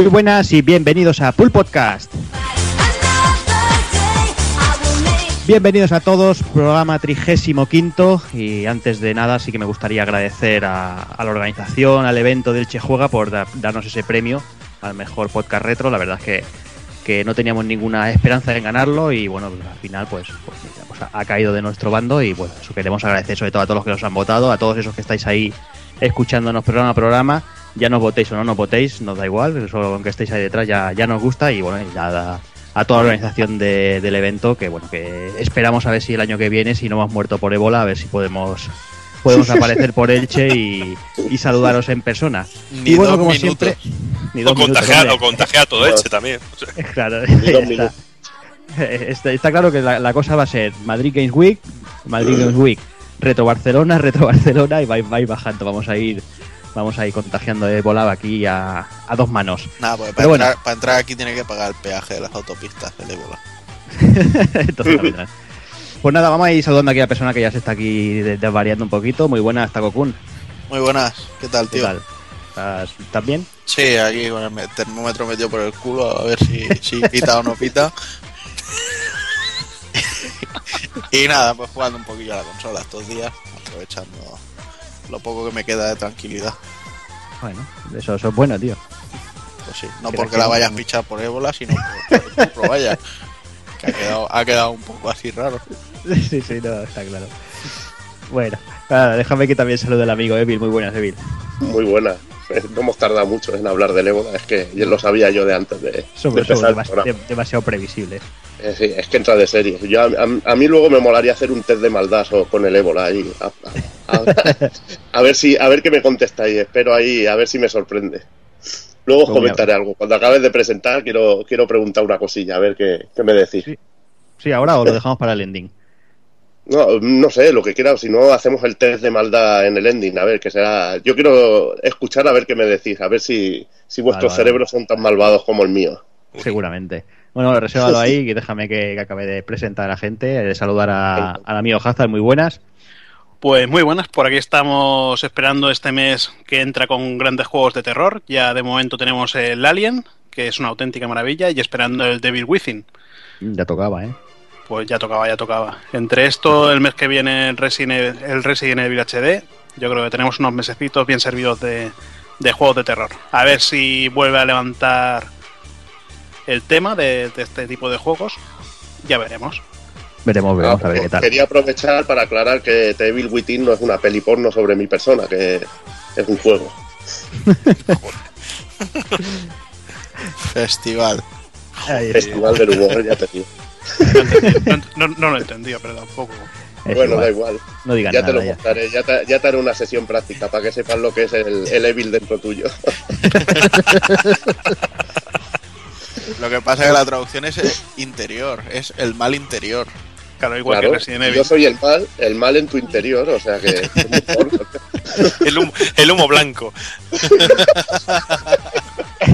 Muy buenas y bienvenidos a Pool Podcast. Bienvenidos a todos, programa trigésimo quinto y antes de nada sí que me gustaría agradecer a, la organización, al evento del Che Juega por da- darnos ese premio al mejor podcast retro. La verdad es que, que no teníamos ninguna esperanza en ganarlo y bueno, al final pues, pues, pues ha, ha caído de nuestro bando y bueno, eso queremos agradecer sobre todo a todos los que nos han votado, a todos esos que estáis ahí escuchándonos programa a programa. Ya nos votéis o no nos votéis, nos da igual, eso aunque estéis ahí detrás ya, ya nos gusta y bueno, y nada, a toda la organización de- del evento que bueno, que esperamos a ver si el año que viene, si no hemos muerto por ébola, a ver si podemos podemos aparecer por Elche y, y saludaros en persona. Ni y bueno, dos como minutos. siempre, ni O dos minutos, o contagiar todo Elche también. Claro, dos está, está- está claro que la, la cosa va a ser Madrid Games Week, Madrid Games Week, Retro Barcelona, Retro Barcelona y va, va a ir bajando. Vamos a ir vamos a ir contagiando de volada aquí a, a dos manos. Nada, porque para, bueno. entrar, para entrar aquí tiene que pagar el peaje de las autopistas del ébola. Entonces, pues nada, vamos a ir saludando aquí a la persona que ya se está aquí de- desvariando un poquito. Muy buenas, Takokun. Muy buenas, ¿qué tal, ¿Qué tío? tal? ¿Estás, estás bien? Sí, aquí con el me- termómetro metido por el culo a ver si, si pita o no pita. y nada, pues jugando un poquillo a la consola estos días, aprovechando lo poco que me queda de tranquilidad. Bueno, eso, eso es bueno, tío. Pues sí, no Que porque la vayas a fichar por ébola, sino por, vaya. Que ha quedado, ha quedado un poco así raro. sí, sí, no, está claro. Bueno, nada, déjame que también salude al amigo Evil. Muy buenas, Evil. Muy buena. Eh, No hemos tardado mucho en hablar del ébola, es que ya lo sabía yo de antes de, el programa. de- demasiado previsibles. Eh, sí, es que entra de serie. Yo, a, a- a mí luego me molaría hacer un test de maldad con el ébola ahí. A, ver si, a ver qué me contestáis. Espero ahí, a ver si me sorprende. Luego os Pues comentaré algo. Cuando acabes de presentar, quiero, quiero preguntar una cosilla, a ver qué, qué me decís. Sí. Sí, ahora o lo dejamos para el ending. No, no sé, lo que quiera, o si no, hacemos el test de maldad en el ending, a ver qué será. Yo quiero escuchar a ver qué me decís, a ver si, si vuestros Vale, vale. cerebros son tan malvados como el mío. Seguramente. Bueno, resérvalo ahí y déjame que, que acabe de presentar a la gente, de saludar a, al amigo Hazard, muy buenas. Pues muy buenas, por aquí estamos esperando este mes que entra con grandes juegos de terror. Ya de momento tenemos el Alien, que es una auténtica maravilla, y esperando el Devil Within. Ya tocaba, ¿eh? Pues ya tocaba, ya tocaba. Entre esto, el mes que viene el Resident Evil, el Resident Evil HD, yo creo que tenemos unos mesecitos bien servidos de, de juegos de terror. A ver si vuelve a levantar el tema de, de este tipo de juegos. Ya veremos. Veremos, veremos a ver Ah, qué tal. Quería aprovechar para aclarar que The Evil Within no es una peli porno sobre mi persona, que es un juego. Festival. Ahí, Festival del humor, ya te digo. No, no- no lo he entendido, pero tampoco. es bueno, igual. da igual. No digas Ya te lo ya. mostraré, ya te, ya te haré una sesión práctica para que sepas lo que es el, el Evil dentro tuyo. Lo que pasa es que la traducción es eh, interior, es el mal interior. Claro, igual Claro, que Resident Evil. yo soy el mal, el mal en tu interior, o sea que el, humo, el humo blanco.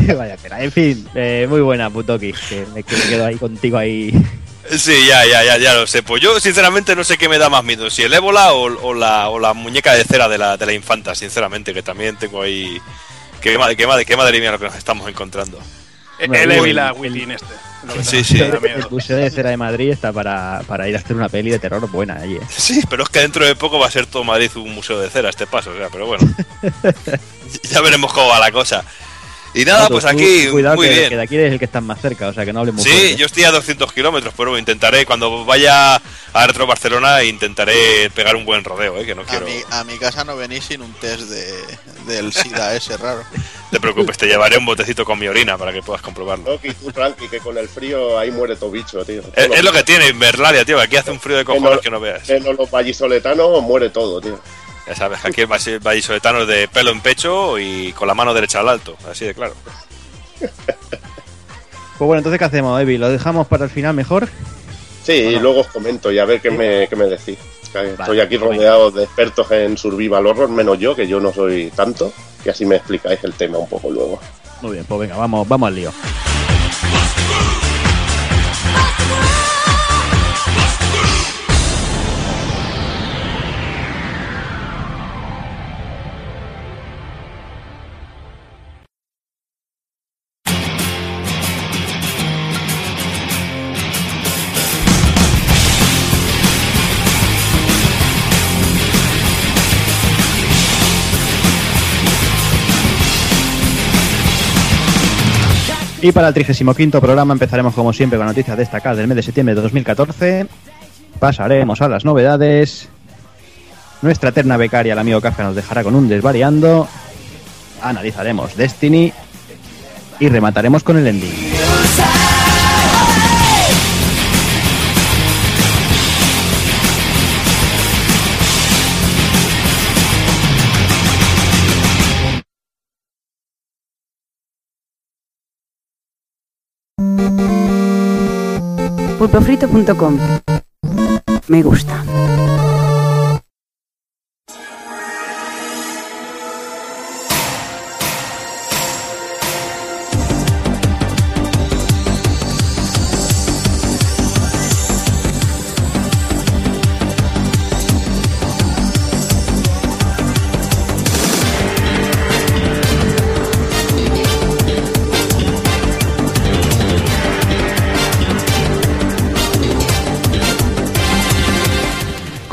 Vaya pena. En fin, eh, muy buena, Putoki, que me, que me quedo ahí contigo ahí. Sí, ya, ya, ya, ya lo sé. Pues yo, sinceramente, no sé qué me da más miedo, si el ébola o, o la, o la muñeca de cera de la, de la infanta, sinceramente, que también tengo ahí. Qué, madre, qué, madre, qué madre mía lo que nos estamos encontrando. El Bueno, el- a Within este. Sí, sí. El. Museo de Cera de Madrid está para, para ir a hacer una peli de terror buena allí, ¿eh? Sí, pero es que dentro de poco va a ser todo Madrid un museo de cera este paso, o sea, pero bueno. ya veremos cómo va la cosa. Y nada, pues tú- aquí, Cuidado muy que, bien. que de aquí eres el que estás más cerca, o sea que no hables muy Sí, fuerte. yo estoy a 200 kilómetros, pero intentaré, cuando vaya a Retro Barcelona, intentaré pegar un buen rodeo, ¿eh? que no A quiero... mi, a mi casa no venís sin un test de, del SIDA ese raro. Te preocupes, te llevaré un botecito con mi orina para que puedas comprobarlo. Loki, tú tranqui, que con el frío ahí muere todo bicho, tío. Es, es lo que tiene Invernalia, tío, que aquí hace un frío de cojones no- que no veas. En los vallisoletanos muere todo, tío. Ya sabes que aquí el valli- vallisoletano es de pelo en pecho y con la mano derecha al alto, así de claro. Pues bueno, entonces ¿qué hacemos, Evi? ¿Lo dejamos para el final mejor? Sí, y luego os comento y a ver qué me, qué me decís. Estoy Vale, aquí rodeado de expertos en survival horror, menos yo, que yo no soy tanto, y así me explicáis el tema un poco luego. Muy bien, pues venga, vamos, vamos al lío. Y para el 35 programa empezaremos como siempre con noticias destacadas del mes de septiembre de 2014. Pasaremos a las novedades. Nuestra eterna becaria, el amigo Kafka, nos dejará con un desvariando. Analizaremos Destiny. Y remataremos con el ending. pulpofrito.com. Me gusta.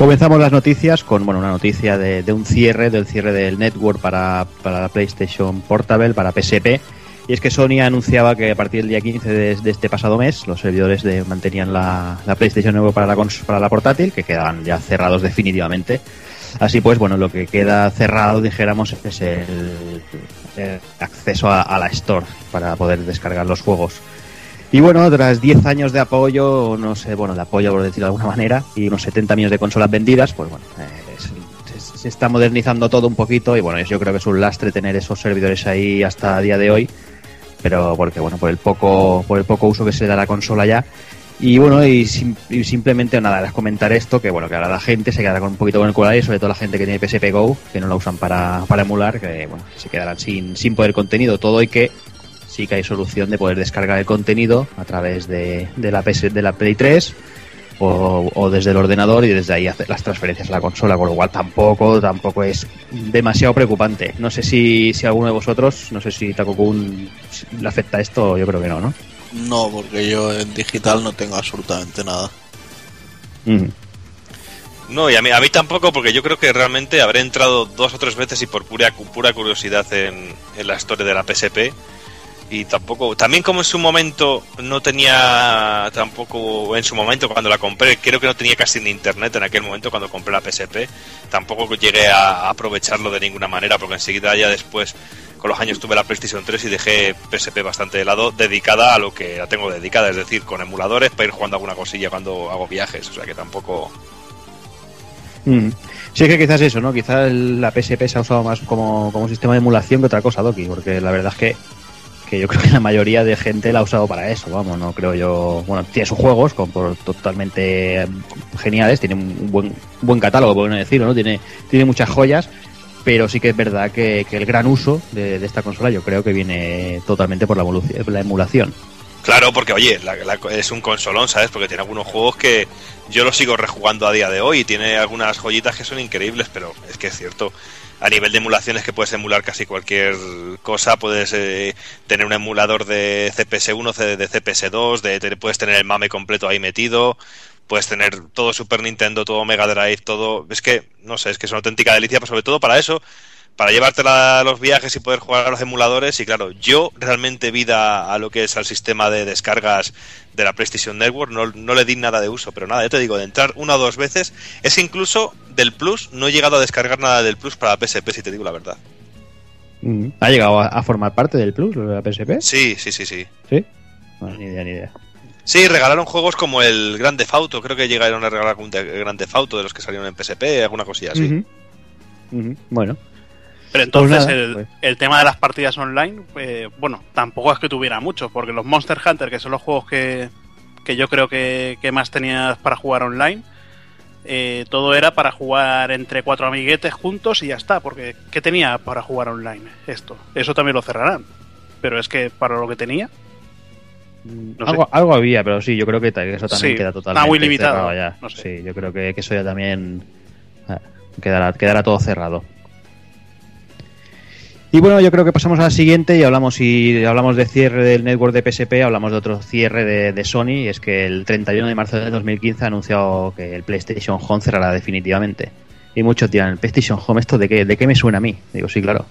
Comenzamos las noticias con bueno, una noticia de, un cierre, del cierre del network para, para, la PlayStation Portable, para PSP. Y es que Sony anunciaba que a partir del día 15 de, este pasado mes los servidores de, mantenían la, la PlayStation Network para la, para la portátil, que quedaban ya cerrados definitivamente. Así pues, bueno, lo que queda cerrado, dijéramos, es el, acceso a la Store para poder descargar los juegos. Y bueno, tras 10 años de apoyo, no sé, bueno, de apoyo por decirlo de alguna manera, y unos 70 millones de consolas vendidas, pues bueno, eh, se, está modernizando todo un poquito y bueno, yo creo que es un lastre tener esos servidores ahí hasta el día de hoy, pero porque bueno, por el poco, por el poco uso que se le da a la consola ya. Y bueno, y, sim y simplemente nada, comentar esto, que bueno, que ahora la gente se quedará con un poquito con el culo ahí, sobre todo la gente que tiene PSP Go, que no la usan para, para emular, que bueno, se quedarán sin, sin poder contenido, todo y que sí que hay solución de poder descargar el contenido a través de, de la, PS, de la Play 3 o, o, desde el ordenador y desde ahí hacer las transferencias a la consola, con lo cual tampoco, tampoco es demasiado preocupante. No sé si, si alguno de vosotros, no sé si Takokun le afecta esto, yo creo que no, ¿no? No, porque yo en digital no tengo absolutamente nada. Mm. No, y a mí, a mí tampoco, porque yo creo que realmente habré entrado dos o tres veces y por pura, pura curiosidad en, en la historia de la PSP y tampoco también como en su momento no tenía tampoco en su momento cuando la compré creo que no tenía casi ni internet en aquel momento cuando compré la PSP tampoco llegué a aprovecharlo de ninguna manera porque enseguida ya después con los años tuve la PlayStation 3 y dejé PSP bastante de lado dedicada a lo que la tengo dedicada es decir con emuladores para ir jugando alguna cosilla cuando hago viajes o sea que tampoco mm. Sí, es que quizás eso, ¿no? Quizás la PSP se ha usado más como, como sistema de emulación que otra cosa, Doki, porque la verdad es que que yo creo que la mayoría de gente la ha usado para eso, vamos, no creo yo. Bueno, tiene sus juegos con, por, totalmente geniales, tiene un buen, buen catálogo, por no decirlo, ¿no? Tiene, tiene muchas joyas, pero sí que es verdad que, el gran uso de, de, esta consola yo creo que viene totalmente por la, la emulación. Claro, porque oye, la, la, es un consolón, ¿sabes? Porque tiene algunos juegos que yo los sigo rejugando a día de hoy y tiene algunas joyitas que son increíbles, pero es que es cierto a nivel de emulaciones que puedes emular casi cualquier cosa, puedes eh, tener un emulador de CPS1, de CPS2, de, de, puedes tener el MAME completo ahí metido, puedes tener todo Super Nintendo, todo Mega Drive, todo... Es que, no sé, es que es una auténtica delicia, pero sobre todo para eso, para llevártela a los viajes y poder jugar a los emuladores. Y claro, yo realmente vida a lo que es al sistema de descargas de la PlayStation Network no, no le di nada de uso, pero nada, ya te digo, de entrar una o dos veces, es incluso del Plus, no he llegado a descargar nada del Plus para la PSP, si te digo la verdad. ¿Ha llegado a, a formar parte del Plus, de la PSP? Sí, sí, sí, sí. ¿Sí? Bueno, ni idea, ni idea. Sí, regalaron juegos como el Grande Fauto, creo que llegaron a regalar un Grande Fauto de los que salieron en PSP, alguna cosilla así. Uh -huh. Uh -huh. Bueno, pero entonces pues nada, el, pues. el, tema de las partidas online, eh, bueno, tampoco es que tuviera mucho, porque los Monster Hunter, que son los juegos que, que yo creo que, que, más tenías para jugar online, eh, todo era para jugar entre cuatro amiguetes juntos y ya está, porque ¿qué tenía para jugar online esto? Eso también lo cerrarán, pero es que para lo que tenía... No algo, algo, había, pero sí, yo creo que eso también sí, queda totalmente está muy limitado. Ya. No sé. Sí, yo creo que, que eso ya también eh, quedará, quedará todo cerrado. Y bueno, yo creo que pasamos a la siguiente y hablamos y hablamos de cierre del network de PSP, hablamos de otro cierre de, Sony, y es que el 31 de marzo de 2015 ha anunciado que el PlayStation Home cerrará definitivamente. Y muchos dirán, ¿el PlayStation Home esto de qué, de qué me suena a mí? Digo, sí, claro.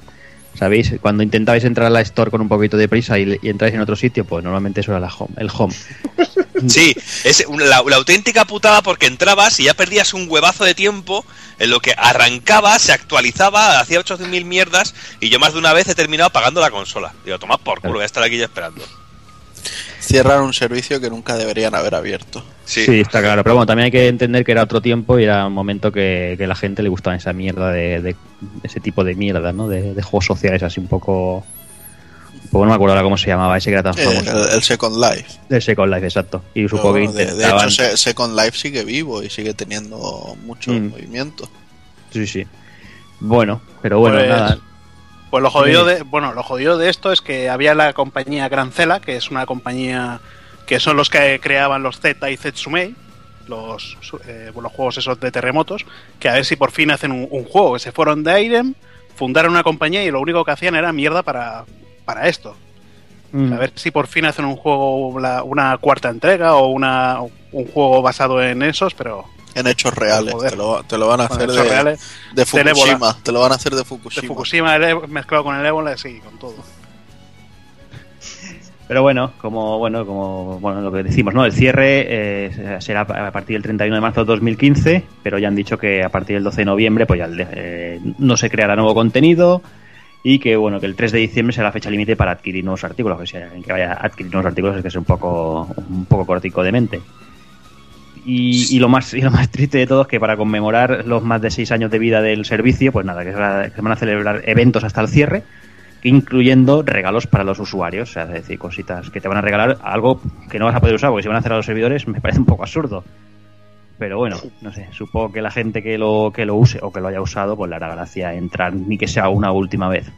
¿Sabéis? Cuando intentabais entrar a la store con un poquito de prisa y, y entráis en otro sitio, pues normalmente eso era la home, el home. Sí, es la auténtica putada porque entrabas y ya perdías un huevazo de tiempo en lo que arrancaba, se actualizaba, hacía 8.000 mierdas y yo más de una vez he terminado pagando la consola. Digo, tomad por culo, voy a estar aquí ya esperando. Cierran un servicio que nunca deberían haber abierto. Sí, Sí, está claro. Pero bueno, también hay que entender que era otro tiempo y era un momento que, que la gente le gustaba esa mierda de, de- ese tipo de mierda, ¿no? De, de juegos sociales así un poco... Pues no me acuerdo ahora cómo se llamaba, ese que era tan Eh, famoso. el, el Second Life. El Second Life, exacto. Y supongo Pero que de, hecho, Se- Second Life sigue vivo y sigue teniendo mucho Mm. movimiento. Sí, sí. Bueno, pero bueno, Pues- nada. Pues lo jodido de, bueno, lo jodido de esto es que había la compañía Grancela, que es una compañía que son los que creaban los Z y Zetsumei, los, eh, los juegos esos de terremotos, que a ver si por fin hacen un, un juego, que se fueron de Airem, fundaron una compañía y lo único que hacían era mierda para, para esto. Mm. A ver si por fin hacen un juego, la- una cuarta entrega o una, un juego basado en esos, pero En hechos reales. Te lo, te lo van a hacer de, reales. de. Fukushima. Te lo van a hacer de De Fukushima. Fukushima el Evo- mezclado con el ébola, sí, con todo. Pero bueno, como bueno, como bueno, lo que decimos, ¿no? El cierre eh, será a partir del 31 de marzo de 2015, pero ya han dicho que a partir del 12 de noviembre pues ya eh, no se creará nuevo contenido y que bueno, que el 3 de diciembre será la fecha límite para adquirir nuevos artículos, que si alguien que vaya a adquirir nuevos artículos es que es un poco un poco cortico de mente. Y, y lo más y lo más triste de todo es que para conmemorar los más de seis años de vida del servicio, pues nada, que se van a celebrar eventos hasta el cierre incluyendo regalos para los usuarios, o sea, es decir, cositas que te van a regalar algo que no vas a poder usar, porque si van a hacer a los servidores me parece un poco absurdo. Pero bueno, no sé, supongo que la gente que lo, que lo use o que lo haya usado, pues le hará gracia entrar, ni que sea una última vez.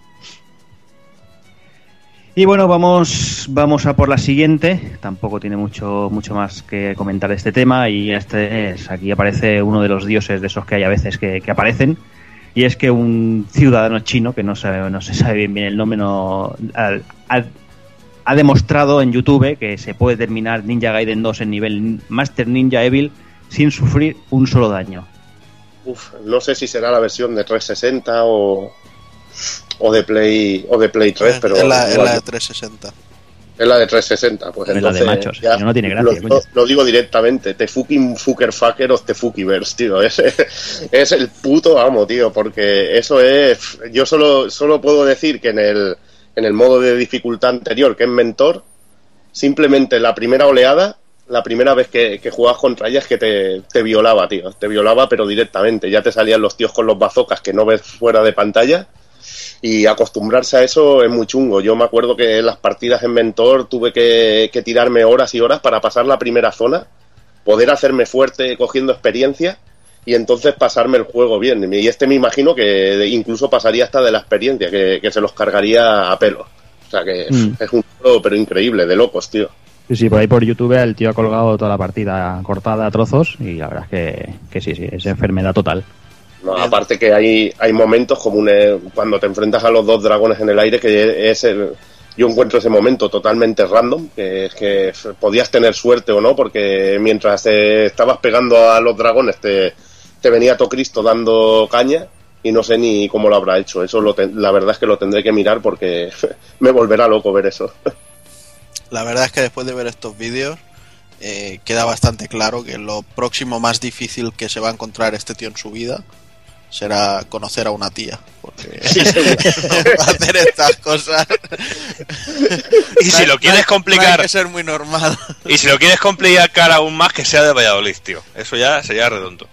Y bueno, vamos, vamos a por la siguiente. Tampoco tiene mucho, mucho más que comentar de este tema. Y este es, aquí aparece uno de los dioses de esos que hay a veces que, que aparecen. Y es que un ciudadano chino, que no, sabe, no se sabe bien, bien el nombre, no, ha, ha- ha demostrado en YouTube que se puede terminar Ninja Gaiden 2 en nivel Master Ninja Evil sin sufrir un solo daño. Uf, no sé si será la versión de 360 o, o de Play o de Play 3, pero es la, de 360. es la de 360. Pues Es la de machos, ya no, tiene lo, gracia, lo- digo directamente, te fucking fucker fucker o te fukiverse, tío. Es, es el puto amo, tío, porque eso es. Yo solo, solo puedo decir que en el, en el modo de dificultad anterior, que es mentor, simplemente la primera oleada, la primera vez que, que jugabas contra ella es que te, te violaba, tío. Te violaba, pero directamente. Ya te salían los tíos con los bazocas que no ves fuera de pantalla. Y acostumbrarse a eso es muy chungo. Yo me acuerdo que en las partidas en Mentor tuve que, que tirarme horas y horas para pasar la primera zona, poder hacerme fuerte cogiendo experiencia y entonces pasarme el juego bien. Y este me imagino que incluso pasaría hasta de la experiencia, que, que se los cargaría a pelo. O sea que Mm. es un juego, pero increíble, de locos, tío. Sí, sí, por ahí por YouTube el tío ha colgado toda la partida cortada a trozos y la verdad es que, que sí, sí, es enfermedad total. No, aparte que hay, hay momentos como un, eh, cuando te enfrentas a los dos dragones en el aire, que es yo encuentro ese momento totalmente random, que es que podías tener suerte o no, porque mientras eh, estabas pegando a los dragones te, te venía Tocristo dando caña y no sé ni cómo lo habrá hecho. Eso lo la verdad es que lo tendré que mirar porque me volverá loco ver eso. La verdad es que después de ver estos vídeos eh, queda bastante claro que lo próximo más difícil que se va a encontrar este tío en su vida será conocer a una tía. Porque va a hacer estas cosas. Y si lo No quieres no complicar, hay que ser muy normal. y si lo quieres complicar aún más, que sea de Valladolid, tío. Eso ya sería redondo.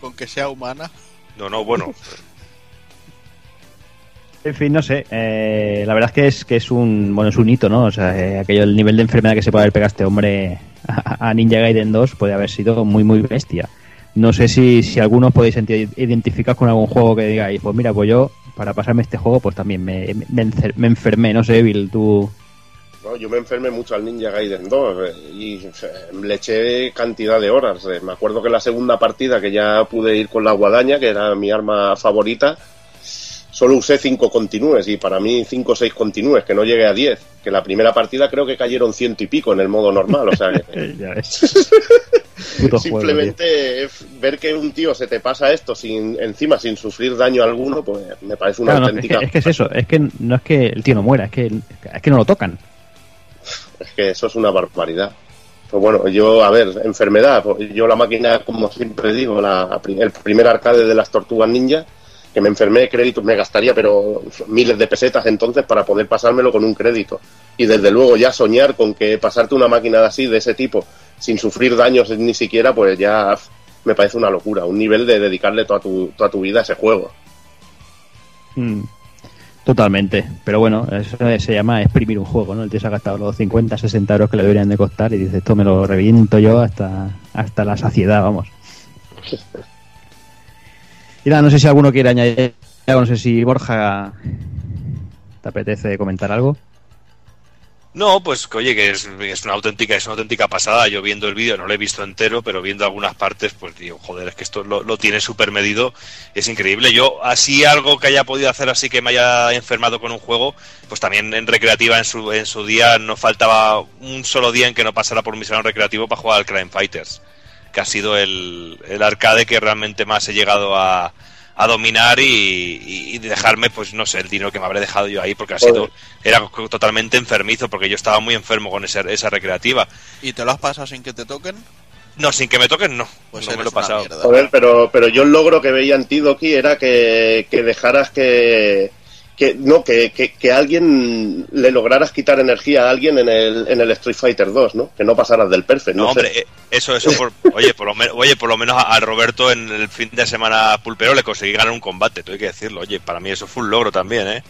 Con que sea humana. No, no, bueno. En fin, no sé. eh, la verdad es que es que es un bueno es un hito, ¿no? O sea, eh, aquello el nivel de enfermedad que se puede haber pegado este hombre a, Ninja Gaiden 2 puede haber sido muy muy bestia. No sé si, si algunos podéis enti- identificar con algún juego que digáis, pues mira, pues yo para pasarme este juego pues también me, me, me enfermé, no sé, Bill, tú No, yo me enfermé mucho al Ninja Gaiden 2 eh, y eh, le eché cantidad de horas. Me acuerdo que la segunda partida que ya pude ir con la guadaña, que era mi arma favorita, solo usé 5 continúes y para mí 5 o 6 continúes, que no llegué a 10. Que la primera partida creo que cayeron ciento y pico en el modo normal, o sea que... ya ves. Puto juego, Simplemente f- ver que un tío se te pasa esto sin encima sin sufrir daño alguno, pues me parece una Claro, no, es, auténtica. que, es que es eso, es que no es que el tío no muera, es que, es que no lo tocan. Es que eso es una barbaridad. Pues bueno, yo, a ver, enfermedad. pues yo la máquina, como siempre digo, la, el primer arcade de las tortugas ninja, que me enfermé de créditos, me gastaría, pero miles de pesetas entonces para poder pasármelo con un crédito. Y desde luego ya soñar con que pasarte una máquina de así, de ese tipo, sin sufrir daños ni siquiera, pues ya me parece una locura. Un nivel de dedicarle toda tu, toda tu vida a ese juego. Mm, Totalmente, pero bueno, eso se llama exprimir un juego, ¿no? El tío se ha gastado los 50, 60 euros que le deberían de costar y dice, esto me lo reviento yo hasta, hasta la saciedad, vamos. No sé si alguno quiere añadir algo, no sé si Borja te apetece comentar algo. No, pues oye, que es, una auténtica, es una auténtica pasada. Yo viendo el vídeo, no lo he visto entero, pero viendo algunas partes, pues digo, joder, es que esto lo, tiene súper medido, es increíble. Yo, así algo que haya podido hacer así que me haya enfermado con un juego, pues también en recreativa en su, en su día no faltaba un solo día en que no pasara por mi salón recreativo para jugar al Crime Fighters, que ha sido el, el arcade que realmente más he llegado a, a dominar y, dejarme, pues no sé, el dinero que me habré dejado yo ahí, porque ha sido, era totalmente enfermizo, porque yo estaba muy enfermo con esa, esa recreativa. ¿Y te lo has pasado sin que te toquen? No, sin que me toquen, no. Pues no me lo he pasado. mierda. Joder, pero, pero yo el logro que veía en ti, Doki, era que, que dejaras que, que no, que, que, que alguien le lograras quitar energía a alguien en el, en el Street Fighter 2, ¿no? Que no pasaras del perfect, No, no, sé. hombre, eh, eso, eso, por, oye, por lo menos, oye, por lo menos a a Roberto en el fin de semana pulpero le conseguí ganar un combate, tengo que decirlo. Oye, para mí eso fue un logro también, ¿eh?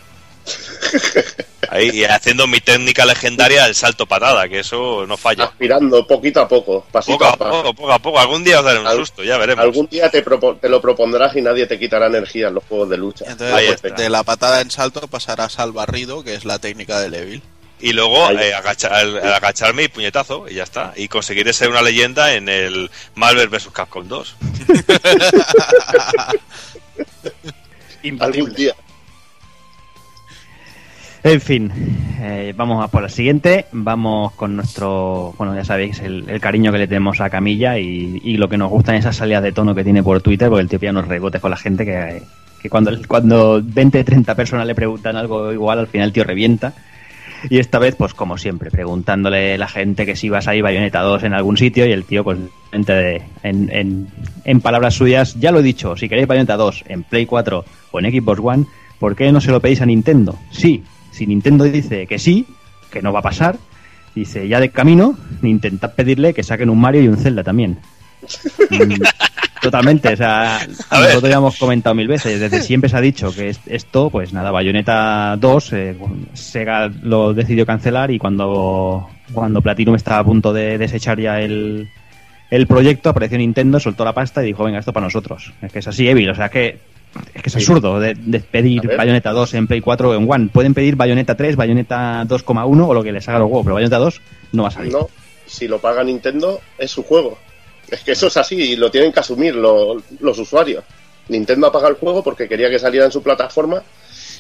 Ahí, y haciendo mi técnica legendaria del salto patada, que eso no falla. Aspirando poquito a poco, pasito Poco a a paso. poco, poco a poco. Algún día os daré un Al- susto, ya veremos. Algún día te, propo- te lo propondrás y nadie te quitará energía en los juegos de lucha. Entonces, pues, de la patada en salto pasarás al barrido, que es la técnica de Evil. Y luego eh, agacha- el- el agacharme y puñetazo, y ya está. Y conseguiré ser una leyenda en el Marvel vs. Capcom 2. Algún día. En fin, eh, vamos a por la siguiente. Vamos con nuestro, bueno, ya sabéis, el, cariño que le tenemos a Camilla y, lo que nos gustan esas salidas de tono que tiene por Twitter, porque el tío ya nos rebotes con la gente que, que cuando, cuando 20, 30 personas le preguntan algo igual, al final el tío revienta. Y esta vez, pues como siempre, preguntándole a la gente que si va a salir Bayonetta 2 en algún sitio y el tío, pues en, en, en palabras suyas, ya lo he dicho, si queréis Bayonetta 2 en Play 4 o en Xbox One, ¿por qué no se lo pedís a Nintendo? Sí, si Nintendo dice que sí, que no va a pasar, dice ya de camino, intentad pedirle que saquen un Mario y un Zelda también. Mm, Totalmente, o sea, A ver. nosotros ya hemos comentado mil veces, desde siempre se ha dicho que es- esto, pues nada, Bayonetta 2, eh, Sega lo decidió cancelar y cuando, cuando Platinum estaba a punto de desechar ya el, el proyecto, apareció Nintendo, soltó la pasta y dijo, venga, esto para nosotros. Es que es así, Evil, o sea que es que es absurdo de, de pedir. Bayonetta 2 en Play 4 o en One. Pueden pedir Bayonetta 3, Bayonetta 2,1 o lo que les haga los huevos, pero Bayonetta 2 no va a salir. No, si lo paga Nintendo, es su juego. Es que eso es así y lo tienen que asumir lo- los usuarios. Nintendo apaga el juego porque quería que saliera en su plataforma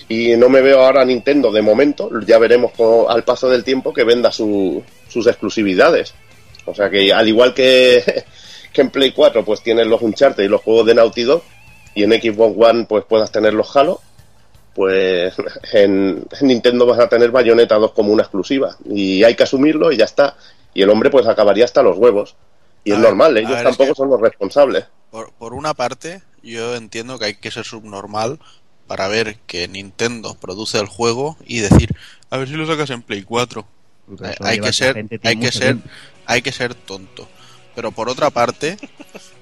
y no me veo ahora a Nintendo de momento. Ya veremos co- al paso del tiempo que venda su- sus exclusividades. O sea que al igual que, que en Play 4 pues tienes los Uncharted y los juegos de Naughty Dog y en Xbox One pues puedas tener los Halo, pues en, en Nintendo vas a tener Bayonetta 2 como una exclusiva y hay que asumirlo y ya está. Y el hombre pues acabaría hasta los huevos. Y A es ver, normal, ellos ver, es tampoco que- son los responsables. Por, por una parte, yo entiendo que hay que ser subnormal para ver que Nintendo produce el juego y decir, a ver si lo sacas en Play 4. Porque Hay, que ser, hay que ser, hay que ser tonto. Pero por otra parte,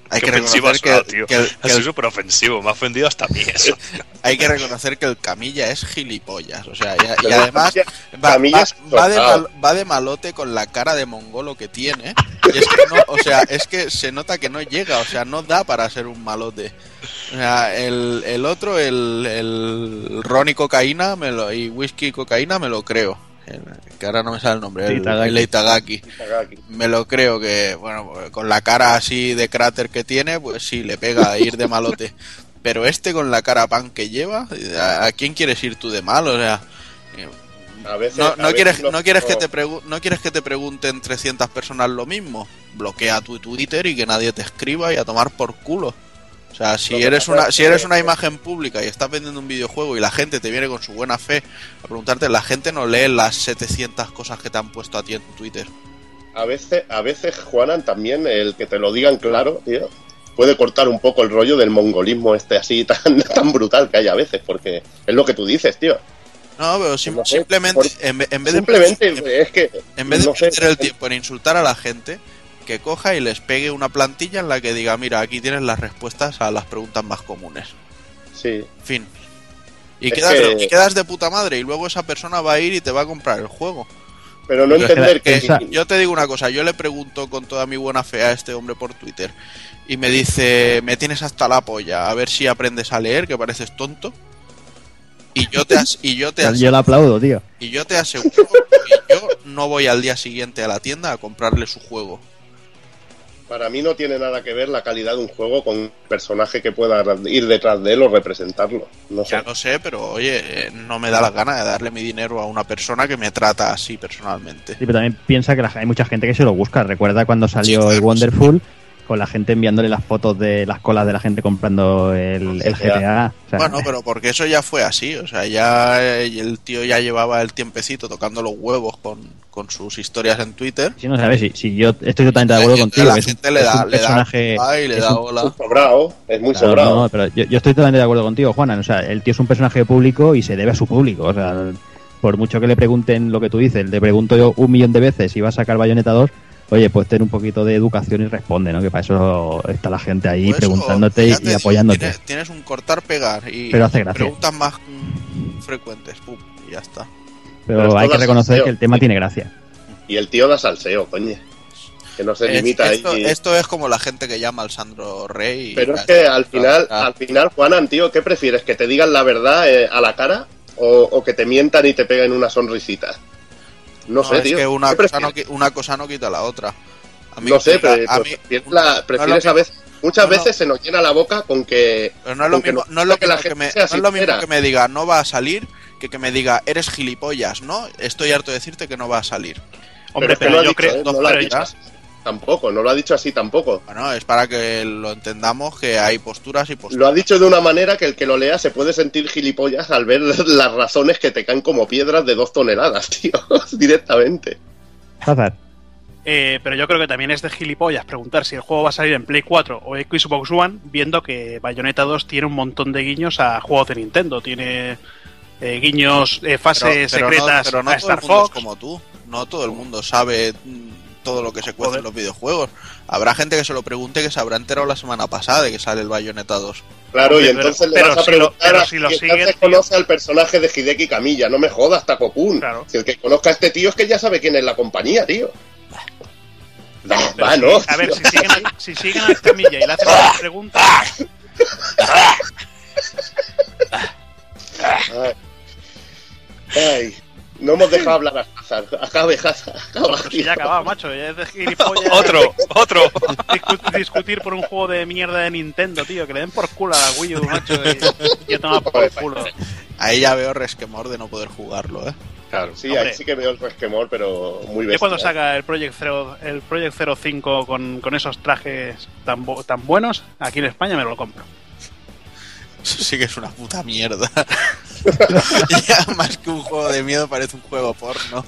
hay Qué que reconocer que, tío. que el- Ha que sido el- súper ofensivo, me ha ofendido hasta a mí eso. hay que reconocer que el Camilla es gilipollas. O sea, y, además Camilla- va, va- de mal- va de malote con la cara de mongolo que tiene. Y es que no, o sea, es que se nota que no llega, o sea, no da para ser un malote. O sea, el, el otro, el, el Ron y cocaína me lo, y whisky y cocaína me lo creo. Que ahora no me sale el nombre, el, Itagaki. el Itagaki. Me lo creo que, bueno, con la cara así de cráter que tiene, pues sí, le pega a ir de malote. Pero este con la cara pan que lleva, ¿a, quién quieres ir tú de mal? O sea, A veces, No, no quieres, no, quieres que te no quieres que te pregunten 300 personas lo mismo. Bloquea tu Twitter y que nadie te escriba y a tomar por culo. O sea, si eres una si eres una imagen pública y estás vendiendo un videojuego y la gente te viene con su buena fe a preguntarte, la gente no lee las 700 cosas que te han puesto a ti en tu Twitter. A veces, a veces, Juanan, también el que te lo digan claro, tío, puede cortar un poco el rollo del mongolismo este así tan, tan brutal que hay a veces, porque es lo que tú dices, tío. No, pero sim- simplemente en, ve- en vez de Simplemente es que En vez de no sé, perder el tiempo en insultar a la gente, que coja y les pegue una plantilla en la que diga, mira, aquí tienes las respuestas a las preguntas más comunes. Sí, Fin. Y quedas, que- y quedas de puta madre y luego esa persona va a ir y te va a comprar el juego. pero no que entender que, esa- Yo te digo una cosa, yo le pregunto con toda mi buena fe a este hombre por Twitter y me dice, me tienes hasta la polla, a ver si aprendes a leer, que pareces tonto. Y yo te, as- y yo te, as- Yo le aplaudo, tío. y yo te aseguro que yo no voy al día siguiente a la tienda a comprarle su juego. Para mí no tiene nada que ver la calidad de un juego con un personaje que pueda ir detrás de él o representarlo. No sé. Ya lo sé, pero oye, eh, no me da la gana de darle mi dinero a una persona que me trata así personalmente. Sí, pero también piensa que la- hay mucha gente que se lo busca. Recuerda cuando salió Sí, claro, el Wonderful con la gente enviándole las fotos de las colas de la gente comprando el, el GTA. GTA. O sea, Bueno, pero porque eso ya fue así, o sea, ya eh, el tío ya llevaba el tiempecito tocando los huevos con, con sus historias en Twitter. si no sabes, si, si yo estoy totalmente de acuerdo La gente- contigo. la es un- gente le es da, un le da personaje. ay, le es da un- hola. Es sobrado, es muy Claro, sobrado. no, pero yo, yo estoy totalmente de acuerdo contigo, Juanan. O sea, el tío es un personaje público y se debe a su público. O sea, por mucho que le pregunten lo que tú dices, le pregunto yo un millón de veces si va a sacar Bayonetta 2, oye, pues ten un poquito de educación y responde, ¿no? Que para eso está la gente ahí Pues preguntándote y, apoyándote. Tienes, tienes un cortar-pegar y Pero hace gracia. preguntas más mm, frecuentes, pum, y ya está. Pero, hay que reconocer salseo. que el tema Sí. tiene gracia. Y el tío da salseo, coño. Que no se Es- limita esto, ahí. esto es como la gente que llama al Sandro Rey. y- Pero es que al final, al final, Juanan, tío, ¿qué prefieres? ¿Que te digan la verdad eh, a la cara o, o que te mientan y te peguen una sonrisita? No, sé, es tío. que una ¿Qué cosa, no, una cosa no quita la otra. A mí No que sé, pero a mí- la- prefieres no a es lo veces, muchas no, no. veces se nos llena la boca con que Pero no es lo mismo, no- no es lo que la mismo que gente me, sea no es lo mismo sincera. que me diga no va a salir que que me diga eres gilipollas, ¿no? Estoy harto de decirte que no va a salir. Hombre, que pero, yo dicho, creo. ¿eh? pero- tampoco, no lo ha dicho así tampoco. Bueno, es para que lo entendamos que hay posturas y posturas. Lo ha dicho de una manera que el que lo lea se puede sentir gilipollas al ver las razones que te caen como piedras de dos toneladas, tío, directamente. Eh, pero yo creo que también es de gilipollas preguntar si el juego va a salir en Play 4 o Xbox One, viendo que Bayonetta 2 tiene un montón de guiños a juegos de Nintendo. Tiene eh, guiños, eh, fases Pero- pero no- secretas pero no a todo el Star Fox. como tú. No todo el mundo sabe mm, todo lo que se cuece en los videojuegos. Habrá gente que se lo pregunte que se habrá enterado la semana pasada de que sale el Bayonetta 2. Claro, y entonces pero- le vas pero a si lo- preguntar pero si lo tío. conoce al personaje de Hideki Camilla, no me jodas, Takokun. Claro. Si el que conozca a este tío es que ya sabe quién es la compañía, tío. Va, Pero va, si- no. a ver, si siguen, a, si siguen a Camilla y le hacen una pregunta, Ay. Ay, no hemos dejado hablar. Acabe Hazard. Acaba, pues ya acabado, macho. Ya es de gilipollas. Otro, otro. Discu- discutir por un juego de mierda de Nintendo, tío. Que le den por culo a la Wii U, macho. Y yo tomo por culo. Ahí ya veo resquemor de no poder jugarlo, ¿eh? Claro. Sí, Hombre. ahí sí que veo el resquemor, pero muy bestia. Yo cuando ¿eh? saca el Project 0, el Project 05 con, con esos trajes tan, tan buenos, aquí en España me lo compro. Eso sí que es una puta mierda. ya más que un juego de miedo parece un juego porno.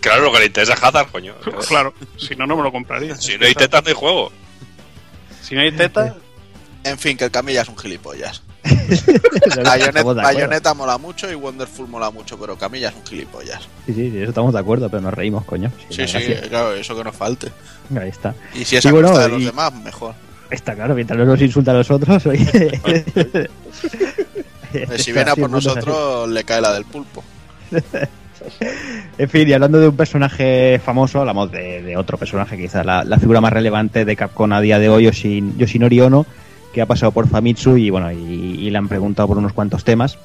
Claro, lo que le interesa es Hazard, coño. Claro, si no, no me lo compraría. Si no hay tetas, no hay juego. Si no hay teta, En fin, que el Camilla es un gilipollas. Bayonet-. Bayonetta mola mucho y Wonderful mola mucho, pero Camilla es un gilipollas. Sí, sí, sí, eso estamos de acuerdo, pero nos reímos, coño. Sí, sí, gracia. claro, eso que nos falte. Ahí está. Y si es a bueno, costa de los y- demás, mejor. Está claro, mientras no nos insulta a nosotros, oye. Si viene a por nosotros, le cae la del pulpo. En fin, y hablando de un personaje famoso, hablamos de, de otro personaje, quizás la, la figura más relevante de Capcom a día de hoy, Yoshin- Yoshinori Ono, que ha pasado por Famitsu y bueno, y, y le han preguntado por unos cuantos temas.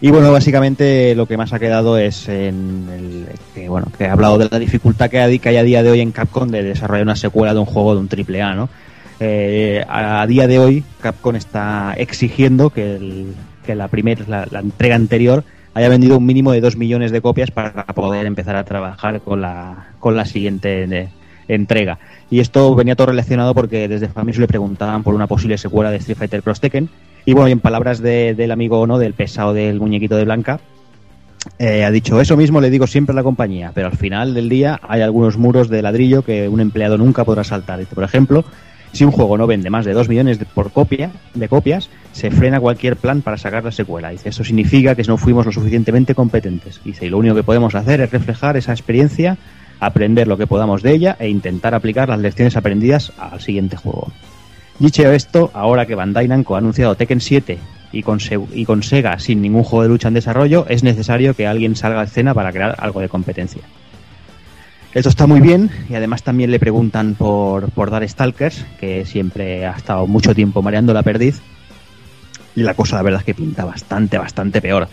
Y bueno, básicamente lo que más ha quedado es en el, que bueno, que ha hablado de la dificultad que hay, que hay a día de hoy en Capcom de desarrollar una secuela de un juego de un triple A, ¿no? Eh, a, día de hoy Capcom está exigiendo que, la primera, la, entrega anterior haya vendido un mínimo de 2 millones de copias para poder empezar a trabajar con la, con la siguiente eh, entrega. Y esto venía todo relacionado porque desde Famis le preguntaban por una posible secuela de Street Fighter Cross. Y bueno, y en palabras de- del amigo no, del pesado del muñequito de Blanca, eh, ha dicho, eso mismo le digo siempre a la compañía, pero al final del día hay algunos muros de ladrillo que un empleado nunca podrá saltar. Por ejemplo, si un juego no vende más de 2 millones de, por copia, de copias, se frena cualquier plan para sacar la secuela. Dice, eso significa que no fuimos lo suficientemente competentes. Dice, y lo único que podemos hacer es reflejar esa experiencia, aprender lo que podamos de ella e intentar aplicar las lecciones aprendidas al siguiente juego. Dicho esto, ahora que Bandai Namco ha anunciado Tekken 7 y con, y con Sega sin ningún juego de lucha en desarrollo, es necesario que alguien salga a escena para crear algo de competencia. Esto está muy bien y además también le preguntan por, por Darkstalkers, que siempre ha estado mucho tiempo mareando la perdiz. Y la cosa, la verdad, es que pinta bastante, bastante peor.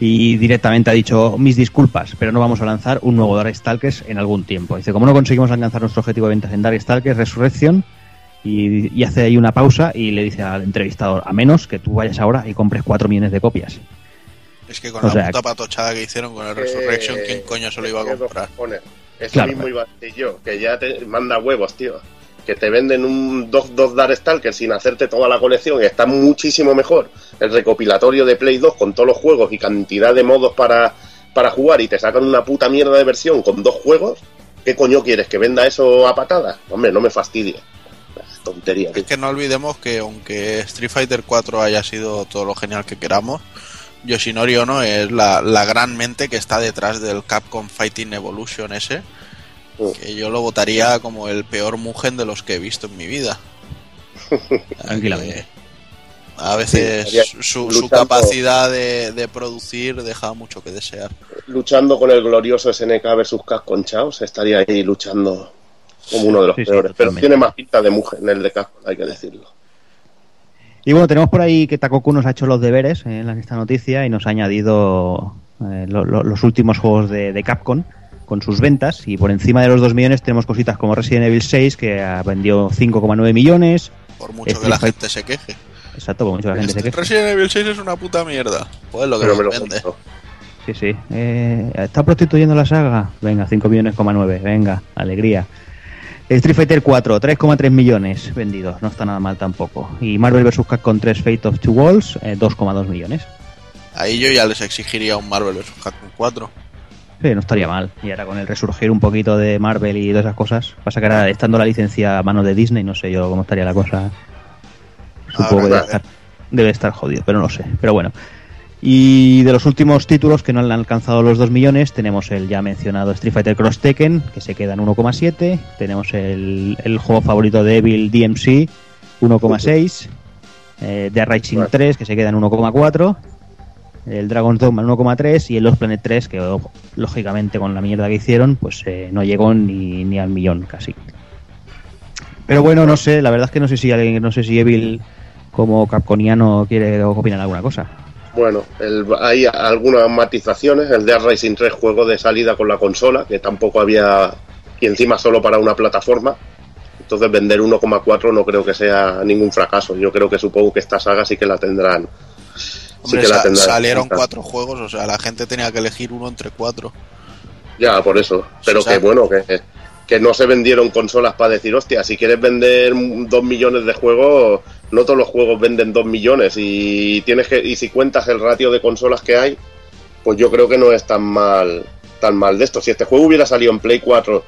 Y directamente ha dicho, mis disculpas, pero no vamos a lanzar un nuevo Darkstalkers en algún tiempo. Dice, como no conseguimos alcanzar nuestro objetivo de ventas en Darkstalkers Resurrección, y, y hace ahí una pausa y le dice al entrevistador, a menos que tú vayas ahora y compres 4 millones de copias. Es que con O la sea, puta patochada que hicieron con el Resurrection, ¿quién coño se lo iba a comprar? Eso Claro. mismo iba a decir yo, que ya te manda huevos, tío. Que te venden un 2-2 Darkstalker sin hacerte toda la colección y está muchísimo mejor el recopilatorio de Play 2 con todos los juegos y cantidad de modos para, para jugar y te sacan una puta mierda de versión con dos juegos. ¿Qué coño quieres? ¿Que venda eso a patadas? Hombre, no me fastidie. Tontería, tío. Es que no olvidemos que aunque Street Fighter 4 haya sido todo lo genial que queramos, Yoshinori Ono es la, la gran mente que está detrás del Capcom Fighting Evolution ese, Mm. que yo lo votaría como el peor Mugen de los que he visto en mi vida. Tranquilamente. A veces Sí, su, su capacidad de, de producir deja mucho que desear. luchando con el glorioso SNK versus Capcom Chaos, estaría ahí luchando como uno de los Sí, sí, peores. Pero tiene más pinta de mujer en el de Capcom, hay que decirlo. Y bueno, tenemos por ahí que Takoku nos ha hecho los deberes eh, en esta noticia y nos ha añadido eh, lo- lo- los últimos juegos de, de Capcom con sus ventas. Y por encima de los 2 millones tenemos cositas como Resident Evil 6, que ha vendido 5,9 millones. Por mucho que Street la Fighter- gente se queje. Exacto, por mucho que la gente se Este queje. Resident Evil 6 es una puta mierda. Pues lo que Pero me nos lo vende. Sí, sí. Eh, ¿Está prostituyendo la saga? Venga, 5 millones,9. Venga, alegría. Street Fighter 4, 3,3 millones vendidos. No está nada mal tampoco. Y Marvel vs. Capcom 3 Fate of Two Walls, eh, 2,2 millones. Ahí yo ya les exigiría un Marvel vs. Capcom 4. Sí, no estaría mal. Y ahora con el resurgir un poquito de Marvel y todas esas cosas. Pasa que ahora estando la licencia a manos de Disney, no sé yo cómo estaría la cosa. Supongo que debe estar, debe estar jodido, pero no sé. Pero bueno. Y de los últimos títulos que no han alcanzado los 2 millones, tenemos el ya mencionado Street Fighter Cross Tekken, que se queda en 1,7. Tenemos el, el juego favorito de Evil DMC, 1,6. Eh, The Rising Bueno. 3, que se queda en 1,4. El Dragon's Dogma en 1,3 y el Lost Planet 3, que oh, lógicamente con la mierda que hicieron, pues eh, no llegó ni, ni al millón casi. Pero bueno, no sé, la verdad es que no sé si alguien, no sé si Evil como capconiano quiere opinar alguna cosa. Bueno, el- hay algunas matizaciones. El de Racing 3 juego de salida con la consola, que tampoco había. Y encima solo para una plataforma. Entonces vender 1,4 no creo que sea ningún fracaso. Yo creo que supongo que esta saga sí que la tendrán. Sí Hombre, que la tendrán. salieron cuatro juegos, o sea, la gente tenía que elegir uno entre cuatro. Ya, por eso. Pero Sí, o sea- que bueno, que, que no se vendieron consolas para decir, hostia, si quieres vender dos millones de juegos, no todos los juegos venden dos millones. Y tienes que, y si cuentas el ratio de consolas que hay, pues yo creo que no es tan mal, tan mal de esto. Si este juego hubiera salido en Play 4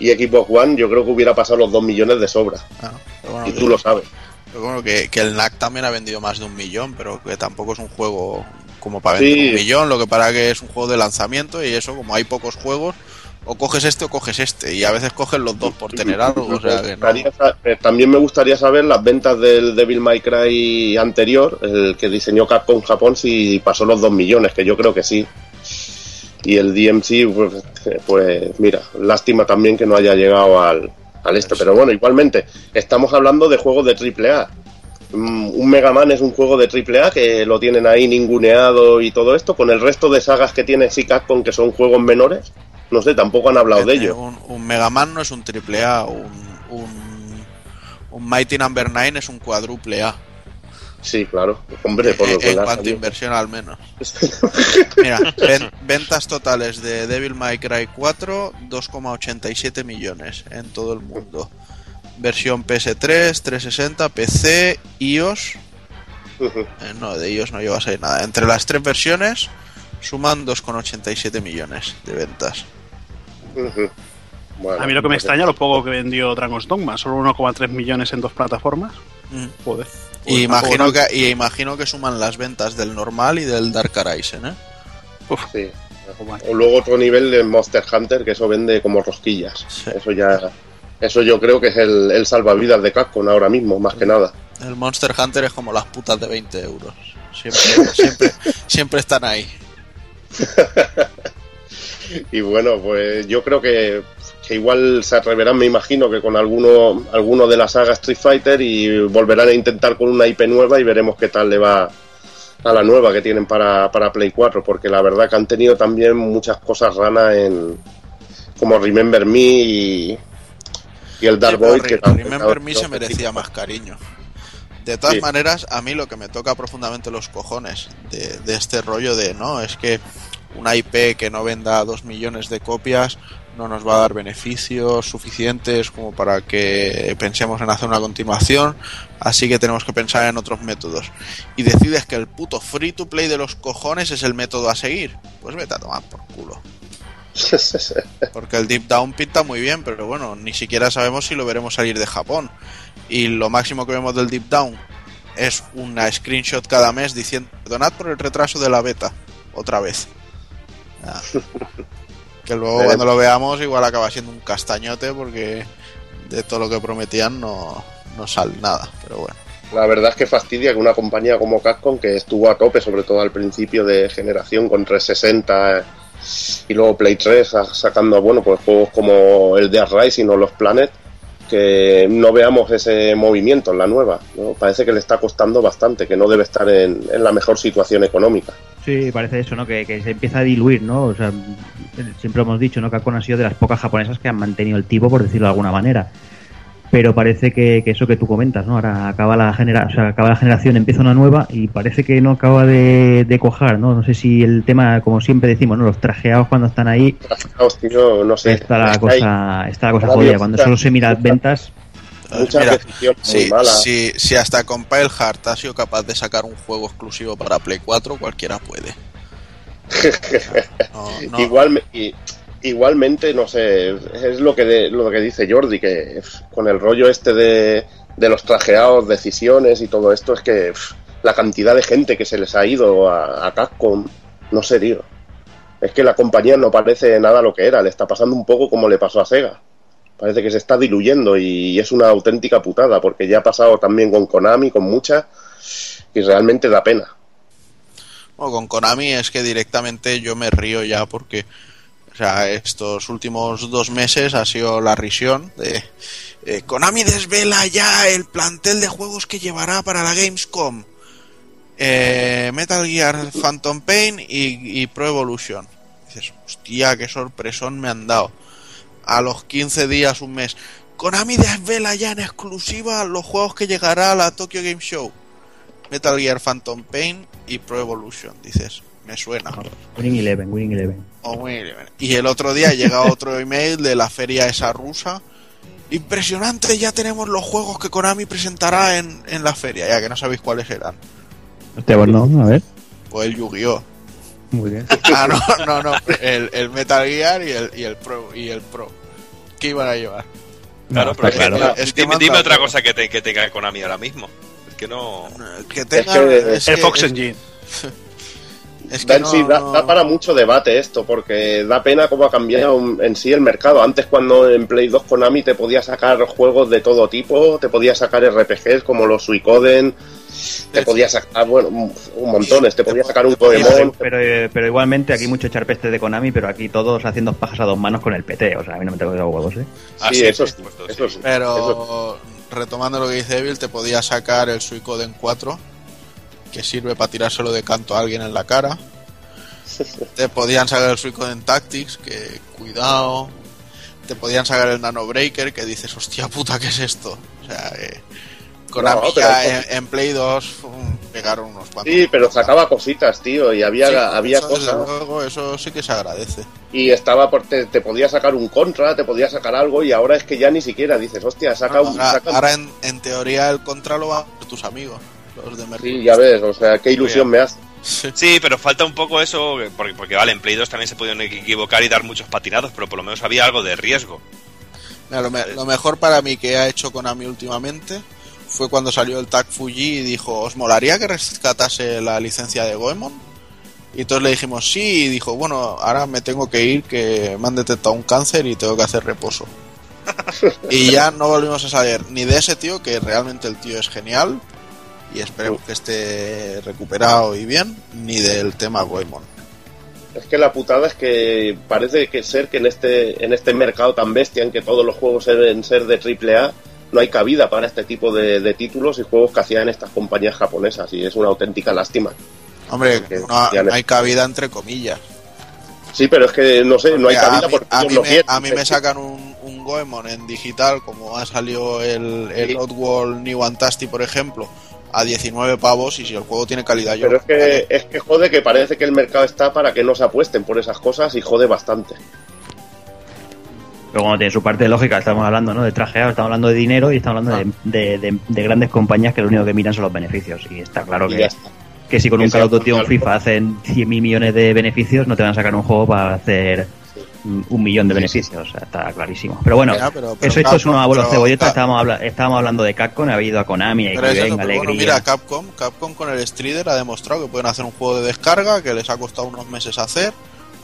y Xbox One, yo creo que hubiera pasado los dos millones de sobra. Ah, bueno, Y tú lo sabes. pero bueno, que, que el NAC también ha vendido más de un millón, pero que tampoco es un juego como para vender Sí. un millón, lo que para que es un juego de lanzamiento y eso, como hay pocos juegos, o coges este o coges este, y a veces coges los dos por tener algo, o sea que no. Eh, También me gustaría saber las ventas del Devil May Cry anterior, el que diseñó Capcom Japón, si pasó los 2 millones, que yo creo que sí. Y el DMC, pues, eh, pues mira, lástima también que no haya llegado al, al este. Pero bueno, igualmente, estamos hablando de juegos de AAA. Mm, Un Mega Man es un juego de AAA que lo tienen ahí ninguneado y todo esto, con el resto de sagas que tiene sí Capcom, que son juegos menores. No sé, tampoco han hablado de ello. Un, un Mega Man no es un triple A, un, un, un Mighty Number 9 es un cuádruple A. Sí, claro. Hombre, por lo en, que en cuanto inversión al menos. Mira, ven- ventas totales de Devil May Cry 4, 2,87 millones en todo el mundo. Versión PS3, 360, PC, iOS. Eh, no, de iOS no lleva a salir nada. Entre las tres versiones suman 2,87 millones de ventas. Bueno, A mí lo que me extraña lo poco que vendió Dragon's Dogma, solo 1,3 millones en dos plataformas. Mm. Joder. Y Pues imagino que, y imagino que suman las ventas del normal y del Dark Horizon, ¿eh? Sí. O luego otro nivel de Monster Hunter, que eso vende como rosquillas. Sí. Eso ya. Eso yo creo que es el, el salvavidas de Capcom ahora mismo, más que nada. El Monster Hunter es como las putas de 20 euros. Siempre, siempre, siempre están ahí. Y bueno, pues yo creo que, que igual se atreverán, me imagino, que con alguno, alguno de la saga Street Fighter y volverán a intentar con una IP nueva y veremos qué tal le va a la nueva que tienen para, para Play 4, porque la verdad que han tenido también muchas cosas ranas en como Remember Me y, y el Dark Sí. Re- que Remember Me se merecía más cariño. De todas Sí. maneras, a mí lo que me toca profundamente los cojones de, de este rollo de, no, es que una IP que no venda dos millones de copias no nos va a dar beneficios suficientes como para que pensemos en hacer una continuación, así que tenemos que pensar en otros métodos. Y decides que el puto free to play de los cojones es el método a seguir, pues vete a tomar por culo. Porque el Deep Down pinta muy bien, pero bueno, ni siquiera sabemos si lo veremos salir de Japón. Y lo máximo que vemos del Deep Down es una screenshot cada mes diciendo, perdonad por el retraso de la beta, otra vez. Ah. Que luego cuando lo veamos igual acaba siendo un castañote porque de todo lo que prometían no, no sale nada, pero bueno. La verdad es que fastidia que una compañía como Capcom, que estuvo a tope, sobre todo al principio de generación con 360 y luego Play 3, sa- sacando bueno pues juegos como el de Rising o los Planet, que no veamos ese movimiento en la nueva. ¿no? Parece que le está costando bastante, que no debe estar en, en la mejor situación económica. Sí, parece eso, ¿no? Que, que se empieza a diluir, ¿no? O sea, siempre hemos dicho, ¿no? Que Capcom ha sido de las pocas japonesas que han mantenido el tipo, por decirlo de alguna manera. Pero parece que, que eso que tú comentas, ¿no? Ahora acaba la, genera o sea, acaba la generación, empieza una nueva y parece que no acaba de, de cojar, ¿no? No sé si el tema, como siempre decimos, ¿no? Los trajeados cuando están ahí, Hostia, tío, no sé. está la cosa, está la cosa jodida. Cuando solo se mira las ventas, muchas Mira, si, si, si hasta Compile Heart ha sido capaz de sacar un juego exclusivo para Play 4, cualquiera puede. No, no. Igual, me- y- igualmente, no sé, es lo que, de- lo que dice Jordi, que con el rollo este de, de los trajeados, decisiones y todo esto, es que la cantidad de gente que se les ha ido a, a Capcom, no sé, tío. Es que la compañía no parece nada lo que era, le está pasando un poco como le pasó a Sega. Parece que se está diluyendo y es una auténtica putada, porque ya ha pasado también con Konami, con muchas, y realmente da pena. Bueno, con Konami es que directamente yo me río ya porque o sea, estos últimos dos meses ha sido la risión de eh, Konami desvela ya el plantel de juegos que llevará para la Gamescom. Eh, Metal Gear Phantom Pain y, y Pro Evolution. Dices, hostia, qué sorpresón me han dado. A los 15 días, un mes. Konami desvela ya en exclusiva los juegos que llegará a la Tokyo Game Show. Metal Gear Phantom Pain y Pro Evolution. Dices, me suena. Winning Eleven, Winning Eleven. Oh, bien. Y el otro día llega otro email de la feria esa rusa. Impresionante, ya tenemos los juegos que Konami presentará en, en la feria, ya que no sabéis cuáles eran. Hostia, pues no, a ver. Pues el Yu-Gi-Oh! Muy bien. Ah, no, no, no. El, el Metal Gear y el, y el Pro. Y el Pro. ¿Qué iban a llevar? Claro, No, pero que- claro. Es que dime, otra cosa que, te, que tenga Konami ahora mismo. Es que no. Que tenga. que- es el que- Fox es- Engine. Es Da, que en no- sí, da, no- da para mucho debate esto, porque da pena cómo ha cambiado en sí el mercado. Antes, cuando en Play 2 Konami te podía sacar juegos de todo tipo, te podía sacar RPGs como los Suicoden, te podía sacar, bueno, un montones, te podía sacar un Pokémon. Pero, eh, pero igualmente aquí mucho echarpeste de Konami, pero aquí todos haciendo pajas a dos manos con el PT. O sea, a mí no me tengo los huevos, ¿eh? Ah, Sí, sí, eso sí, supuesto, eso sí. sí. Pero Eso- retomando lo que dice Evil, te podía sacar el Suicoden 4, que sirve para tirárselo de canto a alguien en la cara. Te podían sacar el Suicoden Tactics, que cuidado. Te podían sacar el Nano Breaker, que dices, hostia puta, ¿qué es esto? O sea, eh, Konami No, pero- en, en Play 2 um, pegaron unos cuantos. Sí, pero sacaba cositas, tío, y había, Sí, había eso, cosas. luego, eso sí que se agradece. Y estaba por, te, te podía sacar un contra, te podía sacar algo, y ahora es que ya ni siquiera dices, hostia, saca un. Ahora, saca un- ahora en, en teoría el contra lo van tus amigos, los de Mercury. Sí, ya ves, o sea, qué ilusión me hace. Sí. Pero falta un poco eso, porque, porque vale, en Play 2 también se podían equivocar y dar muchos patinados, pero por lo menos había algo de riesgo. Mira, lo, me- lo mejor para mí que ha hecho Konami últimamente fue cuando salió el Tag Fuji y dijo, ¿os molaría que rescatase la licencia de Goemon? Y todos le dijimos sí, y dijo, bueno, ahora me tengo que ir, que me han detectado un cáncer y tengo que hacer reposo. y ya no volvimos a saber ni de ese tío, que realmente el tío es genial, y esperemos que esté recuperado y bien, ni del tema Goemon. Es que la putada es que parece que ser que en este, en este mercado tan bestia en que todos los juegos deben ser de AAA, no hay cabida para este tipo de, de títulos y juegos que hacían estas compañías japonesas y es una auténtica lástima. Hombre, no, hay cabida entre comillas. Sí, pero es que no sé, no hay cabida a mí, porque a mí me, a mí me sacan un, un Goemon en digital, como ha salido el, el Sí. Oddworld New por ejemplo, a 19 pavos y si el juego tiene calidad yo... Pero es que, es que jode que parece que el mercado está para que no se apuesten por esas cosas y jode bastante. Pero como tiene su parte de lógica, estamos hablando ¿no? de trajeado, estamos hablando de dinero y estamos hablando de, de- de- de grandes compañías que lo único que miran son los beneficios. Y está claro Y que, está. que si con Que un Call of Duty o un. FIFA hacen 100 mil millones de beneficios, no te van a sacar un juego para hacer un millón de beneficios. O sea, está clarísimo. Pero bueno, Ya, pero- pero eso esto es Capcom, un abuelo pero cebolleta. Estábamos, habla- estábamos hablando de Capcom, ha ido a Konami, a venga, pero bueno, alegría. mira, Capcom, Capcom con el Strider ha demostrado que pueden hacer un juego de descarga que les ha costado unos meses hacer,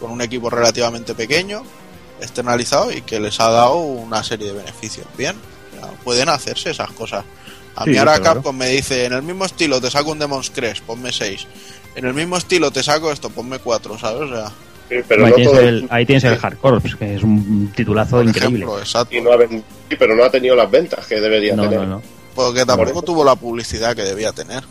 con un equipo relativamente pequeño, externalizado y que les ha dado una serie de beneficios. Bien, ya pueden hacerse esas cosas. A Sí, mí ahora claro. Capcom me dice, en el mismo estilo te saco un Demon's Crest, ponme 6. En el mismo estilo te saco esto, ponme 4, ¿sabes? O sea, Sí, pero ahí, no tienes todo el, ahí tienes el Hardcore, pues, que es un titulazo por increíble. ejemplo, exacto. y no ha pero no ha tenido las ventas que debería No, tener. no, no. Porque tampoco tuvo la publicidad que debía tener.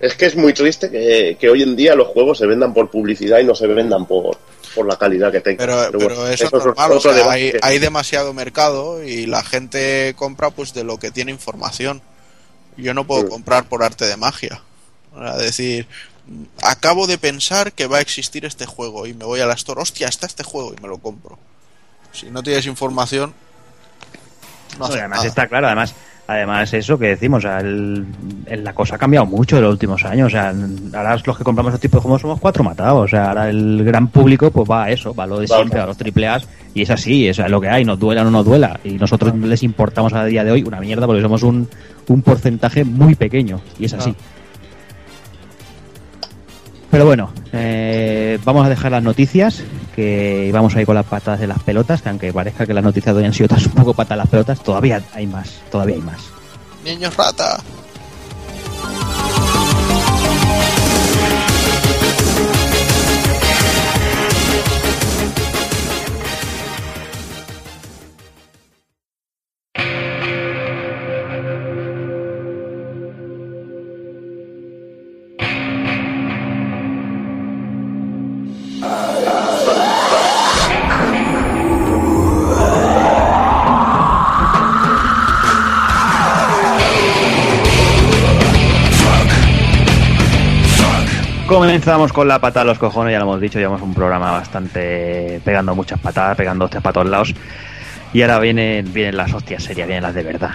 Es que es muy triste que, que hoy en día los juegos se vendan por publicidad y no se vendan por, por la calidad que tengan. Pero, pero bueno, eso, eso es normal, o sea, hay, que- hay demasiado mercado y la gente compra pues de lo que tiene información. Yo no puedo Sí. comprar por arte de magia. Sea, decir, acabo de pensar que va a existir este juego y me voy a la store, hostia, está este juego y me lo compro. Si no tienes información, no además nada. está claro, además, además eso que decimos, o sea, el- el- la cosa ha cambiado mucho en los últimos años. O sea, ahora los que compramos este tipo de juegos somos cuatro matados. O sea, ahora el gran público pues va a eso, va a lo de siempre, va. a los triple y es así, es lo que hay, nos duela o no nos duela. Y nosotros les importamos a día de hoy una mierda porque somos un, un porcentaje muy pequeño, y es así. Pero bueno, eh, vamos a dejar las noticias, que vamos a ir con las patas de las pelotas, que aunque parezca que las noticias de hoy han sido un poco patas de las pelotas, todavía hay más, todavía hay más. Niños rata. Comenzamos con la pata a los cojones, ya lo hemos dicho, llevamos un programa bastante pegando muchas patadas, pegando hostias para todos lados. Y ahora vienen, vienen las hostias serias, vienen las de verdad.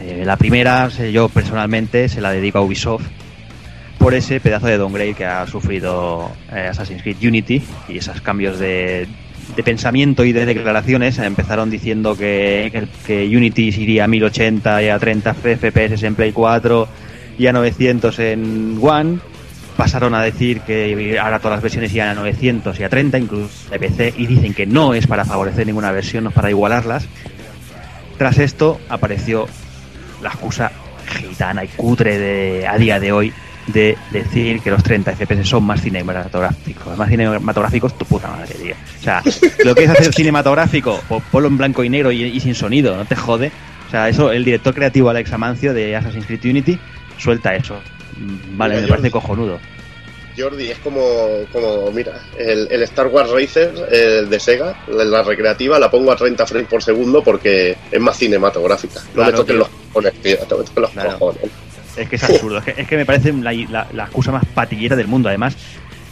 Eh, la primera, yo personalmente, se la dedico a Ubisoft por ese pedazo de downgrade que ha sufrido eh, Assassin's Creed Unity y esos cambios de, de pensamiento y de declaraciones. Empezaron diciendo que, que, que Unity iría a 1080 y a 30 FPS en Play 4 y a 900 en One pasaron a decir que ahora todas las versiones iban a 900 y a 30, incluso de PC, y dicen que no es para favorecer ninguna versión, no es para igualarlas. Tras esto apareció la excusa gitana y cutre de, a día de hoy de decir que los 30 FPS son más cinematográficos. Más cinematográficos, tu puta madre, tío. O sea, lo que es hacer cinematográfico, ponlo en blanco y negro y, y sin sonido, no te jode. O sea, eso, el director creativo Alex Amancio de Assassin's Creed Unity suelta eso. Mm, Vale, Mira, me yo- parece cojonudo. Jordi, es como, como mira, el, el Star Wars Racer el de Sega, la recreativa, la pongo a 30 frames por segundo porque es más cinematográfica. No Claro, me toquen tío. los cojones, tío, no me toquen los Claro. cojones. Es que es absurdo. es, que, es que me parece la, la- la excusa más patillera del mundo. Además,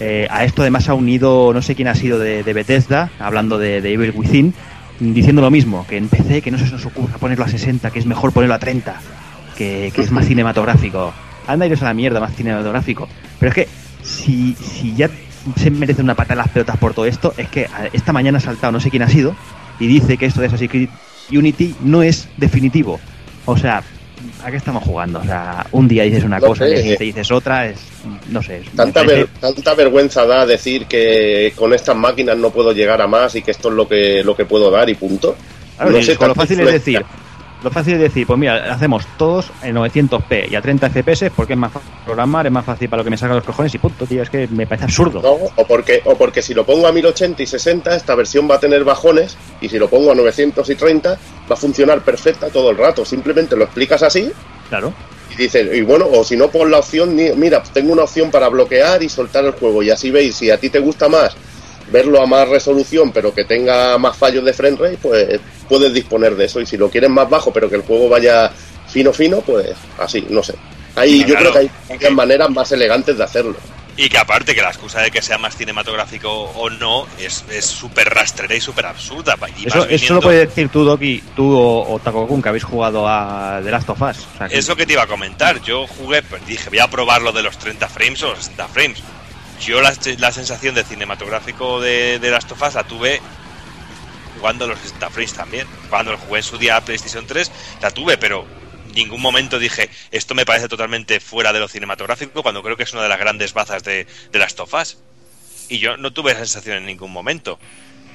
eh, a esto además ha unido, no sé quién ha sido de, de Bethesda, hablando de, de Evil Within, diciendo lo mismo, que en PC que no se nos ocurra ponerlo a 60, que es mejor ponerlo a 30, que, que es más cinematográfico. Anda iros a la mierda, más cinematográfico. Pero es que si, si ya se merece una pata en las pelotas por todo esto, es que esta mañana ha saltado, no sé quién ha sido, y dice que esto de Assassin's Creed Unity no es definitivo. O sea, ¿a qué estamos jugando? O sea, un día dices una No cosa, sé. siguiente dices otra, es, no sé. Tanta, ver- tanta vergüenza da decir que con estas máquinas no puedo llegar a más y que esto es lo que, lo que puedo dar y punto. Claro, No sé, lo fácil es decir, lo fácil es decir, pues mira, hacemos todos en 900p y a 30 fps porque es más fácil programar, es más fácil para lo que me saca los cojones y punto, tío, es que me parece absurdo. ¿no? O porque, o porque si lo pongo a 1080 y 60, esta versión va a tener bajones, y si lo pongo a 930, va a funcionar perfecta todo el rato. Simplemente lo explicas así Claro. y dices, y bueno, o si no, pon la opción, mira, tengo una opción para bloquear y soltar el juego, y así veis, si a ti te gusta más verlo a más resolución, pero que tenga más fallos de frame rate, pues puedes disponer de eso, y si lo quieres más bajo, pero que el juego vaya fino, fino, pues así, no sé. Ahí yo claro. creo que hay muchas maneras más elegantes de hacerlo. Y que aparte que la excusa de que sea más cinematográfico o no es es súper rastrera y súper absurda. Y Eso, más eso lo viniendo- puedes decir tú, Doki, tú o, o Takokun, que habéis jugado a The Last of Us. O sea, que- Eso que te iba a comentar, yo jugué, pues dije, voy a probar lo de los 30 frames o los 60 frames. Yo la, la sensación de cinematográfico de, de Last of Us la tuve jugando los 60 frames también. Cuando jugué en su día a PlayStation 3, la tuve, pero en ningún momento dije, esto me parece totalmente fuera de lo cinematográfico, cuando creo que es una de las grandes bazas de, de Last of Us. Y yo no tuve esa sensación en ningún momento.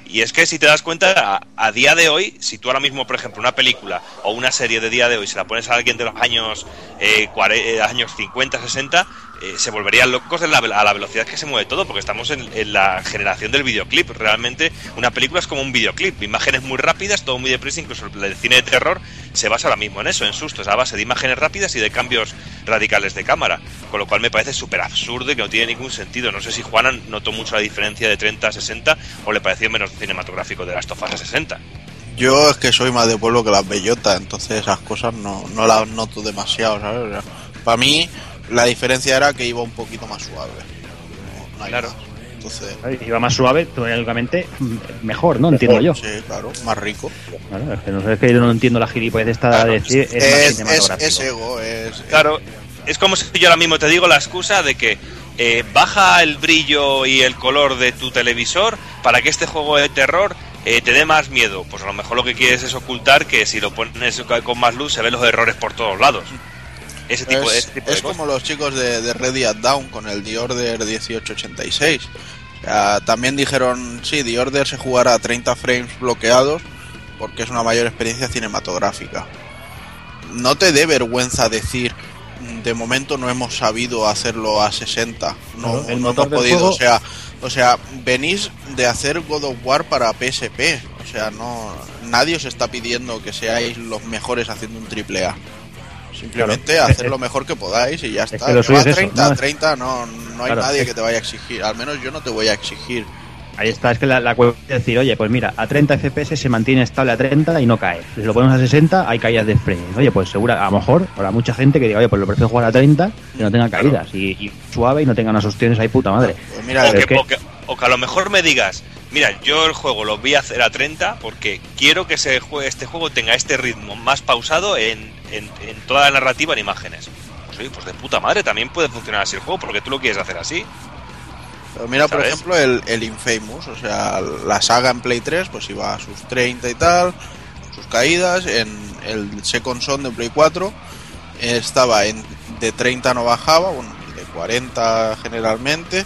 Y es que si te das cuenta, a, día de hoy, si tú ahora mismo, por ejemplo, una película o una serie de día de hoy, se la pones a alguien de los años, eh, eh, años 50, 60, eh, se volverían locos en la a la velocidad que se mueve todo, porque estamos en, en la generación del videoclip. Realmente, una película es como un videoclip, imágenes muy rápidas, todo muy deprisa, incluso el cine de terror se basa ahora mismo en eso, en sustos, a base de imágenes rápidas y de cambios radicales de cámara, con lo cual me parece súper absurdo y que no tiene ningún sentido. No sé si Juana notó mucho la diferencia de 30 a 60 o le pareció menos cinematográfico de las tofas a 60. Yo es que soy más de pueblo que las bellotas, entonces esas cosas no, no las noto demasiado, ¿sabes? para mí la diferencia era que iba un poquito más suave. No- Claro. más. Entonces, Iba más suave, teóricamente mm, mejor, ¿no? Entiendo yo. sí, claro, más rico. Claro, es que no sé, es que yo no entiendo la gilipollez esta Claro, de decir es, más es, es ego, es... Claro, es como si yo ahora mismo te digo la excusa de que eh, baja el brillo y el color de tu televisor para que este juego de terror eh, te dé más miedo. Pues a lo mejor lo que quieres es ocultar que si lo pones con más luz se ven los errores por todos lados. Ese tipo, es, ese tipo de es cosas. como los chicos de, de Ready at Down con el The Order 1886. O sea, también dijeron, sí, The Order se jugará a 30 frames bloqueados porque es una mayor experiencia cinematográfica. No te dé vergüenza decir, "Mm, de momento no hemos sabido hacerlo a 60. No, Claro, el no motor hemos podido. juego- O sea, o sea, venís de hacer God of War para PSP. O sea, no nadie os está pidiendo que seáis los mejores haciendo un triple A. Simplemente Claro. hacer lo mejor que podáis y ya Es está. que lo Que suyo va es eso, 30, ¿no? 30, no, no hay Claro, nadie es- que te vaya a exigir. Al menos yo no te voy a exigir. Ahí está, es que la, la cuestión es decir, oye, pues mira, a 30 FPS se mantiene estable a 30 y no cae. Si lo ponemos a 60, hay caídas de frame. Oye, pues segura, a lo mejor habrá mucha gente que diga, oye, pues lo prefiero jugar a 30 que no tenga caídas y, y suave y no tenga unas opciones ahí puta madre. Pues mira, o, Pero que, es que- o que- o que a lo mejor me digas, mira, yo el juego lo voy a hacer a 30 porque quiero que se jue- este juego tenga este ritmo más pausado en, en- en toda la narrativa en imágenes. Pues, oye, pues de puta madre, también puede funcionar así el juego porque tú lo quieres hacer así. Pero mira, por ejemplo, el, el Infamous, o sea, la saga en Play 3, pues iba a sus 30 y tal, sus caídas. En el Second Son de Play 4 eh, estaba en de 30 no bajaba, bueno, de 40 generalmente,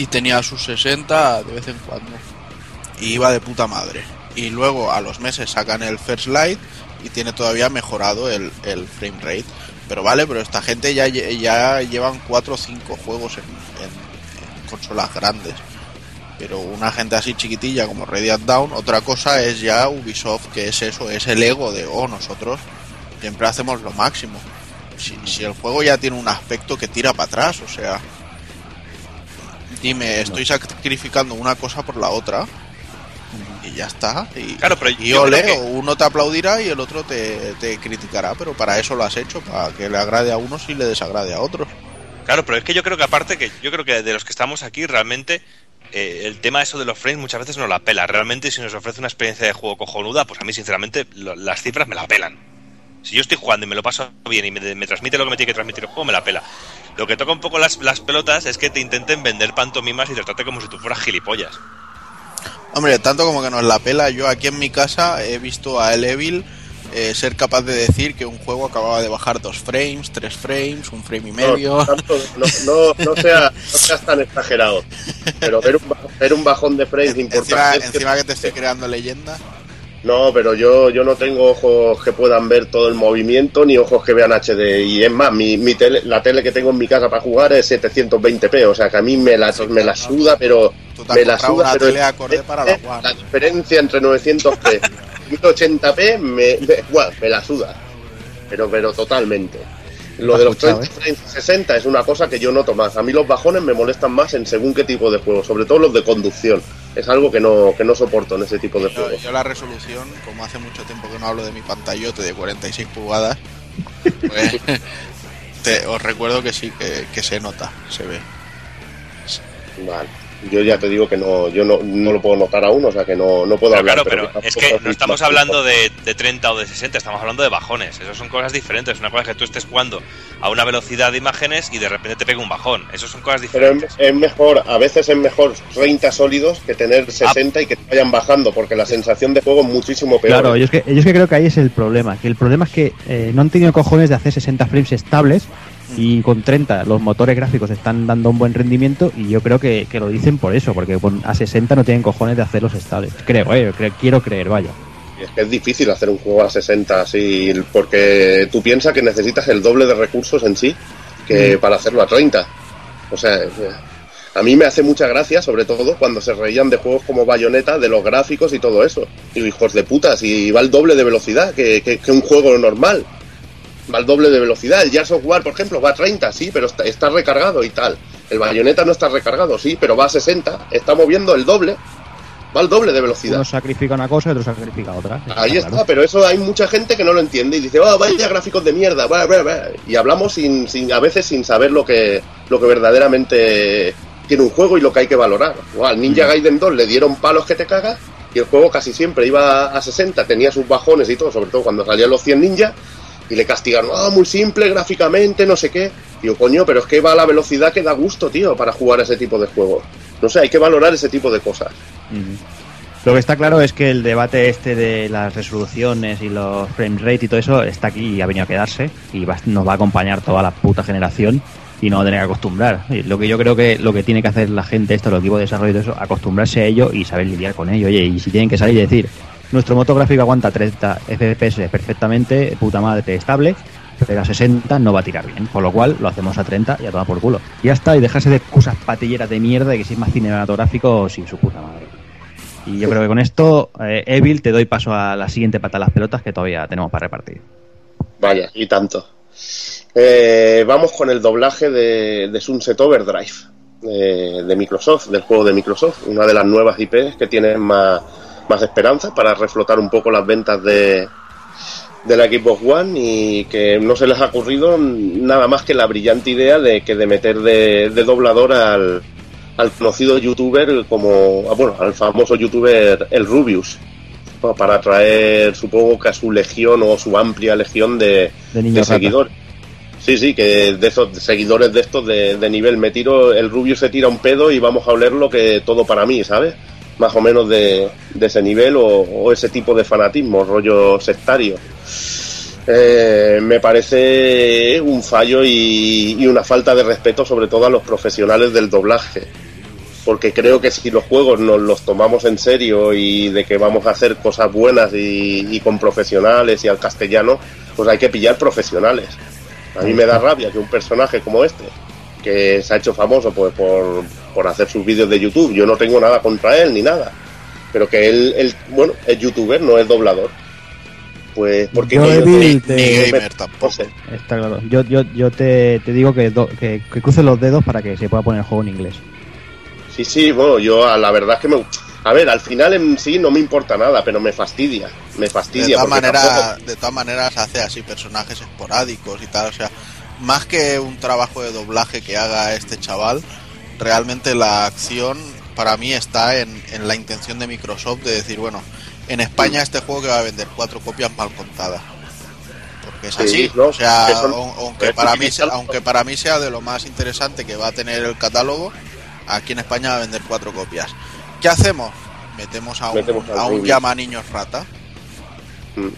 y tenía sus 60 de vez en cuando. Y iba de puta madre. Y luego a los meses sacan el First Light y tiene todavía mejorado el, el frame rate. Pero vale, pero esta gente ya, ya llevan 4 o 5 juegos en consolas grandes. Pero una gente así chiquitilla como Radiant Down, otra cosa es ya Ubisoft, que es eso, es el ego de, oh, nosotros siempre hacemos lo máximo. Si, si el juego ya tiene un aspecto que tira para atrás, o sea, dime, estoy sacrificando una cosa por la otra. Y ya está. Y, Claro, pero y ole, que- uno te aplaudirá y el otro te, te criticará, pero para eso lo has hecho, para que le agrade a unos y le desagrade a otros. Claro, pero es que yo creo que aparte que yo creo que de los que estamos aquí realmente eh, el tema eso de los frames muchas veces nos la pela. Realmente si nos ofrece una experiencia de juego cojonuda, pues a mí sinceramente lo- las cifras me la pelan. Si yo estoy jugando y me lo paso bien y me, me transmite lo que me tiene que transmitir el juego, me la pela. Lo que toca un poco las, las pelotas es que te intenten vender pantomimas y tratarte como si tú fueras gilipollas. Hombre, tanto como que nos la pela, yo aquí en mi casa he visto a El Evil eh, ser capaz de decir que un juego acababa de bajar dos frames, tres frames, un frame y medio. No, tanto- no, no, no sea- no seas tan exagerado. Pero ver un, ver un bajón de frames encima, importante. es que- encima que te estoy creando leyenda. No, pero yo, yo no tengo ojos que puedan ver todo el movimiento ni ojos que vean HD. Y es más, mi, mi tele, la tele que tengo en mi casa para jugar es 720p. O sea que a mí me la, me la suda, pero. Tú te has Me la suda, una pero tele es- acorde para la One. La diferencia entre 900p y 1080p me, me, la suda. Pero, pero totalmente. Lo de los escuchado, 30 frames 60 es una cosa que yo noto más. A mí los bajones me molestan más en según qué tipo de juego, sobre todo los de conducción. Es algo que no, que no soporto en ese tipo de Yo, juegos. yo la resolución, como hace mucho tiempo que no hablo de mi pantallote de 46 pulgadas, pues, te- os recuerdo que sí, que, que se nota, se ve. Vale. Yo ya te digo que no, yo no, no lo puedo notar aún, o sea que no, no puedo Pero hablar. claro, pero que es que no estamos hablando de, de 30 o de 60, estamos hablando de bajones. Eso son cosas diferentes. Una cosa es que tú estés jugando a una velocidad de imágenes y de repente te pega un bajón. Eso son cosas Pero es, diferentes. es mejor, a veces es mejor 30 sólidos que tener 60 y que te vayan bajando, porque la sensación de juego es muchísimo peor. Claro, yo es, que, yo es que creo que ahí es el problema. Que el problema es que eh, no han tenido cojones de hacer 60 frames estables y con 30 los motores gráficos están dando un buen rendimiento y yo creo que, que lo dicen por eso, porque con- a 60 no tienen cojones de hacerlos estables. Creo, eh, cre- quiero creer, vaya. Y es que es difícil hacer un juego a 60 así, porque tú piensas que necesitas el doble de recursos en sí que para hacerlo a 30. O sea, a mí me hace mucha gracia, sobre todo cuando se reían de juegos como Bayonetta, de los gráficos y todo eso. Digo, hijos de puta, si va el doble de velocidad que, que- que un juego normal. Va al doble de velocidad. El Gears of War, por ejemplo, va a 30, sí, pero está, está recargado y tal. El Bayonetta no está recargado, sí, pero va a 60. Está moviendo el doble. Va al doble de velocidad. Uno sacrifica una cosa y otro sacrifica otra. Ahí está, claro. pero eso hay mucha gente que no lo entiende y dice, oh, vaya gráficos de mierda, bla, bla, bla". y hablamos sin, sin, a veces sin saber lo que, lo que verdaderamente tiene un juego y lo que hay que valorar. Buah, al Ninja Gaiden 2 le dieron palos que te cagas y el juego casi siempre iba a 60, tenía sus bajones y todo, sobre todo cuando salían los 100 ninja y le castigaron, ah, muy simple gráficamente, no sé qué. Digo, coño, pero es que va a la velocidad que da gusto, tío, para jugar ese tipo de juegos. No sé, hay que valorar ese tipo de cosas. Lo que está claro es que el debate este de las resoluciones y los frame rate y todo eso está aquí y ha venido a quedarse y nos va a acompañar toda la puta generación y no va a tener que acostumbrar. Lo que yo creo que lo que tiene que hacer la gente, esto, los equipos de desarrollo y todo eso, acostumbrarse a ello y saber lidiar con ello. Oye, y si tienen que salir y decir, nuestro motor gráfico aguanta 30 FPS perfectamente, puta madre, estable, pero a 60 no va a tirar bien. Con lo cual lo hacemos a 30 y a tomar por culo. Y ya está, y dejarse de excusas patilleras de mierda de que si es más cinematográfico sin su puta madre. Y yo creo que con esto, eh, Evil, te doy paso a la siguiente pata de las pelotas que todavía tenemos para repartir. Vaya, y tanto. Eh, vamos con el doblaje de, de Sunset Overdrive de, de Microsoft, del juego de Microsoft, una de las nuevas IPs que tienen más, más esperanza para reflotar un poco las ventas de, de la Xbox One y que no se les ha ocurrido nada más que la brillante idea de que de meter de, de doblador al, al conocido youtuber como ah, bueno al famoso youtuber el Rubius para atraer supongo que a su legión o su amplia legión de, De seguidores. Sí sí que de esos seguidores de estos de, de nivel me tiro el Rubius se tira un pedo y vamos a olerlo que todo para mí sabes más o menos de, ese nivel o, ese tipo de fanatismo rollo sectario eh, me parece un fallo y, y una falta de respeto sobre todo a los profesionales del doblaje porque creo que si los juegos nos los tomamos en serio y de que vamos a hacer cosas buenas y, y con profesionales y al castellano, pues hay que pillar profesionales. A mí me da rabia que un personaje como este, que se ha hecho famoso pues, por, por hacer sus vídeos de YouTube, yo no tengo nada contra él ni nada, pero que él, él bueno, es youtuber, no es doblador. Pues porque Yo, Evil, Ni, te- ni gamer no tampoco. sé. Está claro. Yo, yo, yo te, te digo que, do- que, que cruces los dedos para que se pueda poner el juego en inglés. Sí, sí, bueno, yo a la verdad es que me, A ver, al final en sí no me importa nada, pero me fastidia. Me fastidia. De todas maneras, tampoco- de todas maneras hace así personajes esporádicos y tal, o sea, más que un trabajo de doblaje que haga este chaval, realmente la acción para mí está en, en la intención de Microsoft de decir, bueno, en España este juego que va a vender cuatro copias mal contadas. Porque es Sí, así, ¿no? o sea, son- aunque para mí sea, aunque para mí sea de lo más interesante que va a tener el catálogo, aquí en España va a vender cuatro copias. ¿Qué hacemos? Metemos a un, Metemos a un llama niños rata Mm.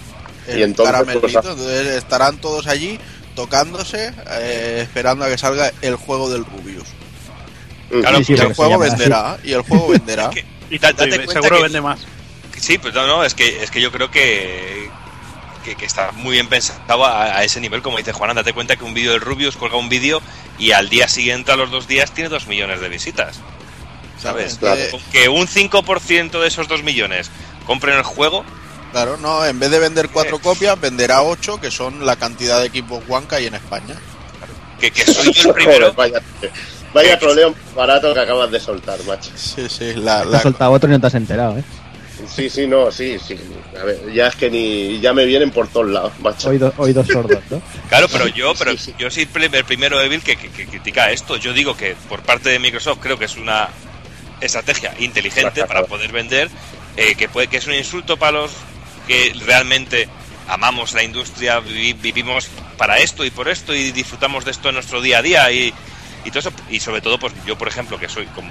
el Y entonces, pues, entonces estarán todos allí tocándose eh, esperando a que salga el juego del Rubius Mm. Claro, Sí, sí, y el juego venderá y el juego venderá Que- y da- date Y cuenta seguro que- vende más. Sí, pues no, no, es que, es que yo creo que, que, que está muy bien pensado a, a ese nivel, como dice Juan, date cuenta que un vídeo del Rubius cuelga un vídeo y al día siguiente, a los dos días, tiene dos millones de visitas. ¿Sabes? Claro. Eh, que un 5% de esos dos millones compren el juego, claro no en vez de vender cuatro copias venderá ocho que son la cantidad de equipos One que hay en España que, que soy yo el primero. Vaya, troleo barato que acabas de soltar, macho. sí sí la, la- has soltado otro y no te has enterado, ¿eh? Sí, sí, no, sí, sí. A ver, ya es que ni. Ya me vienen por todos lados, macho. Oídos, oídos sordos, ¿no? Claro, pero yo, pero Sí, sí. yo soy el primero Evil que, que- que critica esto. Yo digo que por parte de Microsoft creo que es una estrategia inteligente para poder vender, eh, que puede que es un insulto para los que realmente amamos la industria, vivi- vivimos para esto y por esto y disfrutamos de esto en nuestro día a día y, y todo eso. Y sobre todo, pues yo, por ejemplo, que soy como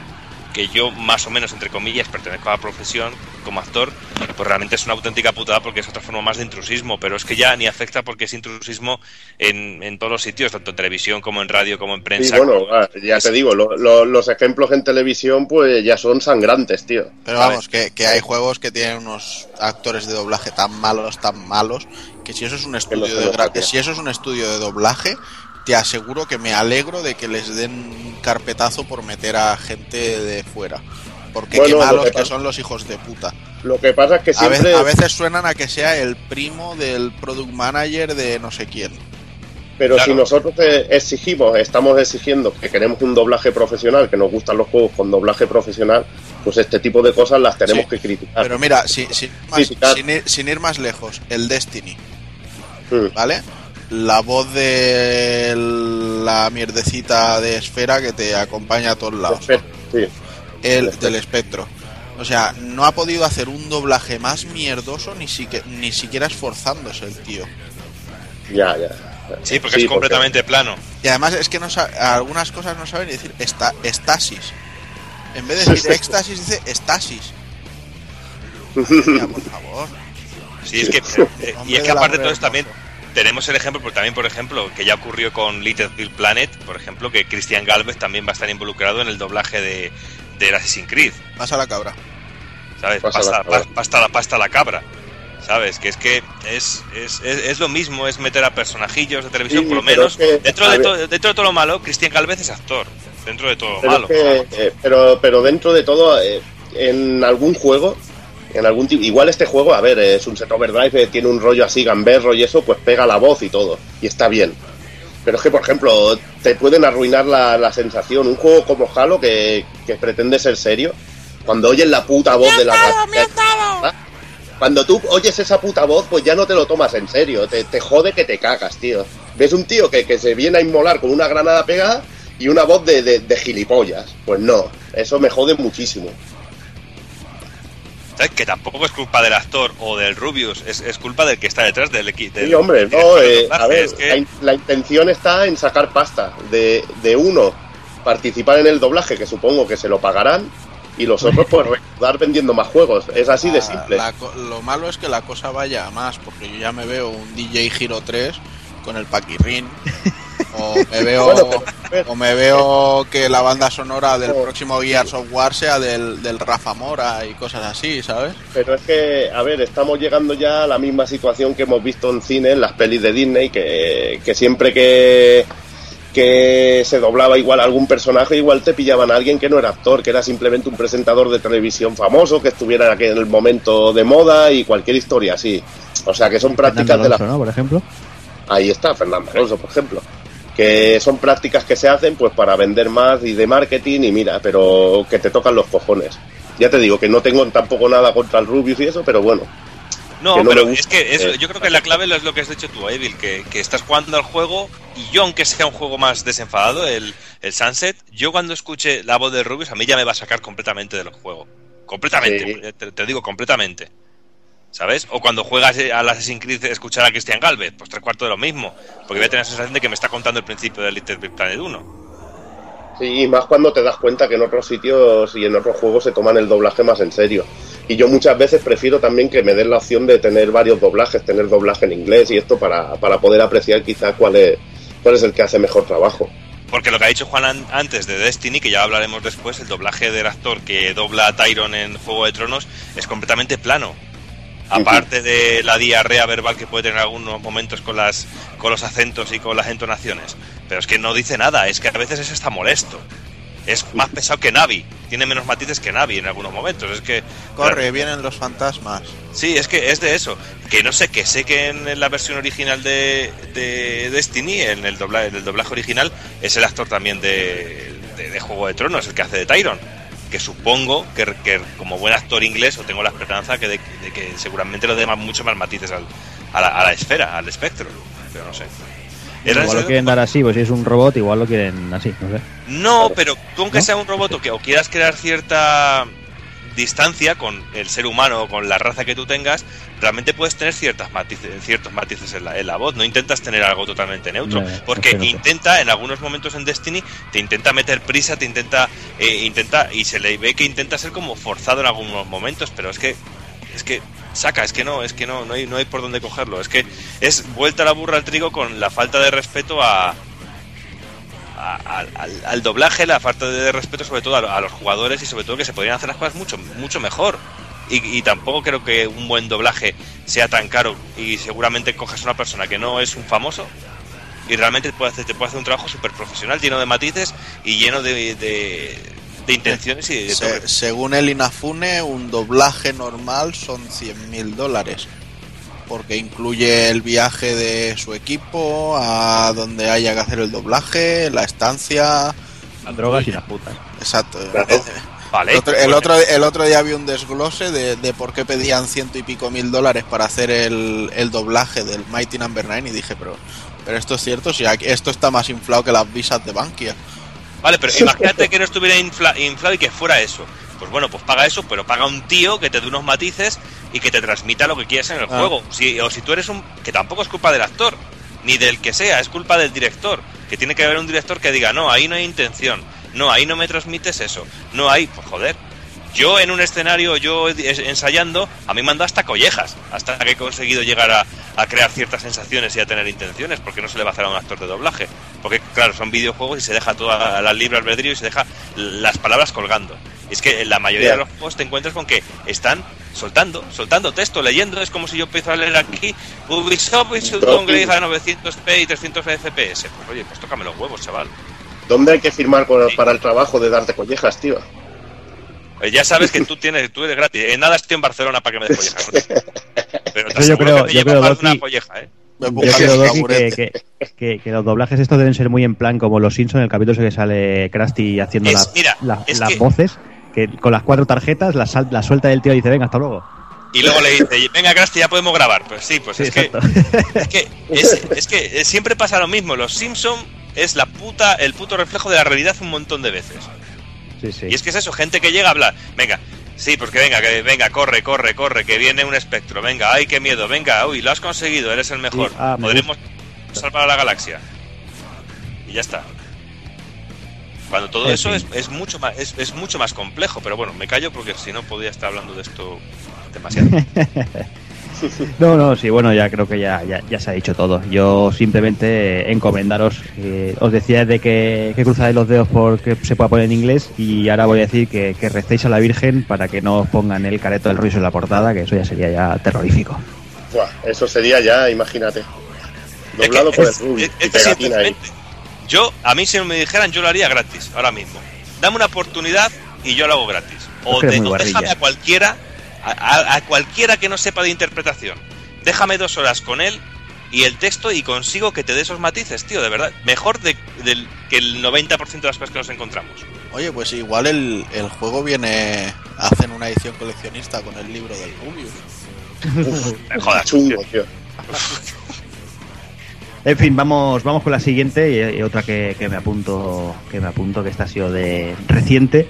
que yo más o menos entre comillas pertenezco a la profesión como actor, pues realmente es una auténtica putada porque es otra forma más de intrusismo, pero es que ya ni afecta porque es intrusismo en, en todos los sitios, tanto en televisión como en radio, como en Sí, prensa. bueno, como- ah, ya te digo, lo- lo- los ejemplos en televisión, pues ya son sangrantes, tío. pero vamos que, que hay juegos que tienen unos actores de doblaje tan malos tan malos que si eso es un estudio de si eso es un estudio de doblaje te aseguro que me alegro de que les den carpetazo por meter a gente de fuera porque Bueno, qué lo malos que son los hijos de puta Lo que pasa es que A, siempre. a veces suenan a que sea el primo del product manager de no sé quién. Pero Claro. si nosotros exigimos, estamos exigiendo que queremos un doblaje profesional, que nos gustan los juegos con doblaje profesional, pues este tipo de cosas las tenemos Sí, que criticar. Pero mira, si- sin, más- Criticar. sin ir, sin ir más lejos, el Destiny, Mm. ¿vale? La voz de la mierdecita de esfera que te acompaña a todos lados. Sí. El del espectro. O sea, no ha podido hacer un doblaje más mierdoso ni, sique- ni siquiera esforzándose el tío. Ya, ya. Sí, porque es completamente plano. Y además es que no sa- algunas cosas no saben ni decir esta, estasis. En vez de decir éxtasis, dice estasis. Ya, por favor. Sí, es que. eh, y es que aparte de todo esto también. Tenemos el ejemplo, porque también, por ejemplo, que ya ocurrió con Little Big Planet, por ejemplo, que Cristian Galvez también va a estar involucrado en el doblaje de, de Assassin's Creed. Pasa la cabra. ¿Sabes? Pasa Pasta, la cabra. pa- pasta la pasta la cabra. ¿Sabes? Que es que es, es, es, es lo mismo, es meter a personajillos de televisión, Sí, por lo pero menos. es que, dentro, de to- dentro de todo lo malo, Cristian Galvez es actor. Dentro de todo lo Pero, malo. es que, eh, pero, pero dentro de todo, eh, en algún juego, en algún tipo, igual este juego, a ver, es un set overdrive, eh, tiene un rollo así gamberro y eso, pues pega la voz y todo, y está bien. Pero es que, por ejemplo, te pueden arruinar la, la sensación. Un juego como Halo, que, que pretende ser serio, cuando oyes la puta voz de la ¿Ah? Cuando tú oyes esa puta voz, pues ya no te lo tomas en serio. Te, te jode que te cagas, tío. Ves un tío que, que se viene a inmolar con una granada pegada y una voz de, de- de gilipollas. Pues no, eso me jode muchísimo. ¿Sabes? Que tampoco es culpa del actor o del Rubius, es, es culpa del que está detrás del equipo. Sí, hombre, no, eh, a ver, la, in- la intención está en sacar pasta. De, de uno, participar en el doblaje, que supongo que se lo pagarán, y los otros, pues, recaudar vendiendo más juegos. Es así de La- simple. la lo malo es que la cosa vaya a más, porque yo ya me veo un DJ Hero 3 con el Paquirrin. O me veo Bueno, pero, o me veo que la banda sonora del próximo Gears of War sea del, del Rafa Mora y cosas así, ¿sabes? Pero es que, a ver, estamos llegando ya a la misma situación que hemos visto en cine, en las pelis de Disney, que, que siempre que, que se doblaba igual a algún personaje, igual te pillaban a alguien que no era actor, que era simplemente un presentador de televisión famoso, que estuviera en aquel momento de moda y cualquier historia así. O sea, que son prácticas Fernando de la... Alonso, ¿no? Por ejemplo. Ahí está, Fernando Alonso, por ejemplo. Que son prácticas que se hacen pues para vender más y de marketing y mira, pero que te tocan los cojones. Ya te digo que no tengo tampoco nada contra el Rubius y eso, pero bueno. No, no pero es que es- Eh. yo creo que la clave es lo que has dicho tú, Evil, que, que estás jugando al juego y yo, aunque sea un juego más desenfadado, el, el Sunset, yo cuando escuche la voz de Rubius, a mí ya me va a sacar completamente del juego. Completamente, Sí. te, te digo completamente. ¿Sabes? O cuando juegas al Assassin's Creed escuchar a Christian Galvez, pues tres cuartos de lo mismo. Porque voy a tener la sensación de que me está contando el principio del Little Big Planet 1. Sí, y más cuando te das cuenta que en otros sitios y en otros juegos se toman el doblaje más en serio. Y yo muchas veces prefiero también que me den la opción de tener varios doblajes, tener doblaje en inglés y esto para, para poder apreciar quizá cuál es, cuál es el que hace mejor trabajo. Porque lo que ha dicho Juan an- antes de Destiny, que ya hablaremos después, el doblaje del actor que dobla a Tyron en Juego de Tronos es completamente plano. Aparte de la diarrea verbal que puede tener en algunos momentos con las con los acentos y con las entonaciones. Pero es que no dice nada, es que a veces es hasta molesto. Es más pesado que Navi, tiene menos matices que Navi en algunos momentos. Es que Corre, vienen los fantasmas. Sí, es que es de eso. Que no sé, que sé que en la versión original de, de Destiny, en el, dobla- en el doblaje original, es el actor también de, de, de Juego de Tronos, el que hace de Tyron. Que supongo que, que como buen actor inglés, o tengo la esperanza que de, de que seguramente lo dé mucho más matices al- a, la, a la esfera, al espectro. Pero no sé. Era Igual lo quieren dar así, pues si es un robot, igual lo quieren así, no sé. no, pero tú aunque ¿No? sea un robot o que o quieras crear cierta distancia con el ser humano o con la raza que tú tengas, realmente puedes tener ciertas matices, ciertos matices en la, en la voz. No intentas tener algo totalmente neutro. No, porque no intenta, en algunos momentos en Destiny, te intenta meter prisa, te intenta, eh, intenta, y se le ve que intenta ser como forzado en algunos momentos, pero es que, es que saca, es que no, es que no, no hay, no hay por dónde cogerlo. Es que es vuelta la burra al trigo con la falta de respeto a, a- al, doblaje, la falta de respeto sobre todo a, a los jugadores y sobre todo que se podrían hacer las cosas mucho, mucho mejor. Y, y tampoco creo que un buen doblaje sea tan caro y seguramente cojas una persona que no es un famoso y realmente te puede hacer, te puede hacer un trabajo súper profesional, lleno de matices y lleno de, de, de intenciones y de Se- según el Inafune, un doblaje normal son 100 mil dólares. Porque incluye el viaje de su equipo a donde haya que hacer el doblaje, la estancia. Las drogas y las putas. Exacto. Claro. Vale, El otro, el, otro, el otro día vi un desglose de, de por qué pedían ciento y pico mil dólares para hacer el, el doblaje del Mighty Number 9 y dije, pero, pero esto es cierto, si aquí- esto está más inflado que las visas de Bankia. Vale, pero imagínate que no estuviera infla- inflado y que fuera eso. Pues bueno, pues paga eso, pero paga un tío que te dé unos matices y que te transmita lo que quieras en el Ah. juego. Si, o si tú eres un... que tampoco es culpa del actor, ni del que sea, es culpa del director. Que tiene que haber un director que diga, no, ahí no hay intención, no, ahí no me transmites eso, no hay... Pues joder. Yo en un escenario, yo ensayando, a mí me han dado hasta collejas, hasta que he conseguido llegar a, a crear ciertas sensaciones y a tener intenciones, porque no se le va a hacer a un actor de doblaje. Porque, claro, son videojuegos y se deja toda la libre albedrío y se deja las palabras colgando. Y es que en la mayoría Ya. de los juegos te encuentras con que están soltando, soltando texto, leyendo. Es como si yo empiezo a leer aquí Ubisoft y su downgrade a 900p y 300 FPS. Pues oye, pues tócame los huevos, chaval. ¿Dónde hay que firmar con- para el trabajo de darte collejas, tío? Eh, ya sabes que tú tienes, tú eres gratis. En nada estoy en Barcelona para que me des collejas. Pero te yo creo- que yo llevo creo, más de una colleja, ¿eh? Me Yo buscan creo, Doki, que, que, que- que los doblajes estos deben ser muy en plan como los Simpsons, el capítulo que sale Krusty haciendo Es- las- mira, la- las que- voces, que con las cuatro tarjetas, la, sal- la suelta del tío y dice, venga, hasta luego. Y luego le dice, venga, Krusty, ya podemos grabar. Pues sí, pues Sí, es, que, es que es, es que siempre pasa lo mismo. Los Simpson es la puta, el puto reflejo de la realidad un montón de veces. Sí, sí. Y es que es eso, gente que llega a hablar, venga, sí, pues que venga, que venga, corre, corre, corre, que viene un espectro, venga, ay, qué miedo, venga, uy, lo has conseguido, eres el mejor, Sí, ah, me podremos salvar a la galaxia. Y ya está. Cuando todo En eso es, es mucho más es, es mucho más complejo, pero bueno, me callo porque si no podría estar hablando de esto demasiado. No, no, sí, bueno, ya creo que ya, ya, ya se ha dicho todo. Yo simplemente encomendaros, eh, os decía de que, que cruzáis los dedos porque se pueda poner en inglés y ahora voy a decir que, que recéis a la Virgen para que no os pongan el careto del ruido en la portada, que eso ya sería ya terrorífico. Buah, eso sería ya, imagínate. Doblado Es que por el es- y pegatina ahí. Yo, a mí si me dijeran, yo lo haría gratis, ahora mismo. Dame una oportunidad y yo lo hago gratis. O, de- déjame a cualquiera, a, a- a cualquiera que no sepa de interpretación. Déjame dos horas con él y el texto y consigo que te dé esos matices, tío, de verdad. Mejor de, del- que el 90% de las cosas que nos encontramos. Oye, pues igual el, el juego viene. Hacen una edición coleccionista con el libro del Rubius. Me jodas, Chungo, tío. En fin, vamos, vamos con la siguiente y, otra que, me apunto, que me apunto, que esta ha sido de reciente.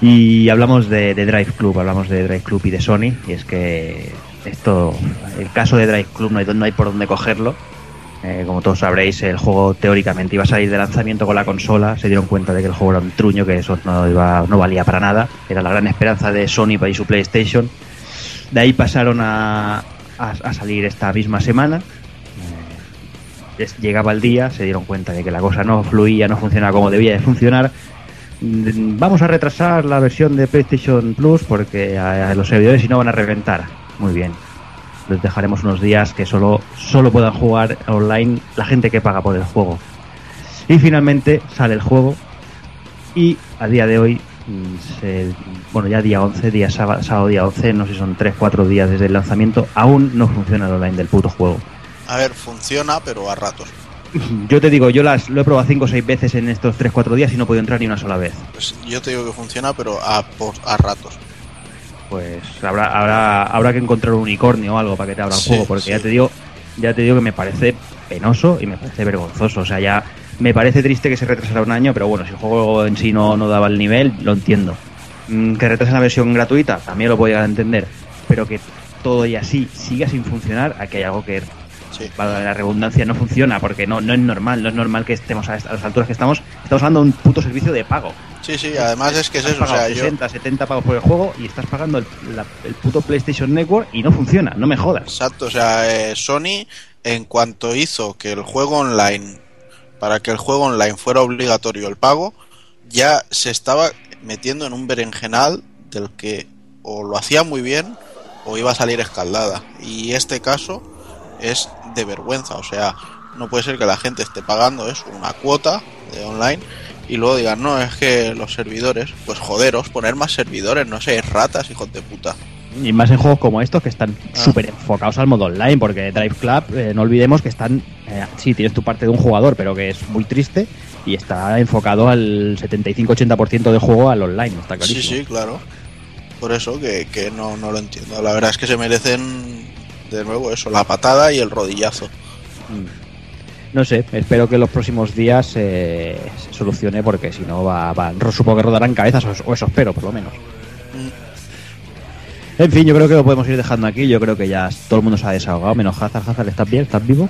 Y hablamos de, Drive Club, hablamos de Drive Club y de Sony. Y es que esto, el caso de Drive Club no hay, no hay por dónde cogerlo. Eh, como todos sabréis, el juego teóricamente iba a salir de lanzamiento con la consola. Se dieron cuenta de que el juego era un truño, que eso no, iba, no valía para nada. Era la gran esperanza de Sony para su PlayStation. De ahí pasaron a salir esta misma semana. Llegaba el día, se dieron cuenta de que la cosa no fluía, no funcionaba como debía de funcionar. Mm, Vamos a retrasar la versión de PlayStation Plus porque a, los servidores si no van a reventar. Muy bien. Les dejaremos unos días que solo, solo puedan jugar online la gente que paga por el juego. Y finalmente sale el juego y a día de hoy, mm, bueno ya día 11, día sábado, sábado día 11, no sé si son 3, 4 días desde el lanzamiento, aún no funciona el online del puto juego. A ver, funciona, pero a ratos. Yo te digo, yo las lo he probado 5 o 6 veces en estos 3-4 días y no he podido entrar ni una sola vez. Pues yo te digo que funciona, pero a, por- a ratos. Pues habrá, habrá, habrá que encontrar un unicornio o algo para que te abra el Sí, juego, porque sí. ya te digo, ya te digo que me parece penoso y me parece vergonzoso. O sea, ya me parece triste que se retrasara un año, pero bueno, si el juego en sí no, no daba el nivel, lo entiendo. Mm, Que retrasen la versión gratuita, también lo puedo llegar a entender. Pero que todo y así siga sin funcionar, aquí hay algo que Sí. la redundancia no funciona, porque no, no es normal, no es normal que estemos a, las alturas que estamos. Estamos hablando de un puto servicio de pago. Sí, sí, además es que es eso. O sea, yo. 60, 70 pagos por el juego y estás pagando el, la- el puto PlayStation Network y no funciona, no me jodas. Exacto, o sea, eh, Sony en cuanto hizo que el juego online, para que el juego online fuera obligatorio el pago, ya se estaba metiendo en un berenjenal del que o lo hacía muy bien o iba a salir escaldada. Y este caso es de vergüenza, o sea, no puede ser que la gente esté pagando eso, una cuota de online y luego digan, no, es que los servidores, pues joderos, poner más servidores, no sé, ratas, hijos de puta. Y más en juegos como estos que están Ah. súper enfocados al modo online, porque Drive Club, eh, no olvidemos que están, eh, sí, tienes tu parte de un jugador, pero que es muy triste y está enfocado al 75-80% del juego al online, está Sí, clarísimo. sí, claro. Por eso que, que no, no lo entiendo. La verdad es que se merecen de nuevo eso, la patada y el rodillazo. Mm. No sé, espero que en los próximos días eh, se solucione porque si no va, va- supongo que rodarán cabezas o, o eso espero por lo menos. En fin, yo creo que lo podemos ir dejando aquí. Yo creo que ya todo el mundo se ha desahogado, menos Hazard. Hazard, ¿estás bien? ¿Estás vivo?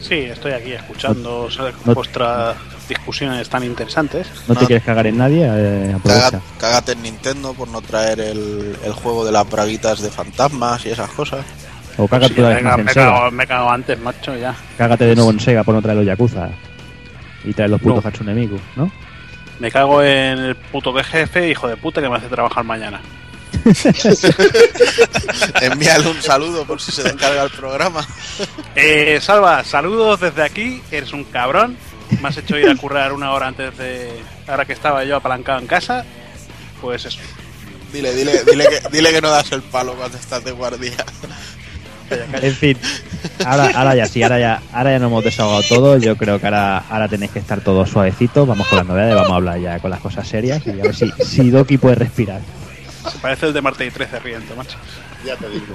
Sí, estoy aquí escuchando No- vuestras discusiones tan interesantes. ¿No te No. quieres cagar en nadie? Eh, aprovecha. Caga- Cágate en Nintendo por no traer el, el juego de las braguitas de fantasmas y esas cosas. O cágate Sí, otra vez venga, más en me, Sega. cago, me cago antes, macho, ya. Cágate de nuevo en Sega por no traer los Yakuza. Y traer los putos No. Hatsune Miku, ¿no? Me cago en el puto de jefe, hijo de puta, que me hace trabajar mañana. Envíale un saludo por si se descarga el programa. Eh, Salva, saludos desde aquí, eres un cabrón. Me has hecho ir a currar una hora antes de. Ahora que estaba yo apalancado en casa. Pues eso. Dile, dile, dile que, dile que no das el palo cuando estás de guardia. En fin, ahora, ahora ya sí, ahora ya, ahora ya nos hemos desahogado todo. Yo creo que ahora, ahora tenéis que estar todos suavecitos. Vamos con las novedades, vamos a hablar ya con las cosas serias y a ver si, si Doki puede respirar. Se parece el de Marte y 13 riente, macho. Ya te digo.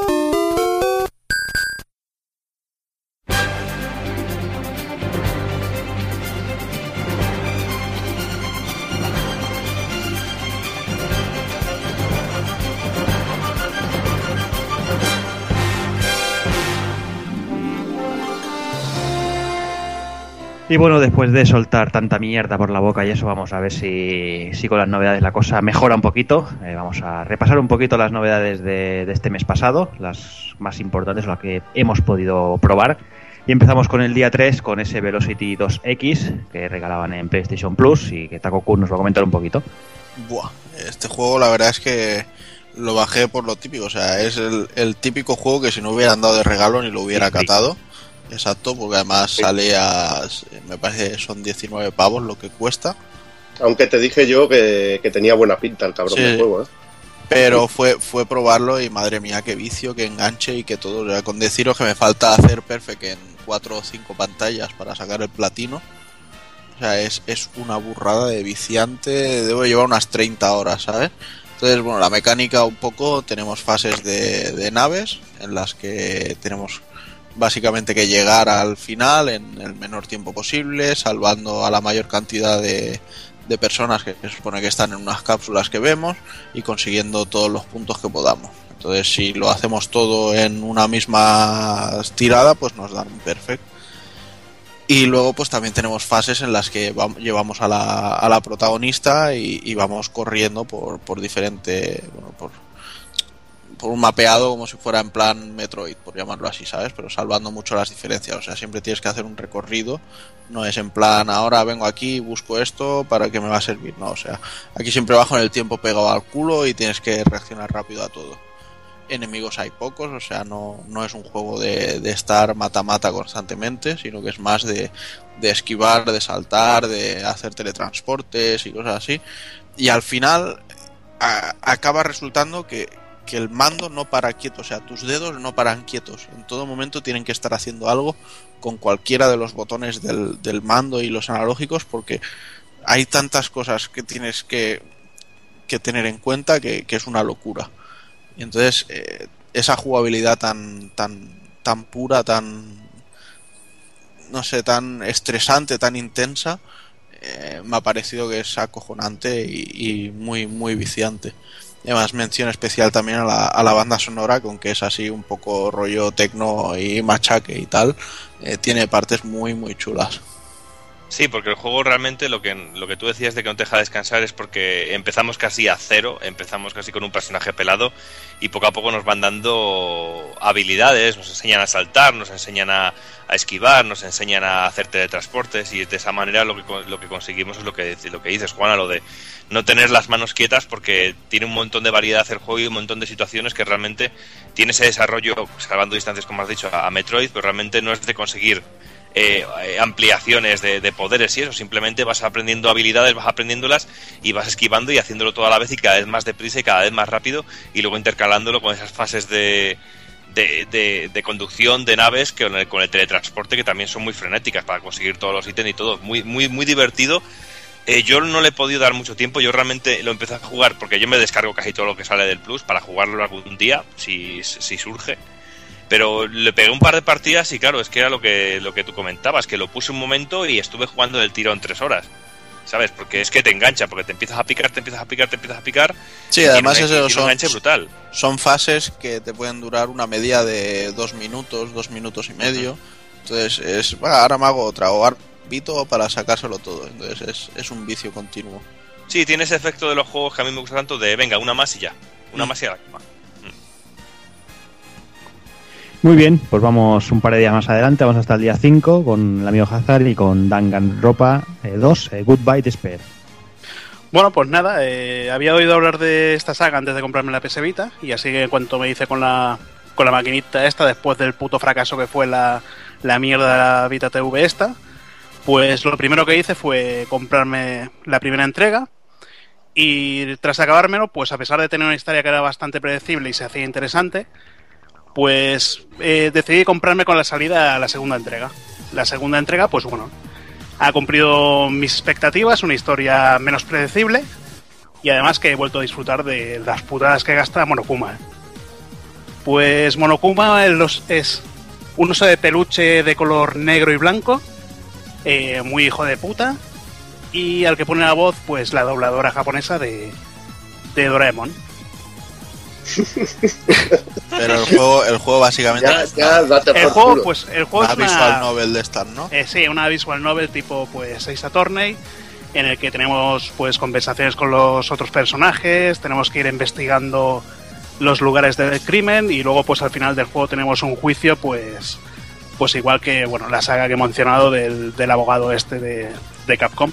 Y bueno, después de soltar tanta mierda por la boca y eso, vamos a ver si, si con las novedades la cosa mejora un poquito. Eh, vamos a repasar un poquito las novedades de, de este mes pasado, las más importantes, las que hemos podido probar. Y empezamos con el día 3, con ese Velocity 2X que regalaban en PlayStation Plus y que Taco Kun nos va a comentar un poquito. Buah, este juego la verdad es que lo bajé por lo típico, o sea, es el, el típico juego que si no hubieran dado de regalo ni lo hubiera Sí, sí. Exacto, porque además sale a, me parece que son 19 pavos lo que cuesta. Aunque te dije yo que, que tenía buena pinta el cabrón Sí. del juego, ¿eh? Pero fue, fue probarlo y madre mía, qué vicio, qué enganche y que todo. O sea, con deciros que me falta hacer perfect en 4 o 5 pantallas para sacar el platino. O sea, es, es una burrada de viciante. Debo llevar unas 30 horas, ¿sabes? Entonces, bueno, la mecánica un poco, tenemos fases de, de naves en las que tenemos básicamente que llegar al final en el menor tiempo posible, salvando a la mayor cantidad de, de personas que se supone que están en unas cápsulas que vemos y consiguiendo todos los puntos que podamos. Entonces, si lo hacemos todo en una misma tirada, pues nos dan un perfect. Y luego, pues también tenemos fases en las que vam- llevamos a la, a la protagonista y, y vamos corriendo por, por diferente. Bueno, por, por un mapeado como si fuera en plan Metroid, por llamarlo así, ¿sabes? Pero salvando mucho las diferencias. O sea, siempre tienes que hacer un recorrido. No es en plan, ahora vengo aquí, busco esto para que me va a servir. No, o sea, aquí siempre bajo en el tiempo pegado al culo y tienes que reaccionar rápido a todo. Enemigos hay pocos, o sea, no, no es un juego de, estar mata-mata constantemente, sino que es más de, de esquivar, de saltar, de hacer teletransportes y cosas así. Y al final acaba resultando que, que el mando no para quieto, o sea, tus dedos no paran quietos. En todo momento tienen que estar haciendo algo con cualquiera de los botones del, del mando y los analógicos porque hay tantas cosas que tienes que, que tener en cuenta que, es una locura. Y entonces eh, esa jugabilidad tan, tan, tan pura, tan, no sé, tan estresante, tan intensa, eh, me ha parecido que es acojonante y, y muy, muy viciante. Además, mención especial también a la, a la banda sonora, con que es así un poco rollo tecno y machaque y tal. eh, tiene partes muy, muy chulas. Sí, porque el juego realmente lo que, lo que tú decías de que no te deja descansar es porque empezamos casi a cero, empezamos casi con un personaje pelado y poco a poco nos van dando habilidades, nos enseñan a saltar, nos enseñan a, a esquivar, nos enseñan a hacer teletransportes y de esa manera lo que, lo que conseguimos es lo que, lo que dices, Juana, lo de no tener las manos quietas porque tiene un montón de variedad el juego y un montón de situaciones que realmente tiene ese desarrollo, salvando distancias como has dicho, a Metroid, pero realmente no es de conseguir eh, eh, ampliaciones de, de poderes y eso, simplemente vas aprendiendo habilidades, vas aprendiéndolas y vas esquivando y haciéndolo toda la vez y cada vez más deprisa y cada vez más rápido y luego intercalándolo con esas fases de, de, de- de conducción de naves que con el, teletransporte que también son muy frenéticas para conseguir todos los ítems y todo, muy, muy, muy divertido. Eh, yo no le he podido dar mucho tiempo, yo realmente lo empecé a jugar porque yo me descargo casi todo lo que sale del Plus para jugarlo algún día, si, si surge. Pero le pegué un par de partidas y claro, es que era lo que, lo que tú comentabas, que lo puse un momento y estuve jugando del tiro en tres horas. ¿Sabes? Porque es que te engancha, porque te empiezas a picar, te empiezas a picar, te empiezas a picar. Sí, además un- eso son, enganche brutal. son fases que te pueden durar una media de dos minutos, dos minutos y medio. Entonces es, "Va, ahora me hago otra, o para sacárselo todo. Entonces es, es un vicio continuo. Sí, tiene ese efecto de los juegos que a mí me gusta tanto de venga, una más y ya. Una Mm. más y a la cama. Muy bien, pues vamos un par de días más adelante, vamos hasta el día 5 con el amigo Hazard y con Danganronpa 2, eh, Goodbye Despair. Bueno, pues nada, eh, había oído hablar de esta saga antes de comprarme la PS Vita y así que en cuanto me hice con la, con la maquinita esta, después del puto fracaso que fue la, la mierda de la Vita TV esta, pues lo primero que hice fue comprarme la primera entrega y tras acabármelo, pues a pesar de tener una historia que era bastante predecible y se hacía interesante, pues eh, decidí comprarme con la salida la segunda entrega. La segunda entrega, pues bueno, ha cumplido mis expectativas, una historia menos predecible y además que he vuelto a disfrutar de las putadas que gasta Monokuma. ¿eh? Pues Monokuma es un oso de peluche de color negro y blanco, eh, muy hijo de puta, y al que pone la voz, pues la dobladora japonesa de, de Doraemon. Pero el juego, el juego básicamente Ya, ya, date El por juego, culo. pues, el juego una es una, visual novel de estas, ¿no? Eh, sí, una visual novel tipo pues Ace Attorney, en el que tenemos pues conversaciones con los otros personajes, tenemos que ir investigando los lugares del crimen y luego pues al final del juego tenemos un juicio pues pues igual que bueno la saga que he mencionado del, del abogado este de, de Capcom.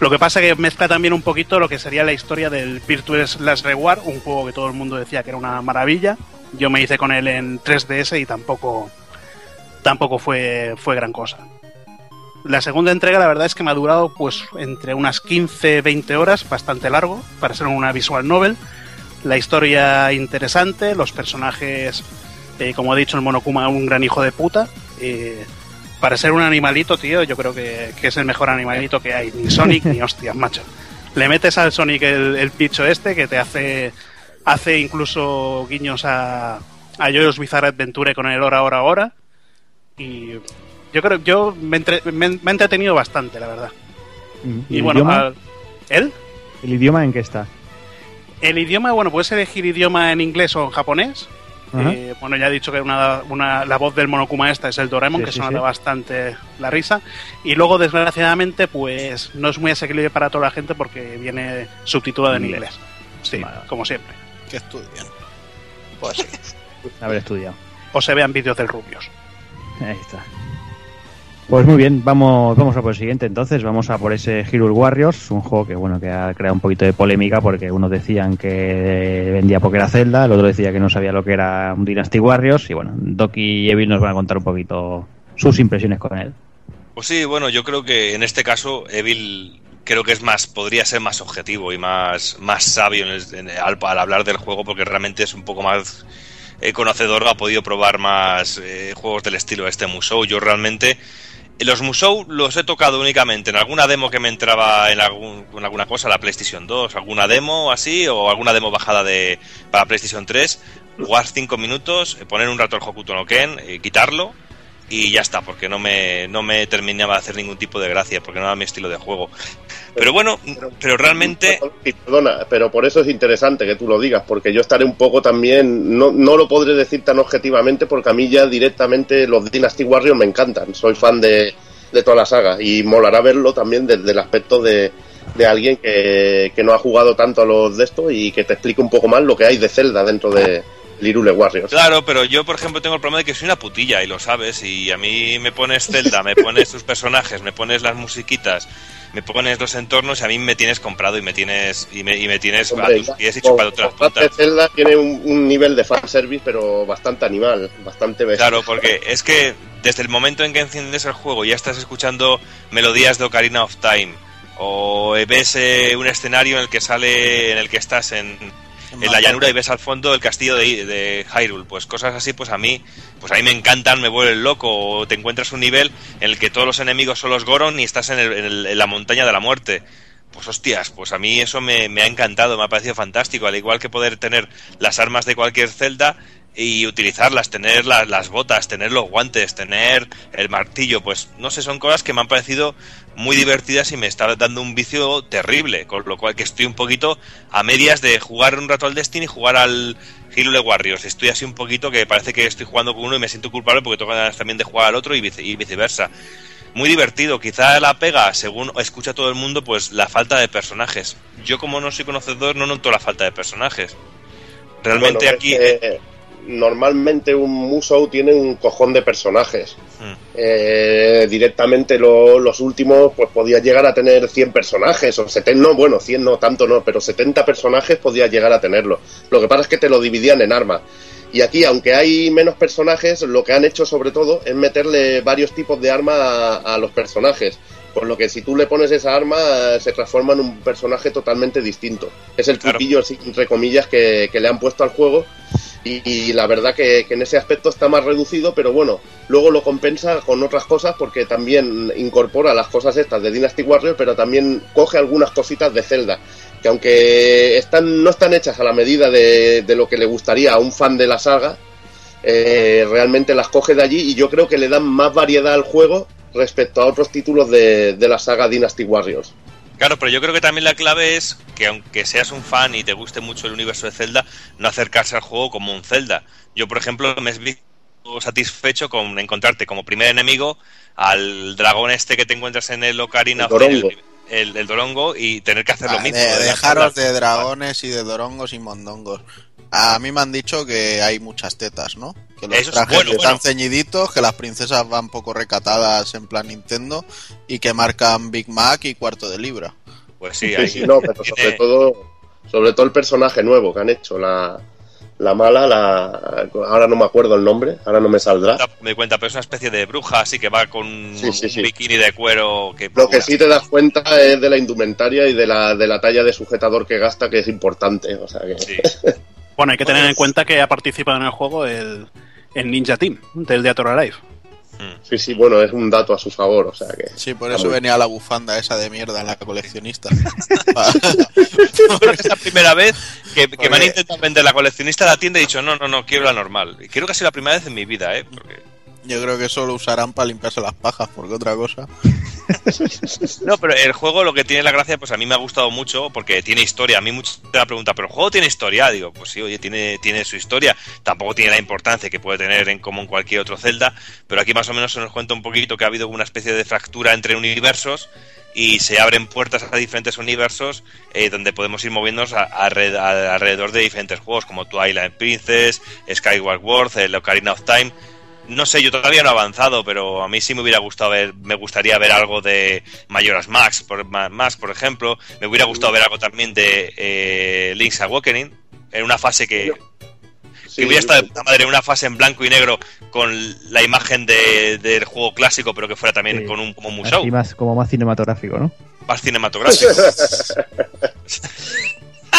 Lo que pasa que mezcla también un poquito lo que sería la historia del Virtual Last Reward, un juego que todo el mundo decía que era una maravilla. Yo me hice con él en 3DS y tampoco, tampoco fue, fue gran cosa. La segunda entrega, la verdad es que me ha durado pues entre unas 15-20 horas, bastante largo, para ser una visual novel. La historia interesante, los personajes, eh, como he dicho, el Monokuma un gran hijo de puta. Eh, para ser un animalito, tío, yo creo que, que, es el mejor animalito que hay. Ni Sonic ni hostias, macho. Le metes al Sonic el, el picho este que te hace, hace incluso guiños a, a Jojo's Bizarre Adventure con el hora, hora, hora. Y yo creo yo me, entre, me, me, he entretenido bastante, la verdad. ¿Y, y bueno, al- ¿él? ¿El idioma en qué está? El idioma, bueno, puedes elegir idioma en inglés o en japonés. Eh, bueno, ya he dicho que una, una- la voz del Monokuma esta es el Doraemon, Sí, que sí, suena sí. bastante la risa. Y luego, desgraciadamente, pues no es muy asequible para toda la gente porque viene subtitulado en Inglés. Sí, Vale, como siempre. Que estudien. Pues sí. Haber estudiado. O se vean vídeos del Rubios. Ahí está. Pues muy bien, vamos, vamos a por el siguiente entonces, vamos a por ese Hyrule Warriors, un juego que bueno que ha creado un poquito de polémica porque unos decían que vendía porque era Zelda, el otro decía que no sabía lo que era un Dynasty Warriors y bueno, Doki y Evil nos van a contar un poquito sus impresiones con él. Pues sí, bueno, yo creo que en este caso Evil creo que es más, podría ser más objetivo y más, más sabio en al, hablar del juego porque realmente es un poco más eh, conocedor, ha podido probar más eh, juegos del estilo este Musou. Yo realmente los Musou los he tocado únicamente en alguna demo que me entraba en, algún, alguna cosa, la PlayStation 2, alguna demo así, o alguna demo bajada de para PlayStation 3, jugar 5 minutos, eh, poner un rato el Hokuto no Ken, eh, quitarlo y ya está, porque no me, no me terminaba de hacer ningún tipo de gracia, porque no era mi estilo de juego. Pero bueno, pero realmente... Perdona, pero por eso es interesante que tú lo digas, porque yo estaré un poco también, no, no lo podré decir tan objetivamente, porque a mí ya directamente los Dynasty Warriors me encantan, soy fan de, de toda la saga y molará verlo también desde el aspecto de, de alguien que, que no ha jugado tanto a los de esto y que te explique un poco más lo que hay de Zelda dentro de Lirule Warriors. Claro, pero yo, por ejemplo, tengo el problema de que soy una putilla y lo sabes. Y a mí me pones Zelda, me pones tus personajes, me pones las musiquitas, me pones los entornos y a mí me tienes comprado y me tienes y me, y me tienes Hombre, a tus pies y chupado otras puntas. Zelda tiene un, un nivel de fanservice, pero bastante animal, bastante bestia. Claro, porque es que desde el momento en que enciendes el juego ya estás escuchando melodías de Ocarina of Time o ves eh, un escenario en el que sale, en el que estás en, en la llanura y ves al fondo el castillo de, de Hyrule, pues cosas así, pues a mí, pues a mí me encantan, me vuelven loco. O te encuentras un nivel en el que todos los enemigos son los Goron y estás en, el- en el- en la montaña de la muerte. Pues hostias, pues a mí eso me, me ha encantado, me ha parecido fantástico, al igual que poder tener las armas de cualquier celda y utilizarlas, tener la- las botas, tener los guantes, tener el martillo, pues no sé, son cosas que me han parecido muy divertidas y me está dando un vicio terrible, con lo cual que estoy un poquito a medias de jugar un rato al Destiny y jugar al Hyrule Warriors. Estoy así un poquito que parece que estoy jugando con uno y me siento culpable porque tengo ganas también de jugar al otro y, vice- y viceversa. Muy divertido, quizá la pega, según escucha todo el mundo, pues la falta de personajes. Yo como no soy conocedor no noto la falta de personajes. Realmente Bueno, aquí... que, normalmente un Musou tiene un cojón de personajes. Mm. Eh, directamente lo- los últimos, pues podía llegar a tener 100 personajes, o 70, no, bueno, 100 no, tanto no, pero 70 personajes podía llegar a tenerlo. Lo que pasa es que te lo dividían en armas. Y aquí, aunque hay menos personajes, lo que han hecho sobre todo es meterle varios tipos de arma a, a los personajes. Por lo que si tú le pones esa arma, se transforma en un personaje totalmente distinto. Es el Claro. truquillo, así, entre comillas, que, que le han puesto al juego. Y, y la verdad que, que en ese aspecto está más reducido, pero bueno, luego lo compensa con otras cosas porque también incorpora las cosas estas de Dynasty Warriors, pero también coge algunas cositas de Zelda, que aunque están, no están hechas a la medida de, de lo que le gustaría a un fan de la saga, eh, realmente las coge de allí y yo creo que le dan más variedad al juego respecto a otros títulos de, de la saga Dynasty Warriors. Claro, pero yo creo que también la clave es que aunque seas un fan y te guste mucho el universo de Zelda, no acercarse al juego como un Zelda. Yo, por ejemplo, me he visto satisfecho con encontrarte como primer enemigo al dragón este que te encuentras en el Ocarina El of Time, Dorongo. el, el Dorongo, y tener que hacer lo Ah, mismo. de- de dejaros de dragones y de dorongos y mondongos. A mí me han dicho que hay muchas tetas, ¿no? Que los Eso es trajes bueno, están bueno. ceñiditos, que las princesas van poco recatadas en plan Nintendo y que marcan Big Mac y cuarto de libra. Pues sí, Sí, ahí sí, no, pero sobre todo, sobre todo el personaje nuevo que han hecho, la, la mala, la, ahora no me acuerdo el nombre, ahora no me saldrá. me cuenta, pero es una especie de bruja, así que va con un, Sí, sí, un sí. bikini de cuero que Lo que sí te das cuenta es de la indumentaria y de la, de la talla de sujetador que gasta, que es importante. O sea que, Sí. Bueno, hay que tener en cuenta que ha participado en el juego el, el Ninja Team del Deator Alive. Mm. sí, sí, bueno, es un dato a su favor. O sea que, Sí, por eso muy venía la bufanda esa de mierda en la coleccionista. Creo que es la primera vez que, que me han intentado vender la coleccionista de la tienda y he dicho, no, no, no, quiero la normal. Y creo que ha sido la primera vez en mi vida, ¿eh? Porque- Yo creo que eso lo usarán para limpiarse las pajas, porque otra cosa. No, pero el juego lo que tiene la gracia, pues a mí me ha gustado mucho porque tiene historia. A mí mucha la pregunta, ¿pero el juego tiene historia? Digo, pues sí, oye, tiene, tiene su historia. Tampoco tiene la importancia que puede tener en común cualquier otro Zelda, pero aquí más o menos se nos cuenta un poquito que ha habido una especie de fractura entre universos y se abren puertas a diferentes universos eh, donde podemos ir moviéndonos a- a alred- a- alrededor de diferentes juegos como Twilight Princess, Skyward Sword, el Ocarina of Time. No sé, yo todavía no he avanzado, pero a mí sí me hubiera gustado ver, me gustaría ver algo de Majora's Max, por, Ma- Max, por ejemplo. Me hubiera gustado ver algo también de eh, Link's Awakening, en una fase que, sí, que hubiera estado de puta madre, en una fase en blanco y negro con la imagen de- del juego clásico, pero que fuera también Sí. con un como museo, Así más, como más cinematográfico, ¿no? más cinematográfico.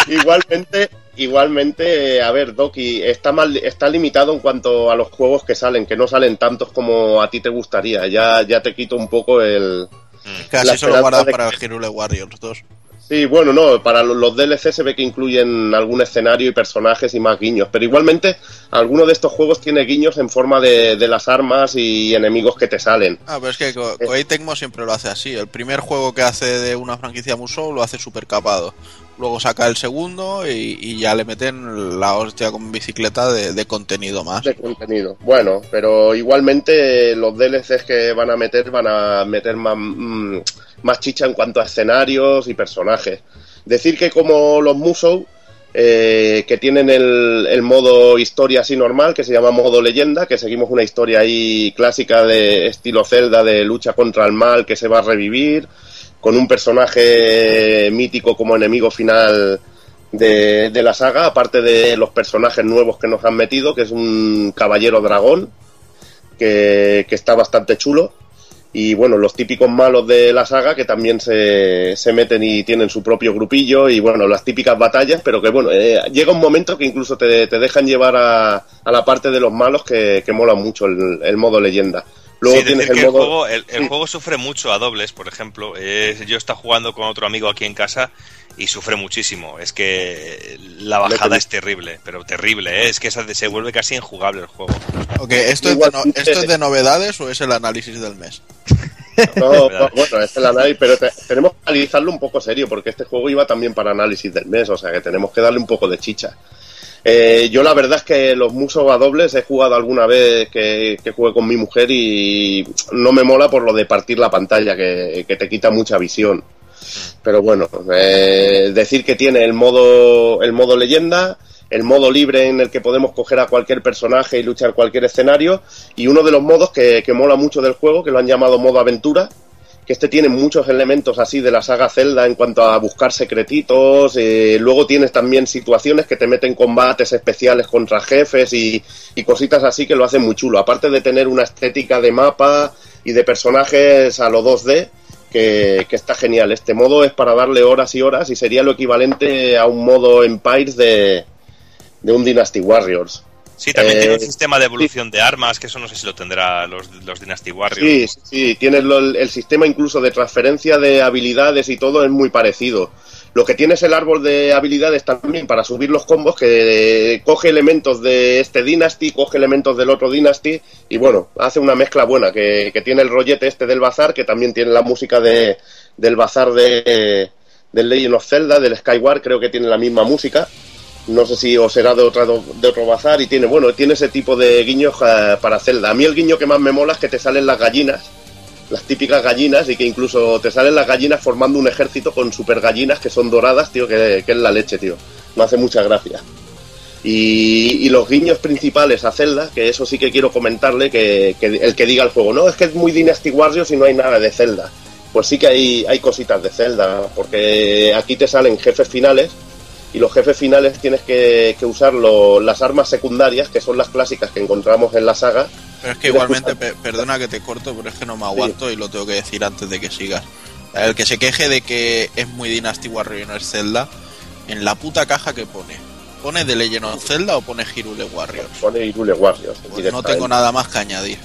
igualmente, igualmente, a ver, Doki, está mal, está limitado en cuanto a los juegos que salen, que no salen tantos como a ti te gustaría. Ya, ya te quito un poco el. Mm. Que La así se lo esperanza guardan de para que- Hyrule Warriors 2. Sí, bueno, no, para los, DLC se ve que incluyen algún escenario y personajes y más guiños, pero igualmente alguno de estos juegos tiene guiños en forma de, de las armas y enemigos que te salen. Ah, pero es que Ko- Koei Tecmo siempre lo hace así. El primer juego que hace de una franquicia Musou lo hace super capado. Luego saca el segundo y, ya le meten la hostia con bicicleta de, contenido más. de contenido. Bueno, pero igualmente los DLCs que van a meter van a meter más, mm, más chicha en cuanto a escenarios y personajes. Decir que como los Musou, eh, que tienen el, el modo historia así normal, que se llama modo leyenda, que seguimos una historia ahí clásica de estilo Zelda, de lucha contra el mal que se va a revivir, con un personaje mítico como enemigo final de, la saga, aparte de los personajes nuevos que nos han metido, que es un caballero dragón, que, que está bastante chulo. Y bueno, los típicos malos de la saga que también se, se meten y tienen su propio grupillo y bueno, las típicas batallas, pero que bueno, eh, llega un momento que incluso te, te dejan llevar a, a la parte de los malos que, que mola mucho el modo leyenda. Luego sí, tienes decir el que el, modo... juego, el, el Sí. juego sufre mucho a dobles, por ejemplo. Eh, yo estaba jugando con otro amigo aquí en casa y sufre muchísimo. Es que la bajada es terrible, pero terrible. ¿eh? Es que se vuelve casi injugable el juego. Ok, ¿esto es, de no- ¿esto es de novedades o es el análisis del mes? No, no, bueno, es el análisis, pero te- tenemos que analizarlo un poco serio, porque este juego iba también para análisis del mes, o sea que tenemos que darle un poco de chicha. Eh, yo la verdad es que los musos a dobles he jugado alguna vez que, que jugué con mi mujer y no me mola por lo de partir la pantalla, que, que te quita mucha visión. Pero bueno, eh, decir que tiene el modo, el modo leyenda, el modo libre en el que podemos coger a cualquier personaje y luchar cualquier escenario, y uno de los modos que, que mola mucho del juego, que lo han llamado modo aventura, que este tiene muchos elementos así de la saga Zelda en cuanto a buscar secretitos, eh, luego tienes también situaciones que te meten combates especiales contra jefes y, y cositas así que lo hacen muy chulo, aparte de tener una estética de mapa y de personajes a lo 2D, que, que está genial. Este modo es para darle horas y horas y sería lo equivalente a un modo Empires de, de un Dynasty Warriors. Sí, también Eh, tiene un sistema de evolución de armas, que eso no sé si lo tendrá los, los Dynasty Warriors. Sí, sí, lo- el sistema incluso de transferencia de habilidades y todo es muy parecido. Lo que tiene es el árbol de habilidades también para subir los combos que eh, coge elementos de este Dynasty, coge elementos del otro Dynasty y bueno, hace una mezcla buena que, que tiene el rollete este del bazar que también tiene la música de, del bazar de, del Legend of Zelda, del Skyward, creo que tiene la misma música. No sé si os será de, otra, de otro bazar y tiene, bueno, tiene ese tipo de guiños eh, para Zelda. A mí el guiño que más me mola es que te salen las gallinas, las típicas gallinas, y que incluso te salen las gallinas formando un ejército con super gallinas que son doradas, tío, que, que es la leche, tío. Me hace mucha gracia. Y, y los guiños principales a Zelda, que eso sí que quiero comentarle, que, que el que diga el juego, no, es que es muy Dynasty Warriors y no hay nada de Zelda. Pues sí que hay, hay cositas de Zelda, porque aquí te salen jefes finales y los jefes finales tienes que, que usar lo- las armas secundarias, que son las clásicas que encontramos en la saga. Pero es que igualmente, pe- perdona que te corto, pero es que no me aguanto y lo tengo que decir antes de que sigas. El que se queje de que es muy Dynasty Warrior y no es Zelda, en la puta caja que pone. ¿Pone The Legend of Zelda o pone Hirule Warriors? Pone Hyrule Warriors. Pues no tengo nada más que añadir.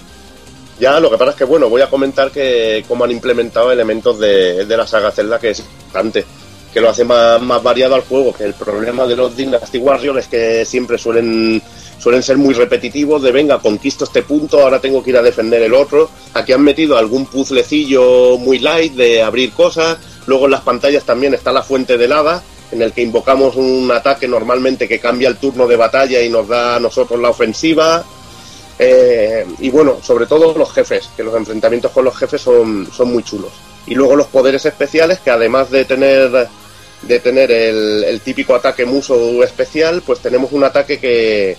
Ya, lo que pasa es que, bueno, voy a comentar que cómo han implementado elementos de, de la saga Zelda, que es bastante, que lo hace más, más variado al juego, que el problema de los Dynasty Warriors es que siempre suelen, suelen ser muy repetitivos, de venga, conquisto este punto, ahora tengo que ir a defender el otro. Aquí han metido algún puzzlecillo muy light de abrir cosas, luego en las pantallas también está la fuente de helada, en el que invocamos un ataque normalmente que cambia el turno de batalla y nos da a nosotros la ofensiva. Eh, y bueno, sobre todo los jefes, que los enfrentamientos con los jefes son, son muy chulos. Y luego los poderes especiales, que además de tener de tener el, el típico ataque muso especial, pues tenemos un ataque que,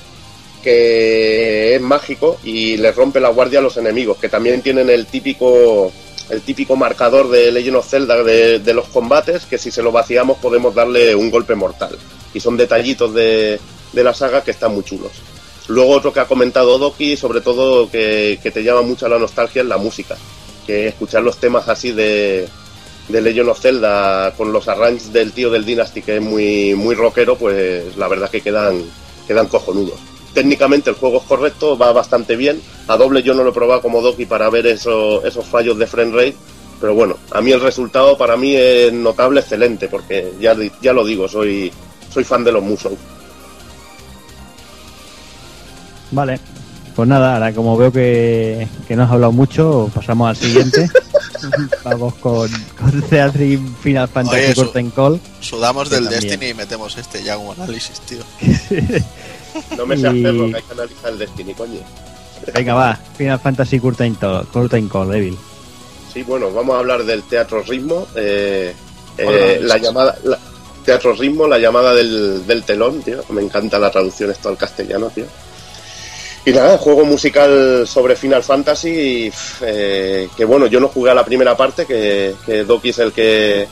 que es mágico y le rompe la guardia a los enemigos, que también tienen el típico el típico marcador de Legend of Zelda de, de los combates, que si se lo vaciamos podemos darle un golpe mortal. Y son detallitos de, de la saga que están muy chulos. Luego otro que ha comentado Doki, sobre todo que, que te llama mucho la nostalgia, es la música. Que escuchar los temas así de, de Legend of Zelda con los arranges del tío del Dynasty, que es muy, muy rockero, pues la verdad que quedan, quedan cojonudos. Técnicamente el juego es correcto, va bastante bien. A doble yo no lo he probado como Doki para ver eso- esos fallos de frame rate, pero bueno, a mí el resultado para mí es notable, excelente, porque ya, ya lo digo, soy, soy fan de los Musou. Vale. Pues nada, ahora como veo que, que no has hablado mucho, pasamos al siguiente. Vamos con, con Theatrim Final Fantasy Oye, Curtain Call. Sudamos del también. Destiny y metemos este ya como análisis, tío. No me seas Y- perro, que hay que analizar el Destiny, coño. Venga, va. Final Fantasy Curtain, Call- Curtain Call, Evil. Sí, bueno, vamos a hablar del teatro ritmo. eh, eh, la llamada. la- teatro ritmo, la llamada del, del telón, tío. Me encanta la traducción esto al castellano, tío. Y nada, juego musical sobre Final Fantasy. eh, que bueno, yo no jugué a la primera parte, que, que Doki es el que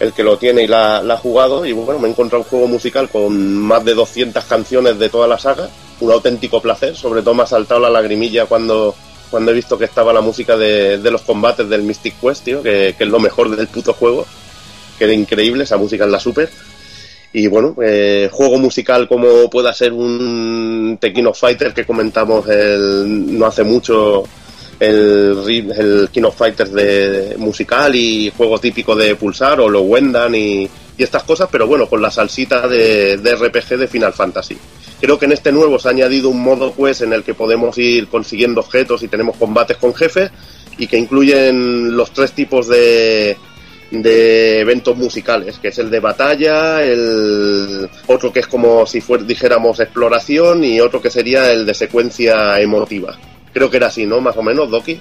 el que lo tiene y la, la ha jugado. Y bueno, me he encontrado un juego musical con más de 200 canciones de toda la saga. Un auténtico placer. Sobre todo me ha saltado la lagrimilla cuando, cuando he visto que estaba la música de, de los combates del Mystic Quest, tío, que, que es lo mejor del puto juego. Que era increíble esa música en la Super. Y bueno, eh, juego musical como pueda ser un Tekken Fighter que comentamos el, no hace mucho, el, el King of Fighters de musical y juego típico de Pulsar o lo Wendan y, y estas cosas, pero bueno, con la salsita de, de RPG de Final Fantasy. Creo que en este nuevo se ha añadido un modo pues en el que podemos ir consiguiendo objetos y tenemos combates con jefes y que incluyen los tres tipos de, de eventos musicales, que es el de batalla, el otro que es como si fuera, dijéramos exploración y otro que sería el de secuencia emotiva. Creo que era así, ¿no? Más o menos, Doki.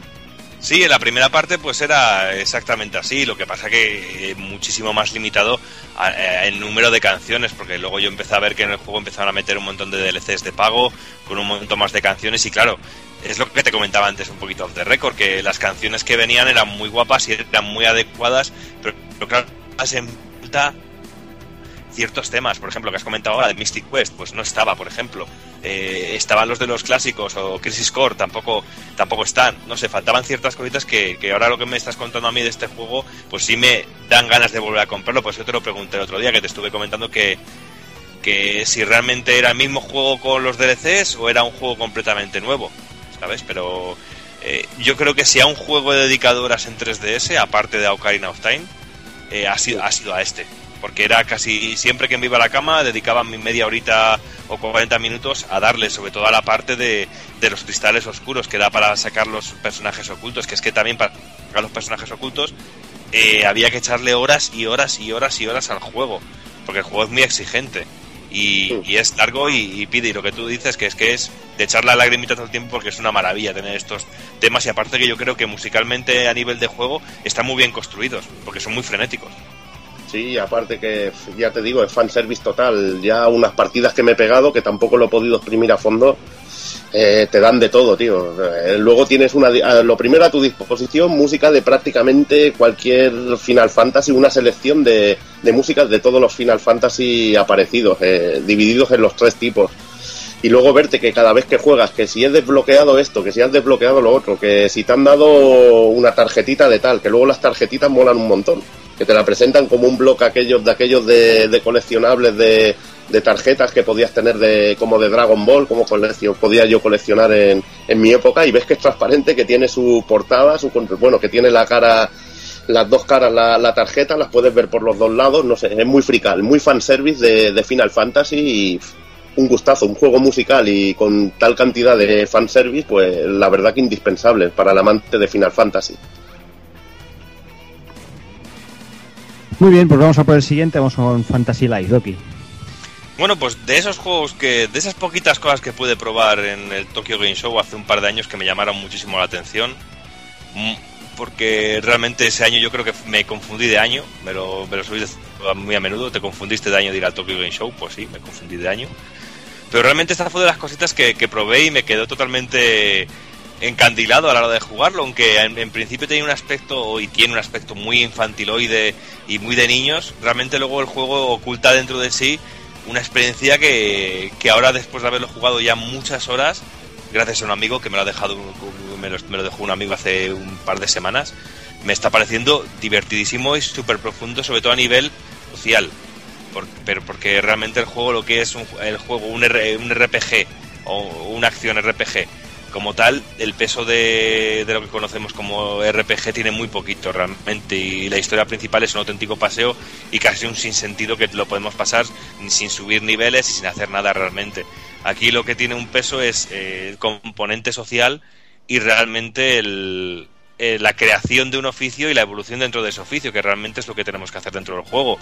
Sí, en la primera parte pues era exactamente así, lo que pasa que eh, muchísimo más limitado eh, en número de canciones, porque luego yo empecé a ver que en el juego empezaron a meter un montón de DLCs de pago, con un montón más de canciones y claro, es lo que te comentaba antes un poquito off the record, que las canciones que venían eran muy guapas y eran muy adecuadas, pero, pero claro, hacen falta ciertos temas, por ejemplo, que has comentado ahora de Mystic Quest, pues no estaba, por ejemplo. Eh, estaban los de los clásicos o Crisis Core, tampoco, tampoco están. No sé, faltaban ciertas cositas que, que ahora lo que me estás contando a mí de este juego, pues sí me dan ganas de volver a comprarlo. Pues yo te lo pregunté el otro día, que te estuve comentando que, que si realmente era el mismo juego con los DLCs o era un juego completamente nuevo, Pero eh, yo creo que si a un juego he dedicado horas en 3DS, aparte de Ocarina of Time, eh, ha, sido, ha sido a este. Porque era casi siempre que me iba a la cama, dedicaba mi media horita o 40 minutos a darle, sobre todo a la parte de, de los cristales oscuros, que da para sacar los personajes ocultos. Que es que también para sacar los personajes ocultos eh, había que echarle horas y horas y horas y horas al juego. Porque el juego es muy exigente. Y, y es largo y, pide. Y lo que tú dices, que es que es de echar la lagrimita todo el tiempo, porque es una maravilla tener estos temas. Y aparte que yo creo que musicalmente a nivel de juego están muy bien construidos, porque son muy frenéticos. Sí, Sí, aparte que ya te digo, es fanservice total. Ya unas partidas que me he pegado, que tampoco lo he podido exprimir a fondo, eh, te dan de todo, tío. Eh, luego tienes una, a- lo primero a tu disposición, música de prácticamente cualquier Final Fantasy, una selección de, de músicas de todos los Final Fantasy aparecidos, eh, divididos en los tres tipos. Y luego verte que cada vez que juegas, que si has desbloqueado esto, que si has desbloqueado lo otro, que si te han dado una tarjetita de tal, que luego las tarjetitas molan un montón, que te la presentan como un bloque aquellos de aquellos de coleccionables de, de tarjetas que podías tener de como de Dragon Ball, como colección, podía yo coleccionar en, en mi época, y ves que es transparente, que tiene su portada, su bueno, que tiene la cara las dos caras la, la tarjeta, las puedes ver por los dos lados, no sé, es muy frical, muy fanservice de, de Final Fantasy y un gustazo, un juego musical y con tal cantidad de fanservice, pues la verdad que indispensable para el amante de Final Fantasy. Muy bien, pues vamos a por el siguiente, vamos con Fantasy Life, Doki. Bueno, pues de esos juegos que, de esas poquitas cosas que pude probar en el Tokyo Game Show hace un par de años que me llamaron muchísimo la atención, mm, porque realmente ese año yo creo que me confundí de año, me lo, me lo muy a menudo, te confundiste de año de ir al Tokyo Game Show, pues sí, me confundí de año. Pero realmente esta fue de las cositas que, que probé y me quedó totalmente encandilado a la hora de jugarlo, aunque en, en principio tenía un aspecto y tiene un aspecto muy infantiloide y muy de niños, realmente luego el juego oculta dentro de sí una experiencia que, que ahora después de haberlo jugado ya muchas horas, gracias a un amigo que me lo ha dejado, me lo, dejó un amigo hace un par de semanas, me está pareciendo divertidísimo y súper profundo, sobre todo a nivel social. Pero porque realmente el juego lo que es un, el juego un, un RPG o una acción RPG como tal el peso de, lo que conocemos como RPG tiene muy poquito realmente y la historia principal es un auténtico paseo y casi un sinsentido que lo podemos pasar sin subir niveles y sin hacer nada realmente. Aquí lo que tiene un peso es eh, el componente social y realmente el, eh, la creación de un oficio y la evolución dentro de ese oficio, que realmente es lo que tenemos que hacer dentro del juego.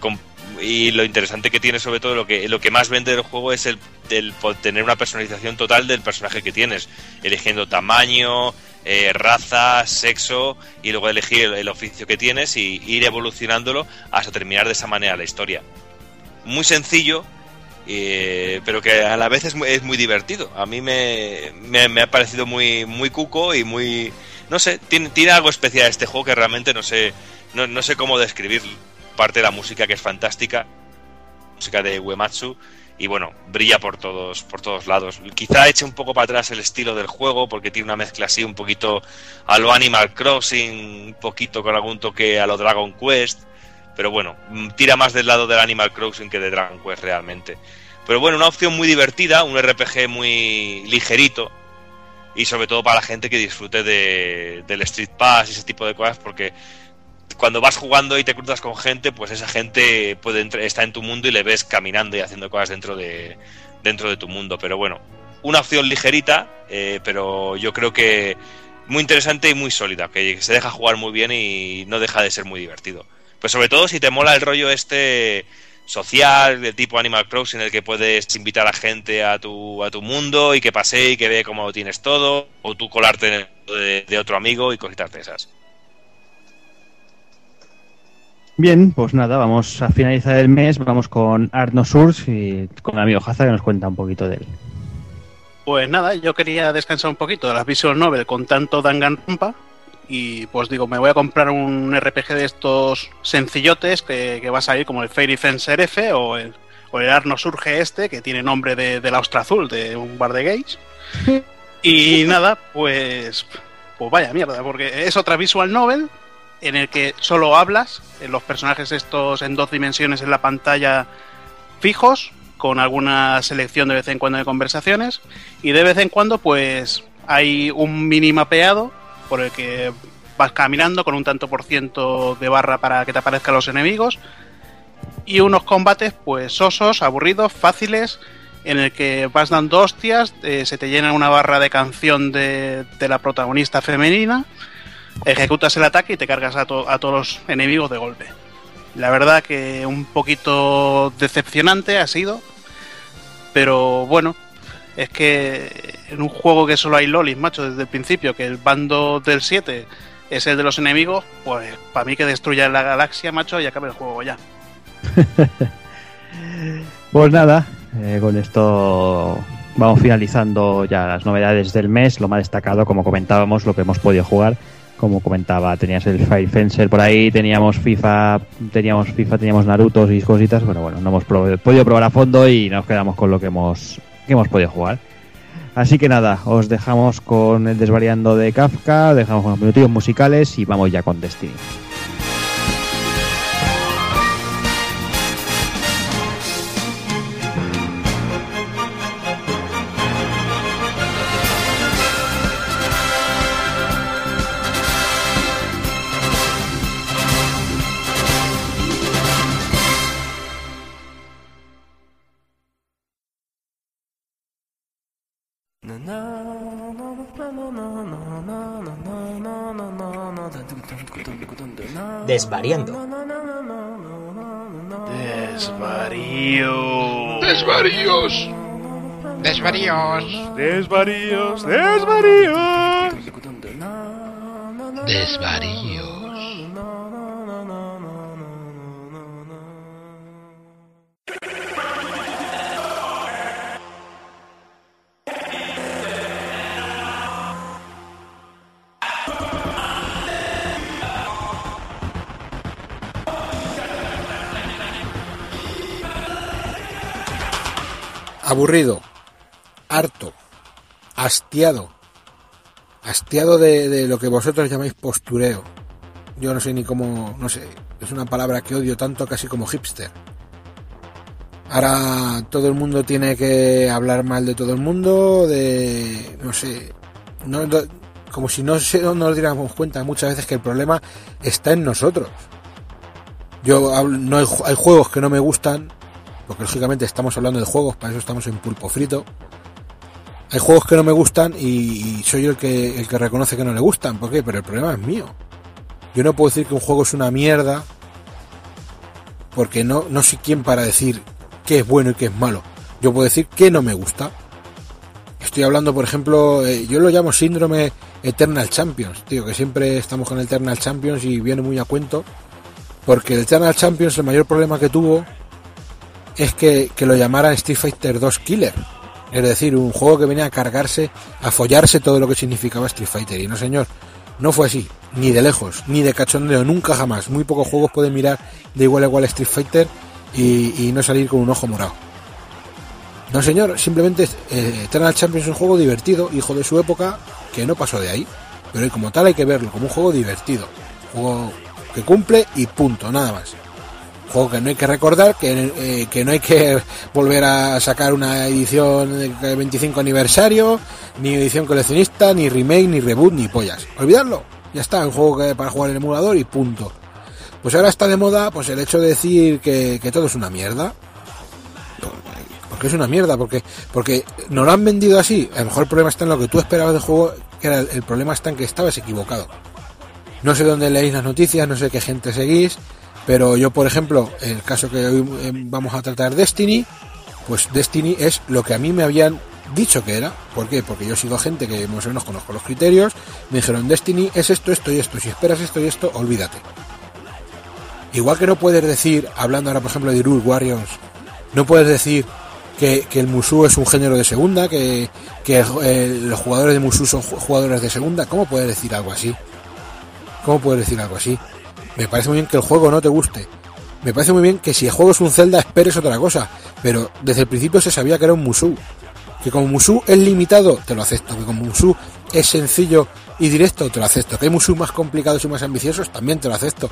Com- y lo interesante que tiene sobre todo lo que lo que más vende del juego es el, tener una personalización total del personaje que tienes, eligiendo tamaño, eh, raza, sexo y luego elegir el, el oficio que tienes y ir evolucionándolo hasta terminar de esa manera la historia. Muy sencillo, pero que a la vez es muy, divertido. A mí me, ha parecido muy, cuco y muy... No sé, tiene, algo especial este juego que realmente no sé, no, no sé cómo describirlo. Parte de la música que es fantástica, música de Uematsu, y bueno, brilla por todos, por todos lados. Quizá eche un poco para atrás el estilo del juego, porque tiene una mezcla así un poquito a lo Animal Crossing, un poquito con algún toque a lo Dragon Quest, pero bueno, mm, tira más del lado del Animal Crossing que de Dragon Quest realmente. Pero bueno, una opción muy divertida, un RPG muy ligerito y sobre todo para la gente que disfrute de, del Street Pass y ese tipo de cosas porque cuando vas jugando y te cruzas con gente, pues esa gente puede entr- está en tu mundo y le ves caminando y haciendo cosas dentro de dentro de tu mundo. Pero bueno, una opción ligerita, eh, pero yo creo que muy interesante y muy sólida, que se deja jugar muy bien y no deja de ser muy divertido. Pues sobre todo si te mola el rollo este social, de tipo Animal Crossing, en el que puedes invitar a gente a tu, a tu mundo y que pase y que ve cómo lo tienes todo, o tú colarte en el mundo de, de otro amigo y cositas de esas. Bien, pues nada, vamos a finalizar el mes, vamos con Arno Surs y con el amigo Haza que nos cuenta un poquito de él. Pues nada, yo quería descansar un poquito de las visual novel con tanto Danganronpa y pues digo, me voy a comprar un RPG de estos sencillotes que, que va a salir como el Fairy Fencer F o el, o el Arno Surge este, que tiene nombre de, de la Ostra Azul, de un bar de gays. Y nada, pues, pues vaya mierda, porque es otra visual novel en el que solo hablas, en los personajes estos en dos dimensiones en la pantalla fijos, con alguna selección de vez en cuando de conversaciones, y de vez en cuando pues hay un mini mapeado por el que vas caminando con un tanto por ciento de barra para que te aparezcan los enemigos, y unos combates pues sosos, aburridos, fáciles, en el que vas dando hostias, eh, se te llena una barra de canción de, de la protagonista femenina, ejecutas el ataque y te cargas a, a todos los enemigos de golpe. La verdad que un poquito decepcionante ha sido, pero bueno, es que en un juego que solo hay lolis, macho, desde el principio, que el bando del 7 es el de los enemigos, pues para mí que destruya la galaxia, macho, y acabe el juego ya. Pues nada, eh, con esto vamos finalizando ya las novedades del mes, lo más destacado, como comentábamos, lo que hemos podido jugar. Como comentaba, tenías el Fire Fencer por ahí, teníamos FIFA, teníamos FIFA, teníamos Naruto y cositas. Bueno, bueno, no hemos podido probar a fondo y nos quedamos con lo que hemos, que hemos podido jugar. Así que nada, os dejamos con el desvariando de Kafka, dejamos con los minutillos musicales y vamos ya con Destiny. Desvariando. Desvarío. Desvaríos. Desvaríos. Desvaríos, desvaríos. Desvaríos. Aburrido, harto, hastiado, hastiado de, de lo que vosotros llamáis postureo. Yo no sé ni cómo, no sé, es una palabra que odio tanto casi como hipster. Ahora todo el mundo tiene que hablar mal de todo el mundo, de, no sé, como si no, nos diéramos cuenta muchas veces que el problema está en nosotros. Yo no hay, hay juegos que no me gustan, porque lógicamente estamos hablando de juegos, para eso estamos en pulpo frito. Hay juegos que no me gustan y, soy yo el que, el que reconoce que no le gustan. ¿Por qué? Pero el problema es mío. Yo no puedo decir que un juego es una mierda porque no, no soy quien para decir qué es bueno y qué es malo. Yo puedo decir que no me gusta. Estoy hablando, por ejemplo, eh, yo lo llamo síndrome Eternal Champions, tío, que siempre estamos con Eternal Champions y viene muy a cuento. Porque el Eternal Champions, el mayor problema que tuvo es que, que lo llamaran Street Fighter 2 Killer. Es decir, un juego que venía a cargarse, a follarse todo lo que significaba Street Fighter. Y no, señor, no fue así. Ni de lejos, ni de cachondeo, nunca jamás. Muy pocos juegos pueden mirar de igual a igual a Street Fighter y, no salir con un ojo morado. No, señor, simplemente eh, Eternal Champions es un juego divertido, hijo de su época, que no pasó de ahí. Pero como tal hay que verlo como un juego divertido. Un juego que cumple y punto, nada más juego que no hay que recordar, que, eh, que no hay que volver a sacar una edición de 25 aniversario, ni edición coleccionista, ni remake, ni reboot, ni pollas. Olvidarlo. Ya está, un juego que para jugar en emulador y punto. Pues ahora está de moda pues el hecho de decir que, que todo es una mierda. Porque es una mierda, porque, porque nos lo han vendido así. A lo mejor el problema está en lo que tú esperabas del juego, que era el, el problema está en que estabas equivocado. No sé dónde leéis las noticias, no sé qué gente seguís, pero yo, por ejemplo, el caso que hoy eh, vamos a tratar Destiny, pues Destiny es lo que a mí me habían dicho que era. ¿Por qué? Porque yo sigo gente que más o menos conozco los criterios. Me dijeron, Destiny es esto, esto y esto. Si esperas esto y esto, olvídate. Igual que no puedes decir, hablando ahora por ejemplo de Rule Warriors, no puedes decir que, que el Musou es un género de segunda, que, que eh, los jugadores de Musou son ju- jugadores de segunda. ¿Cómo puedes decir algo así? ¿Cómo puedes decir algo así? Me parece muy bien que el juego no te guste. Me parece muy bien que si el juego es un Zelda esperes otra cosa. Pero desde el principio se sabía que era un Musou. Que como Musou es limitado, te lo acepto. Que como Musou es sencillo y directo, te lo acepto. Que hay Musou más complicados y más ambiciosos, también te lo acepto.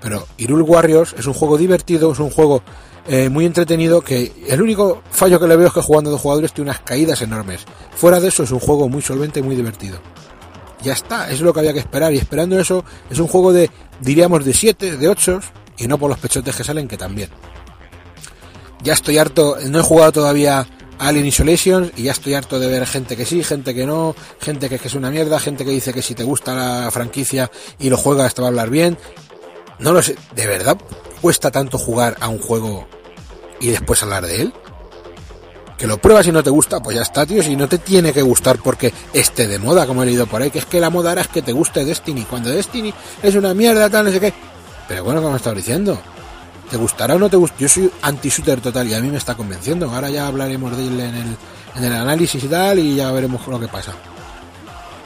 Pero Hyrule Warriors es un juego divertido, es un juego eh, muy entretenido que el único fallo que le veo es que jugando dos jugadores tiene unas caídas enormes. Fuera de eso es un juego muy solvente y muy divertido. Ya está, es lo que había que esperar y esperando eso es un juego de, diríamos, de 7, de 8 y no por los pechotes que salen que también. Ya estoy harto, no he jugado todavía Alien Isolation y ya estoy harto de ver gente que sí, gente que no, gente que, que es una mierda, gente que dice que si te gusta la franquicia y lo juegas te va a hablar bien. No lo sé, ¿de verdad cuesta tanto jugar a un juego y después hablar de él? Que lo pruebas y no te gusta, pues ya está, tío. Si no te tiene que gustar porque esté de moda, como he leído por ahí, que es que la moda ahora es que te guste Destiny. Cuando Destiny es una mierda, tal, no sé qué. Pero bueno, como estaba diciendo, ¿te gustará o no te gusta? Yo soy anti-shooter total y a mí me está convenciendo. Ahora ya hablaremos de él en el, en el análisis y tal y ya veremos lo que pasa.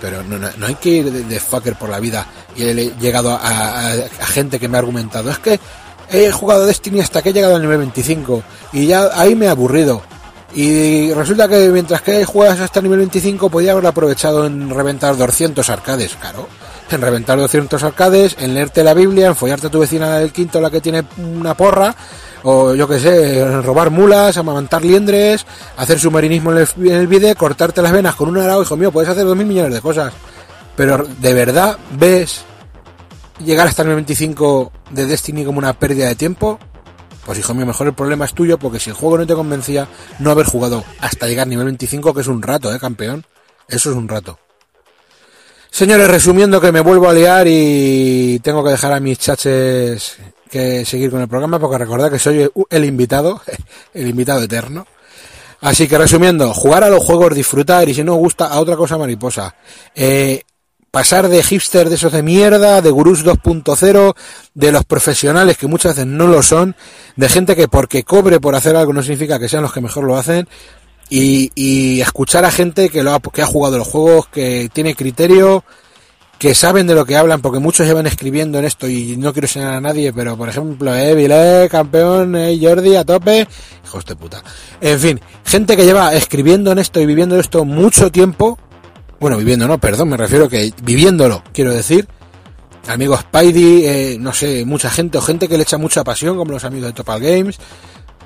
Pero no, no, hay que ir de, fucker por la vida y he llegado a, a- a gente que me ha argumentado. Es que he jugado Destiny hasta que he llegado al nivel 25 y ya ahí me he aburrido. Y resulta que mientras que juegas hasta el nivel 25 podía haberlo aprovechado en reventar 200 arcades, claro. En reventar 200 arcades, en leerte la Biblia, en follarte a tu vecina del quinto, la que tiene una porra, o yo que sé, robar mulas, amamantar liendres, hacer submarinismo en el, en el cortarte las venas con un arao, hijo mío, puedes hacer dos mil millones de cosas. Pero de verdad ves llegar hasta el nivel 25 de Destiny como una pérdida de tiempo, pues hijo mío, mejor el problema es tuyo, porque si el juego no te convencía, no haber jugado hasta llegar a nivel 25, que es un rato, eh, campeón. Eso es un rato. Señores, resumiendo que me vuelvo a liar y tengo que dejar a mis chaches que seguir con el programa, porque recordad que soy el invitado, el invitado eterno. Así que resumiendo, jugar a los juegos, disfrutar y si no os gusta a otra cosa mariposa. Eh, pasar de hipster de esos de mierda, de gurús 2.0, de los profesionales que muchas veces no lo son, de gente que porque cobre por hacer algo no significa que sean los que mejor lo hacen, y, y escuchar a gente que, lo ha, que ha jugado los juegos, que tiene criterio, que saben de lo que hablan, porque muchos llevan escribiendo en esto y no quiero señalar a nadie, pero por ejemplo, eh, Vilé, campeón, eh, Jordi, a tope, hijos de puta. En fin, gente que lleva escribiendo en esto y viviendo esto mucho tiempo, bueno, viviendo no, perdón, me refiero que viviéndolo, quiero decir, amigos Spidey, eh, no sé, mucha gente o gente que le echa mucha pasión, como los amigos de Topal Games,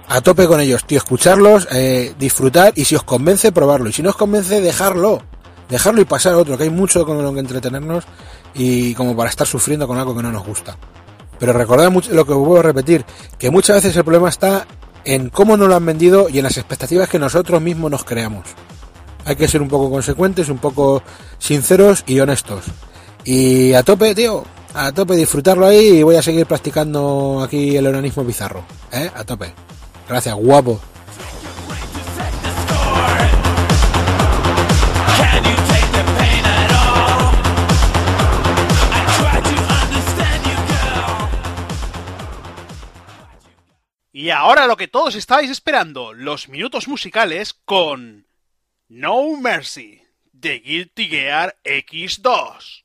a tope con ellos, tío, escucharlos, eh, disfrutar y si os convence, probarlo. Y si no os convence, dejarlo. Dejarlo y pasar a otro, que hay mucho con lo que entretenernos y como para estar sufriendo con algo que no nos gusta. Pero recordad mucho, lo que os vuelvo a repetir, que muchas veces el problema está en cómo nos lo han vendido y en las expectativas que nosotros mismos nos creamos. Hay que ser un poco consecuentes, un poco sinceros y honestos. Y a tope, tío, a tope disfrutarlo ahí y voy a seguir practicando aquí el organismo bizarro. ¿Eh? A tope. Gracias, guapo. Y ahora lo que todos estáis esperando, los minutos musicales con No Mercy de Guilty Gear X2.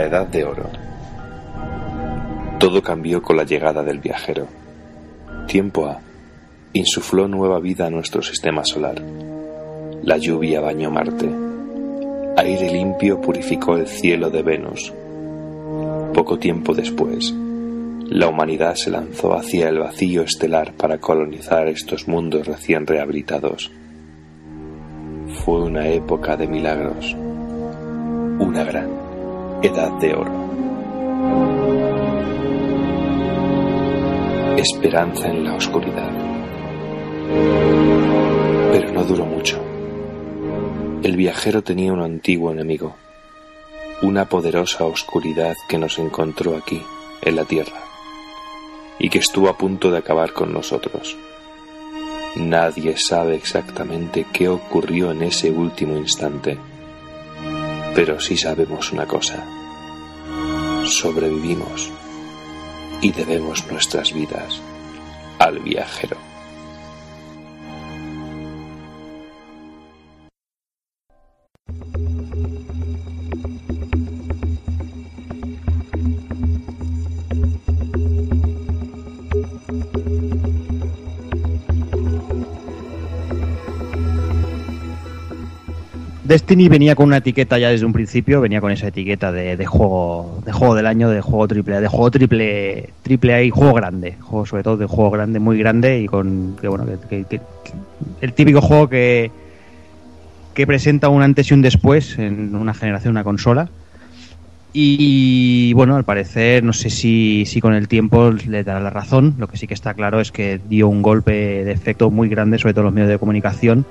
Edad de oro. Todo cambió con la llegada del viajero. Tiempo A insufló nueva vida a nuestro sistema solar. La lluvia bañó Marte. Aire limpio purificó el cielo de Venus. Poco tiempo después, la humanidad se lanzó hacia el vacío estelar para colonizar estos mundos recién rehabilitados. Fue una época de milagros, una gran edad de oro. Esperanza en la oscuridad. Pero no duró mucho. El viajero tenía un antiguo enemigo, una poderosa oscuridad que nos encontró aquí, en la Tierra, y que estuvo a punto de acabar con nosotros. Nadie sabe exactamente qué ocurrió en ese último instante, pero sí sabemos una cosa. Sobrevivimos y debemos nuestras vidas al viajero. Destiny venía con una etiqueta ya desde un principio, venía con esa etiqueta de, juego de juego del año, de juego triple A, de juego triple triple A y juego grande, juego sobre todo de juego grande, muy grande y con que bueno, que- el típico juego que que presenta un antes y un después en una generación, una consola. Y bueno, al parecer, no sé si, si con el tiempo le dará la razón. Lo que sí que está claro es que dio un golpe de efecto muy grande, sobre todo en los medios de comunicación.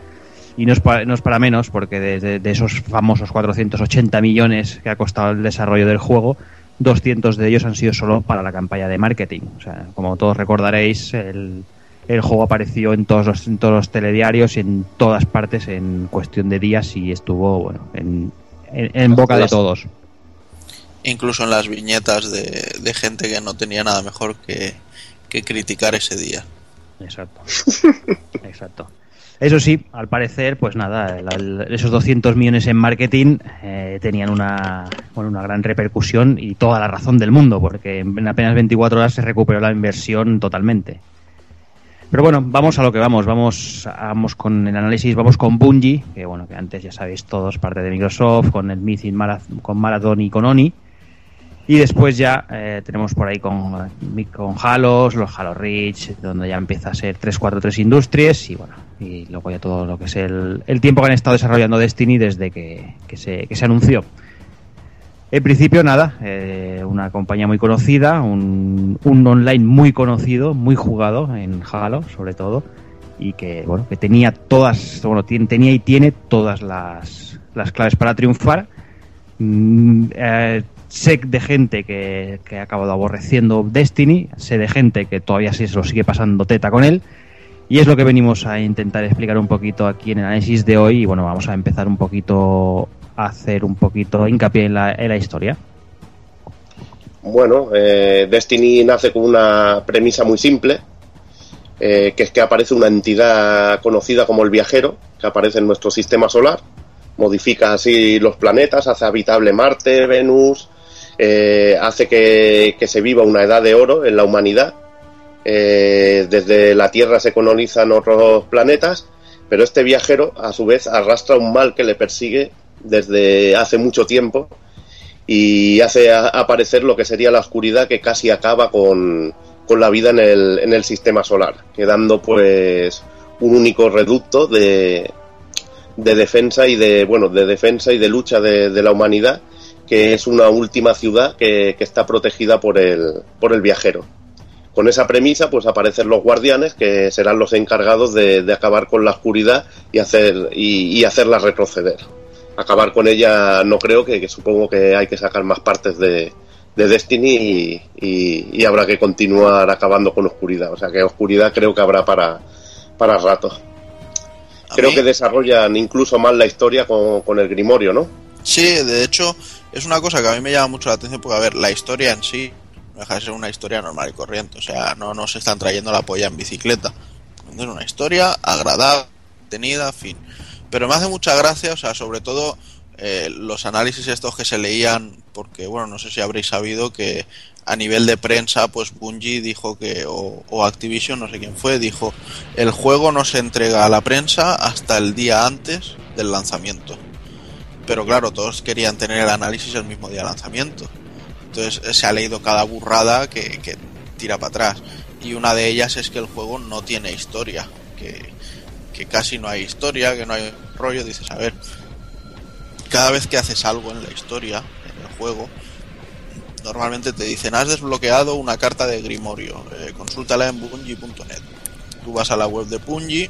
Y no es para, no es para menos, porque de, de- de esos famosos 480 millones que ha costado el desarrollo del juego, 200 de ellos han sido solo para la campaña de marketing. O sea, como todos recordaréis, el, el juego apareció en todos, los, en todos los telediarios y en todas partes en cuestión de días y estuvo bueno en, en- en boca de todos. Incluso en las viñetas de, de gente que no tenía nada mejor que, que criticar ese día. Exacto. Exacto. Eso sí, al parecer, pues nada, esos 200 millones en marketing eh, tenían una, bueno, una gran repercusión y toda la razón del mundo, porque en apenas 24 horas se recuperó la inversión totalmente. Pero bueno, vamos a lo que vamos, vamos, vamos con el análisis, vamos con Bungie, que bueno, que antes ya sabéis todos, parte de Microsoft, con el Mythic con Marathon y con Oni. Y después ya eh, tenemos por ahí con, con Halos, los Halo Reach, donde ya empieza a ser 343 Industries y bueno, y luego ya todo lo que es el, el tiempo que han estado desarrollando Destiny desde que, que se, que se anunció. En principio, nada, eh, una compañía muy conocida, un, un online muy conocido, muy jugado en Halo, sobre todo, y que, bueno, que tenía todas, bueno, tien- tenía y tiene todas las, las claves para triunfar. Mm, eh, sé de gente que, que ha acabado aborreciendo Destiny, sé de gente que todavía se lo sigue pasando teta con él. Y es lo que venimos a intentar explicar un poquito aquí en el análisis de hoy. Y bueno, vamos a empezar un poquito a hacer un poquito hincapié en la, en la historia. Bueno, eh, Destiny nace con una premisa muy simple, eh, que es que aparece una entidad conocida como el viajero, que aparece en nuestro sistema solar, modifica así los planetas, hace habitable Marte, Venus, eh, hace que, se viva una edad de oro en la humanidad. Eh, desde la Tierra se colonizan otros planetas, pero este viajero a su vez arrastra un mal que le persigue desde hace mucho tiempo y hace aparecer lo que sería la oscuridad que casi acaba con, con la vida en el, en el sistema solar, quedando pues un único reducto de, de defensa y de bueno de defensa y de lucha de la humanidad que es una última ciudad que, que está protegida por el, por el viajero. Con esa premisa, pues aparecen los guardianes, que serán los encargados de, de acabar con la oscuridad y, hacer, y, y hacerla retroceder. Acabar con ella no creo que, que supongo que hay que sacar más partes de, de Destiny y, y- y habrá que continuar acabando con oscuridad. O sea que oscuridad creo que habrá para, para rato. Creo mí- que desarrollan incluso más la historia con, con el Grimorio, ¿no? Sí, de hecho, es una cosa que a mí me llama mucho la atención porque, a ver, la historia en sí no deja de ser una historia normal y corriente. O sea, no nos están trayendo la polla en bicicleta. Es una historia agradable, tenida, fin. Pero me hace mucha gracia, o sea, sobre todo eh, los análisis estos que se leían, porque bueno, no sé si habréis sabido que a nivel de prensa, pues Bungie dijo que, o, o Activision, no sé quién fue, dijo, el juego no se entrega a la prensa hasta el día antes del lanzamiento. Pero claro, todos querían tener el análisis el mismo día de lanzamiento. Entonces eh, se ha leído cada burrada que, que tira para atrás. Y una de ellas es que el juego no tiene historia, que, que casi no hay historia, que no hay rollo. Dices, a ver, cada vez que haces algo en la historia, en el juego, normalmente te dicen, has desbloqueado una carta de Grimorio, eh, consúltala en bungie.net. Tú vas a la web de Bungie,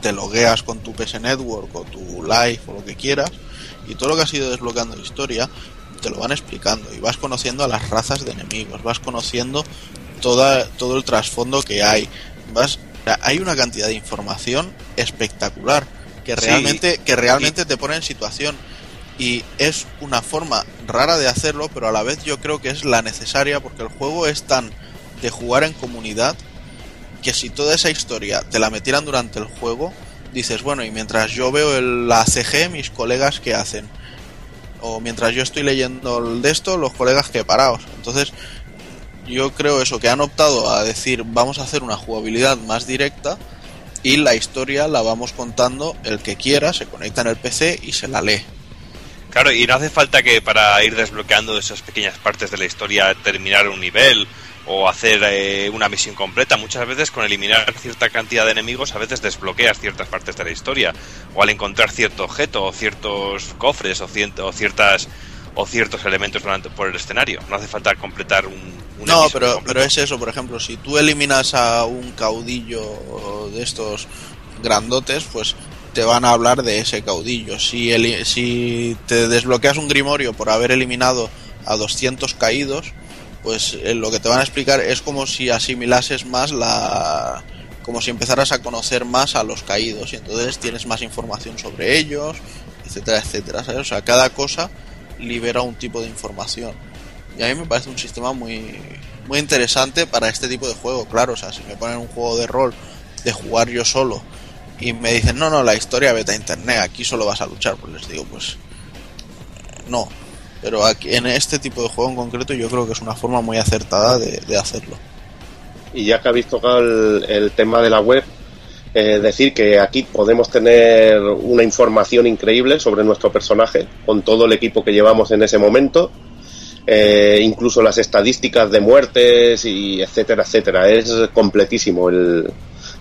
te logueas con tu PS Network o tu Live o lo que quieras, y todo lo que has ido desbloqueando de historia te lo van explicando y vas conociendo a las razas de enemigos, vas conociendo toda, todo el trasfondo que hay, vas hay una cantidad de información espectacular que Sí. realmente que realmente te pone en situación y es una forma rara de hacerlo, pero a la vez yo creo que es la necesaria porque el juego es tan de jugar en comunidad que si toda esa historia te la metieran durante el juego, dices, bueno, y mientras yo veo el, la CG, mis colegas que hacen, o mientras yo estoy leyendo el de esto, los colegas que paraos. Entonces, yo creo eso, que han optado a decir, vamos a hacer una jugabilidad más directa y la historia la vamos contando el que quiera, se conecta en el PC y se la lee. Claro, y no hace falta que para ir desbloqueando esas pequeñas partes de la historia terminar un nivel o hacer eh, una misión completa. Muchas veces con eliminar cierta cantidad de enemigos a veces desbloqueas ciertas partes de la historia. O al encontrar cierto objeto o ciertos cofres o, o ciertas o ciertos elementos durante, por el escenario. No hace falta completar un... un No, pero, pero es eso, por ejemplo, si tú eliminas a un caudillo de estos grandotes, pues te van a hablar de ese caudillo. Si, eli- si te desbloqueas un grimorio por haber eliminado a 200 caídos, pues eh, lo que te van a explicar es como si asimilases más la... como si empezaras a conocer más a los caídos y entonces tienes más información sobre ellos, etcétera, etcétera, ¿sabes? O sea, cada cosa libera un tipo de información. Y a mí me parece un sistema muy, muy interesante para este tipo de juego, claro. O sea, si me ponen un juego de rol de jugar yo solo y me dicen, no, no, la historia vete a internet, aquí solo vas a luchar, pues les digo, pues no. Pero aquí, en este tipo de juego en concreto yo creo que es una forma muy acertada de, hacerlo. Y ya que habéis tocado el, el tema de la web, eh, decir que aquí podemos tener una información increíble sobre nuestro personaje, con todo el equipo que llevamos en ese momento, eh, incluso las estadísticas de muertes y etcétera, etcétera. Es completísimo el,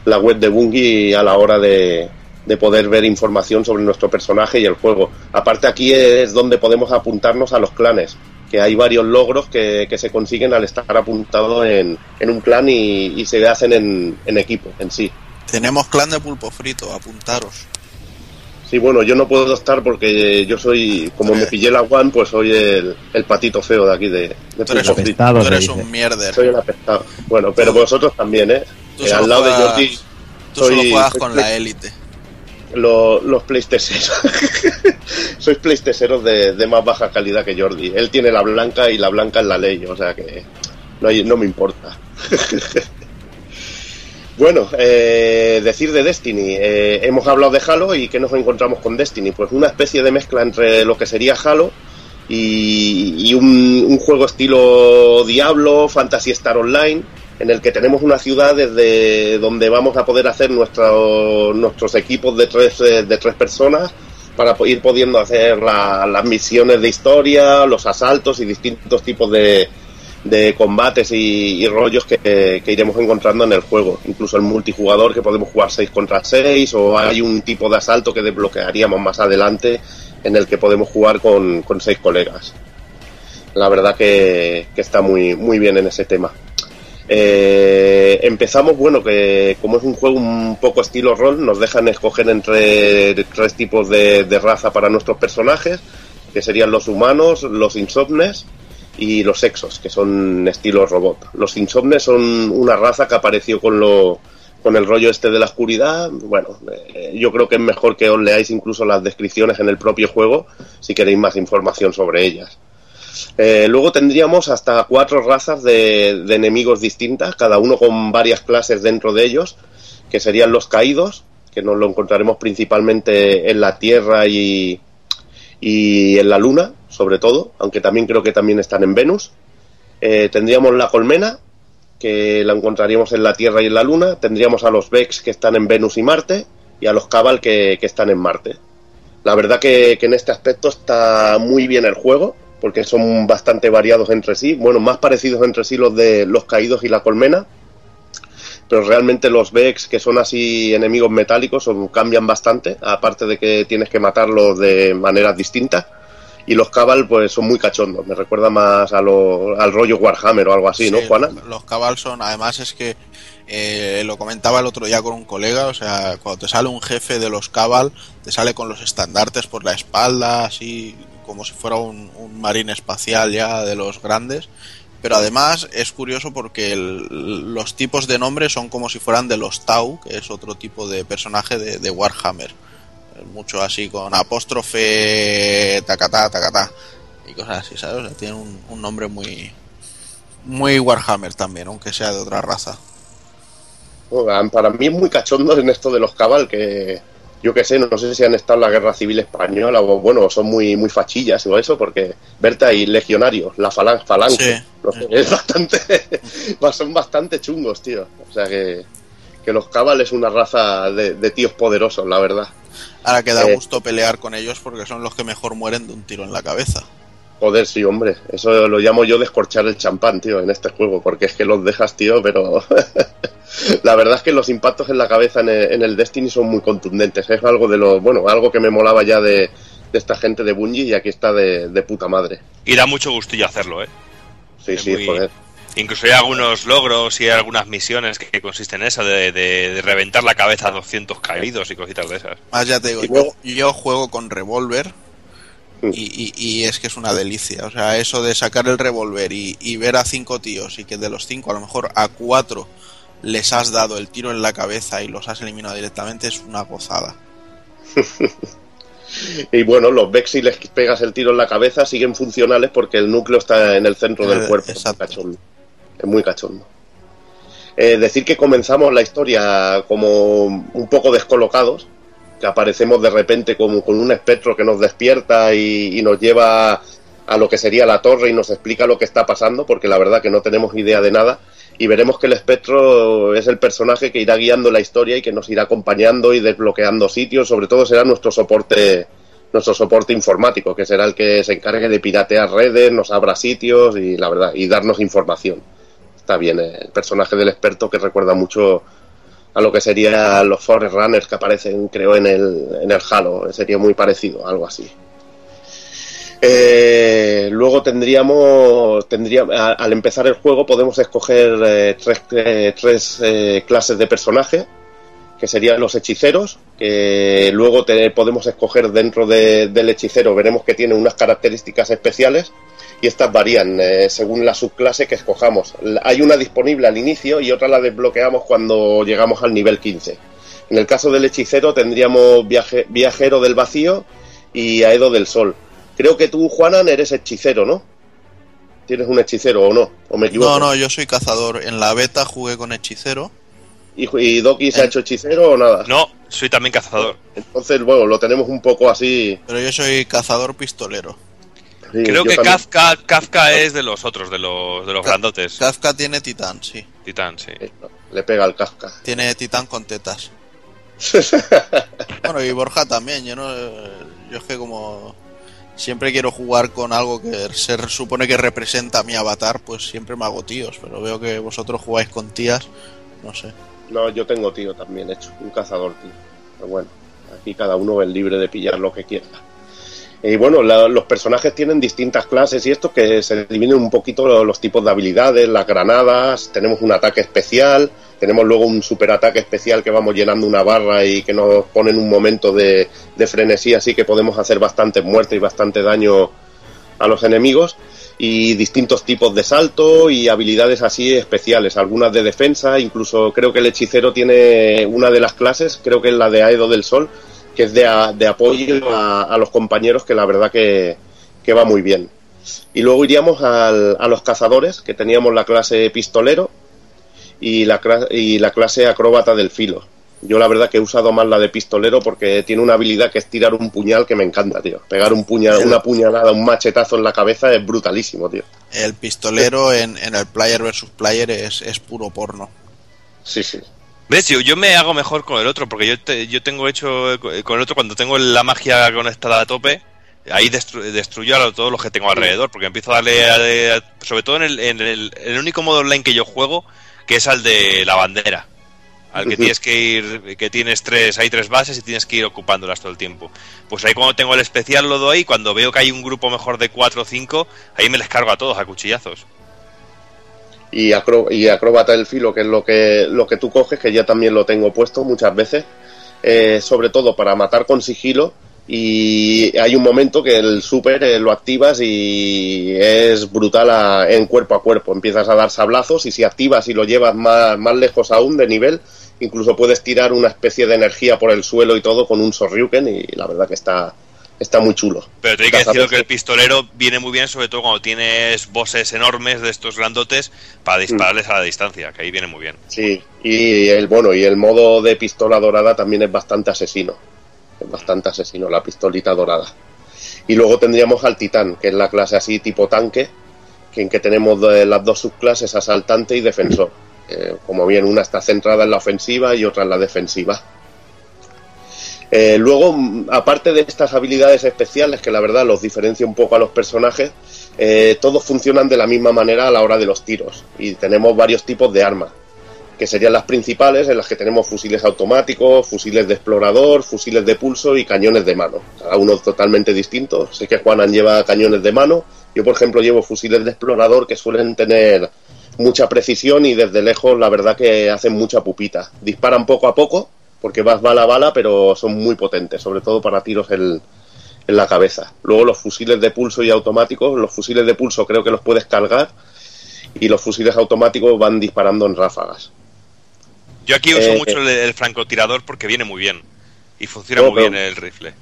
la web de Bungie a la hora de, de poder ver información sobre nuestro personaje y el juego. Aparte aquí es donde podemos apuntarnos a los clanes, que hay varios logros que, que se consiguen al estar apuntado en, en un clan y, y se hacen en, en equipo en sí. Tenemos clan de pulpo frito, apuntaros. Sí, bueno, yo no puedo estar porque yo soy, como me pillé la One, pues soy el, el patito feo de aquí de, de Tú eres, Pulpo un, Frito. Apestado, tú eres un mierder. Soy el apestado. Bueno, pero vosotros también, ¿eh? Tú Eh, solo al lado de Jordi, Tú solo soy- juegas soy con la élite. Lo- los PlayStation. Sois PlayStation de, de más baja calidad que Jordi. Él tiene la blanca y la blanca es la ley, o sea que no, me importa. bueno, eh, decir de Destiny. Eh, hemos hablado de Halo y ¿qué nos encontramos con Destiny? Pues una especie de mezcla entre lo que sería Halo y, y un, un juego estilo Diablo, Fantasy Star Online, en el que tenemos una ciudad desde donde vamos a poder hacer nuestro- nuestros equipos de tres, eh, de tres personas para ir pudiendo hacer la- las misiones de historia, los asaltos y distintos tipos de, de combates y, rollos que, que iremos encontrando en el juego. Incluso el multijugador que podemos jugar 6 contra 6 o hay un tipo de asalto que desbloquearíamos más adelante en el que podemos jugar con, con seis colegas. La verdad que, que está muy, muy bien en ese tema. Eh, empezamos, bueno, que como es un juego un poco estilo rol, nos dejan escoger entre tres tipos de, raza para nuestros personajes, que serían los humanos, los insomnes y los exos, que son estilo robot. Los insomnes son una raza que apareció con lo con el rollo este de la oscuridad. Bueno, eh, yo creo que es mejor que os leáis incluso las descripciones en el propio juego si queréis más información sobre ellas. Eh, luego tendríamos hasta cuatro razas de, de enemigos distintas, cada uno con varias clases dentro de ellos, que serían los caídos, que nos lo encontraremos principalmente en la tierra y, y en la Luna, sobre todo, aunque también creo que también están en Venus. Eh, tendríamos la colmena, que la encontraríamos en la Tierra y en la Luna. Tendríamos a los Vex, que están en Venus y Marte, y a los Cabal, que, están en Marte. La verdad que en este aspecto está muy bien el juego, porque son bastante variados entre sí. Bueno, más parecidos entre sí los de los caídos y la colmena. Pero realmente los Vex, que son así enemigos metálicos, son- cambian bastante, aparte de que tienes que matarlos de maneras distintas. Y los Cabal, pues son muy cachondos. Me recuerda más a lo- al rollo Warhammer o algo así, ¿no, Juana? Los cabal son, además es que eh, lo comentaba el otro día con un colega, o sea, cuando te sale un jefe de los cabal, te sale con los estandartes por la espalda, así como si fuera un, un marín espacial ya de los grandes. Pero además es curioso porque los tipos de nombres son como si fueran de los Tau, que es otro tipo de personaje de, Warhammer. Mucho así con apóstrofe, tacatá, tacatá y cosas así, ¿sabes? O sea, tiene un, nombre muy, muy Warhammer también, aunque sea de otra raza. Para mí es muy cachondo en esto de los cabal, que yo que sé, no sé si han estado en la guerra civil española o bueno, son muy muy fachillas o eso, porque verte ahí legionarios, la falange, falange Sí. no sé, es bastante, son bastante chungos, tío. O sea que, que los cabal es una raza de, de tíos poderosos, la verdad. Ahora que da Eh. gusto pelear con ellos porque son los que mejor mueren de un tiro en la cabeza. Joder, sí, hombre. Eso lo llamo yo descorchar el champán, tío, en este juego, porque es que los dejas, tío, pero... la verdad es que los impactos en la cabeza en el, en el Destiny son muy contundentes. Es algo de lo... Bueno, algo que me molaba ya de, de esta gente de Bungie y aquí está de, de puta madre. Y da mucho gustillo hacerlo, ¿eh? Sí, Es sí, muy- joder. Incluso hay algunos logros y hay algunas misiones que, que consisten en eso, de, de- de reventar la cabeza a 200 caídos y cositas de esas. Más ya te digo, yo juego con revólver Mm. y, y- y es que es una delicia. O sea, eso de sacar el revólver y, y ver a cinco tíos y que de los cinco a lo mejor a cuatro les has dado el tiro en la cabeza y los has eliminado directamente es una gozada. Y bueno, los Vex si les pegas el tiro en la cabeza siguen funcionales porque el núcleo está en el centro del Eh, cuerpo. exacto. Es muy cachondo. Es muy cachondo. Eh, decir que comenzamos la historia como un poco descolocados, que aparecemos de repente como con un espectro que nos despierta y, y nos lleva a lo que sería la torre y nos explica lo que está pasando, porque la verdad que no tenemos idea de nada. Y veremos que el espectro es el personaje que irá guiando la historia y que nos irá acompañando y desbloqueando sitios. Sobre todo será nuestro soporte, nuestro soporte informático, que será el que se encargue de piratear redes, nos abra sitios y la verdad, y darnos información. Está bien, eh, el personaje del experto que recuerda mucho a lo que serían los Forest Runners que aparecen, creo, en el, en el Halo. Sería muy parecido, algo así. Eh, luego tendríamos, tendría, a- al empezar el juego podemos escoger eh, tres, eh, tres, eh, clases de personaje, que serían los hechiceros, que luego te- podemos escoger dentro de- del hechicero, veremos que tiene unas características especiales y estas varían según la subclase que escojamos. Hay una disponible al inicio y otra la desbloqueamos cuando llegamos al nivel 15. En el caso del hechicero tendríamos viaje- viajero del vacío y aedo del sol. Creo que tú, Juanan, eres hechicero, ¿no? ¿Tienes un hechicero o no? ¿O me equivoco? No, no, yo soy cazador. En la beta jugué con hechicero. ¿Y, y Doki se ha hecho hechicero o nada? No, soy también cazador. Entonces, bueno, lo tenemos un poco así. Pero yo soy cazador pistolero. sí, Creo que también. Kafka, Kafka es de los otros, de los, de los Ka- grandotes. Kafka tiene titán, sí. Titán, sí. Eh, Le pega al Kafka. Tiene titán con tetas. Bueno, y Borja también. Yo no. Yo es que como siempre quiero jugar con algo que se supone que representa mi avatar, pues siempre me hago tíos. Pero veo que vosotros jugáis con tías. No sé. No, yo tengo tío también hecho, un cazador tío. Pero bueno, aquí cada uno es libre de pillar lo que quiera. Y bueno, los personajes tienen distintas clases y esto que se dividen un poquito lo- los tipos de habilidades, las granadas, tenemos un ataque especial, tenemos luego un superataque especial que vamos llenando una barra y que nos pone en un momento de, de frenesí, así que podemos hacer bastante muerte y bastante daño a los enemigos. Y distintos tipos de salto y habilidades así especiales, algunas de defensa, incluso creo que el hechicero tiene una de las clases, creo que es la de Aedo del Sol, que es de, a- de apoyo a, a los compañeros, que la verdad que, que va muy bien. Y luego iríamos al- a los cazadores, que teníamos la clase pistolero y la, cla- y la clase acróbata del filo. Yo la verdad que he usado más la de pistolero porque tiene una habilidad que es tirar un puñal que me encanta, tío. Pegar un puñal, una puñalada, un machetazo en la cabeza es brutalísimo, tío. El pistolero en, en el player versus player es, es puro porno. Sí, sí. ¿Ves? Yo, yo me hago mejor con el otro, porque yo, te- yo tengo hecho eh, con el otro cuando tengo la magia conectada a tope, ahí destru- destruyo a todos los que tengo alrededor, porque empiezo a darle, a- a- sobre todo en el, en el, único modo online que yo juego, que es al de la bandera. Al que tienes que ir, que tienes tres, hay tres bases y tienes que ir ocupándolas todo el tiempo. Pues ahí cuando tengo el especial lo doy, cuando veo que hay un grupo mejor de cuatro o cinco, ahí me les cargo a todos a cuchillazos. Y, acro- y acróbata del filo, que es lo que, lo que tú coges, que ya también lo tengo puesto muchas veces, eh, sobre todo para matar con sigilo. Y hay un momento que el super eh, lo activas y es brutal a- en cuerpo a cuerpo. Empiezas a dar sablazos y si activas y lo llevas más, más lejos aún de nivel, incluso puedes tirar una especie de energía por el suelo y todo con un Sorryuken y la verdad que está, está muy chulo. Pero te hay que decir que el pistolero viene muy bien, sobre todo cuando tienes bosses enormes de estos grandotes para dispararles a la distancia, que ahí viene muy bien. Sí, y el bueno, y el modo de pistola dorada también es bastante asesino. Es bastante asesino la pistolita dorada. Y luego tendríamos al titán, que es la clase así tipo tanque, que en que tenemos de- las dos subclases asaltante y defensor. Eh, como bien, una está centrada en la ofensiva y otra en la defensiva. Eh, luego, aparte de estas habilidades especiales, que la verdad los diferencia un poco a los personajes, eh, todos funcionan de la misma manera a la hora de los tiros. Y tenemos varios tipos de armas que serían las principales, en las que tenemos fusiles automáticos, fusiles de explorador, fusiles de pulso y cañones de mano. Cada uno totalmente distinto. Sé que Juanan lleva cañones de mano. Yo, por ejemplo, llevo fusiles de explorador que suelen tener mucha precisión y desde lejos la verdad que hacen mucha pupita. Disparan poco a poco, porque vas bala a bala, pero son muy potentes, sobre todo para tiros en, en la cabeza. Luego los fusiles de pulso y automáticos, los fusiles de pulso creo que los puedes cargar y los fusiles automáticos van disparando en ráfagas. Yo aquí uso Eh, mucho el, el francotirador porque viene muy bien y funciona No, muy bien el rifle.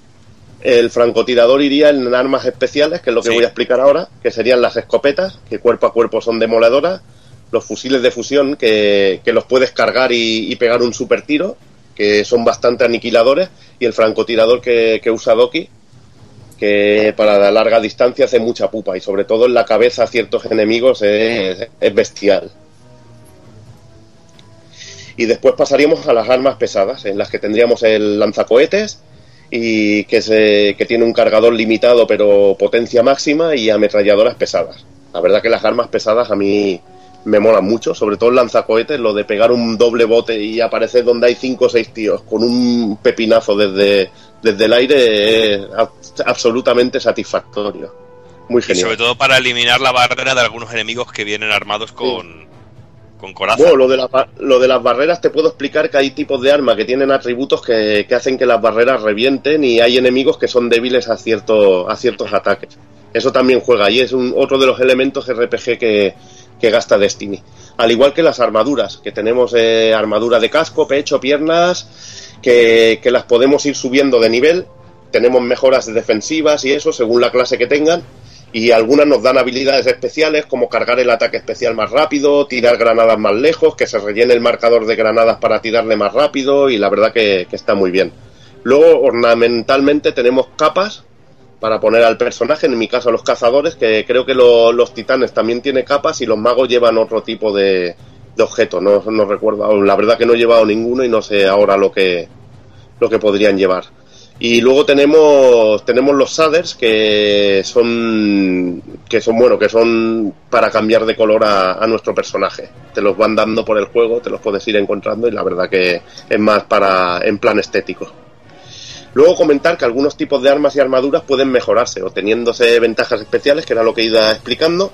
El francotirador iría en armas especiales, que es lo que Sí. voy a explicar ahora, que serían las escopetas, que cuerpo a cuerpo son demoledoras, los fusiles de fusión, que, que los puedes cargar y, y pegar un super tiro, que son bastante aniquiladores, y el francotirador que, usa Doki, que para la larga distancia hace mucha pupa, y sobre todo en la cabeza a ciertos enemigos es, es bestial. Y después pasaríamos a las armas pesadas, en las que tendríamos el lanzacohetes, y que, se, que tiene un cargador limitado pero potencia máxima y ametralladoras pesadas. La verdad que las armas pesadas a mí me molan mucho, sobre todo el lanzacohetes, lo de pegar un doble bote y aparecer donde hay cinco o seis tíos con un pepinazo desde, desde el aire es ab- absolutamente satisfactorio. Muy Y genial. sobre todo para eliminar la barrera de algunos enemigos que vienen armados con, con coraza. Bueno, lo de, la lo de las barreras te puedo explicar que hay tipos de armas que tienen atributos que, que hacen que las barreras revienten y hay enemigos que son débiles a, cierto, a ciertos ataques. Eso también juega y es un, otro de los elementos RPG que, que gasta Destiny. Al igual que las armaduras, que tenemos eh, armadura de casco, pecho, piernas, que, que las podemos ir subiendo de nivel. Tenemos mejoras defensivas y eso según la clase que tengan y algunas nos dan habilidades especiales como cargar el ataque especial más rápido, tirar granadas más lejos, que se rellene el marcador de granadas para tirarle más rápido y la verdad que, que está muy bien. Luego ornamentalmente tenemos capas para poner al personaje, en mi caso los cazadores, que creo que lo- los titanes también tienen capas y los magos llevan otro tipo de, de objeto, no, no recuerdo, la verdad que no he llevado ninguno y no sé ahora lo que, lo que podrían llevar. Y luego tenemos tenemos los shaders que son que son bueno que son para cambiar de color a, a nuestro personaje. Te los van dando por el juego, te los puedes ir encontrando y la verdad que es más para en plan estético. Luego comentar que algunos tipos de armas y armaduras pueden mejorarse, obteniéndose ventajas especiales, que era lo que iba explicando,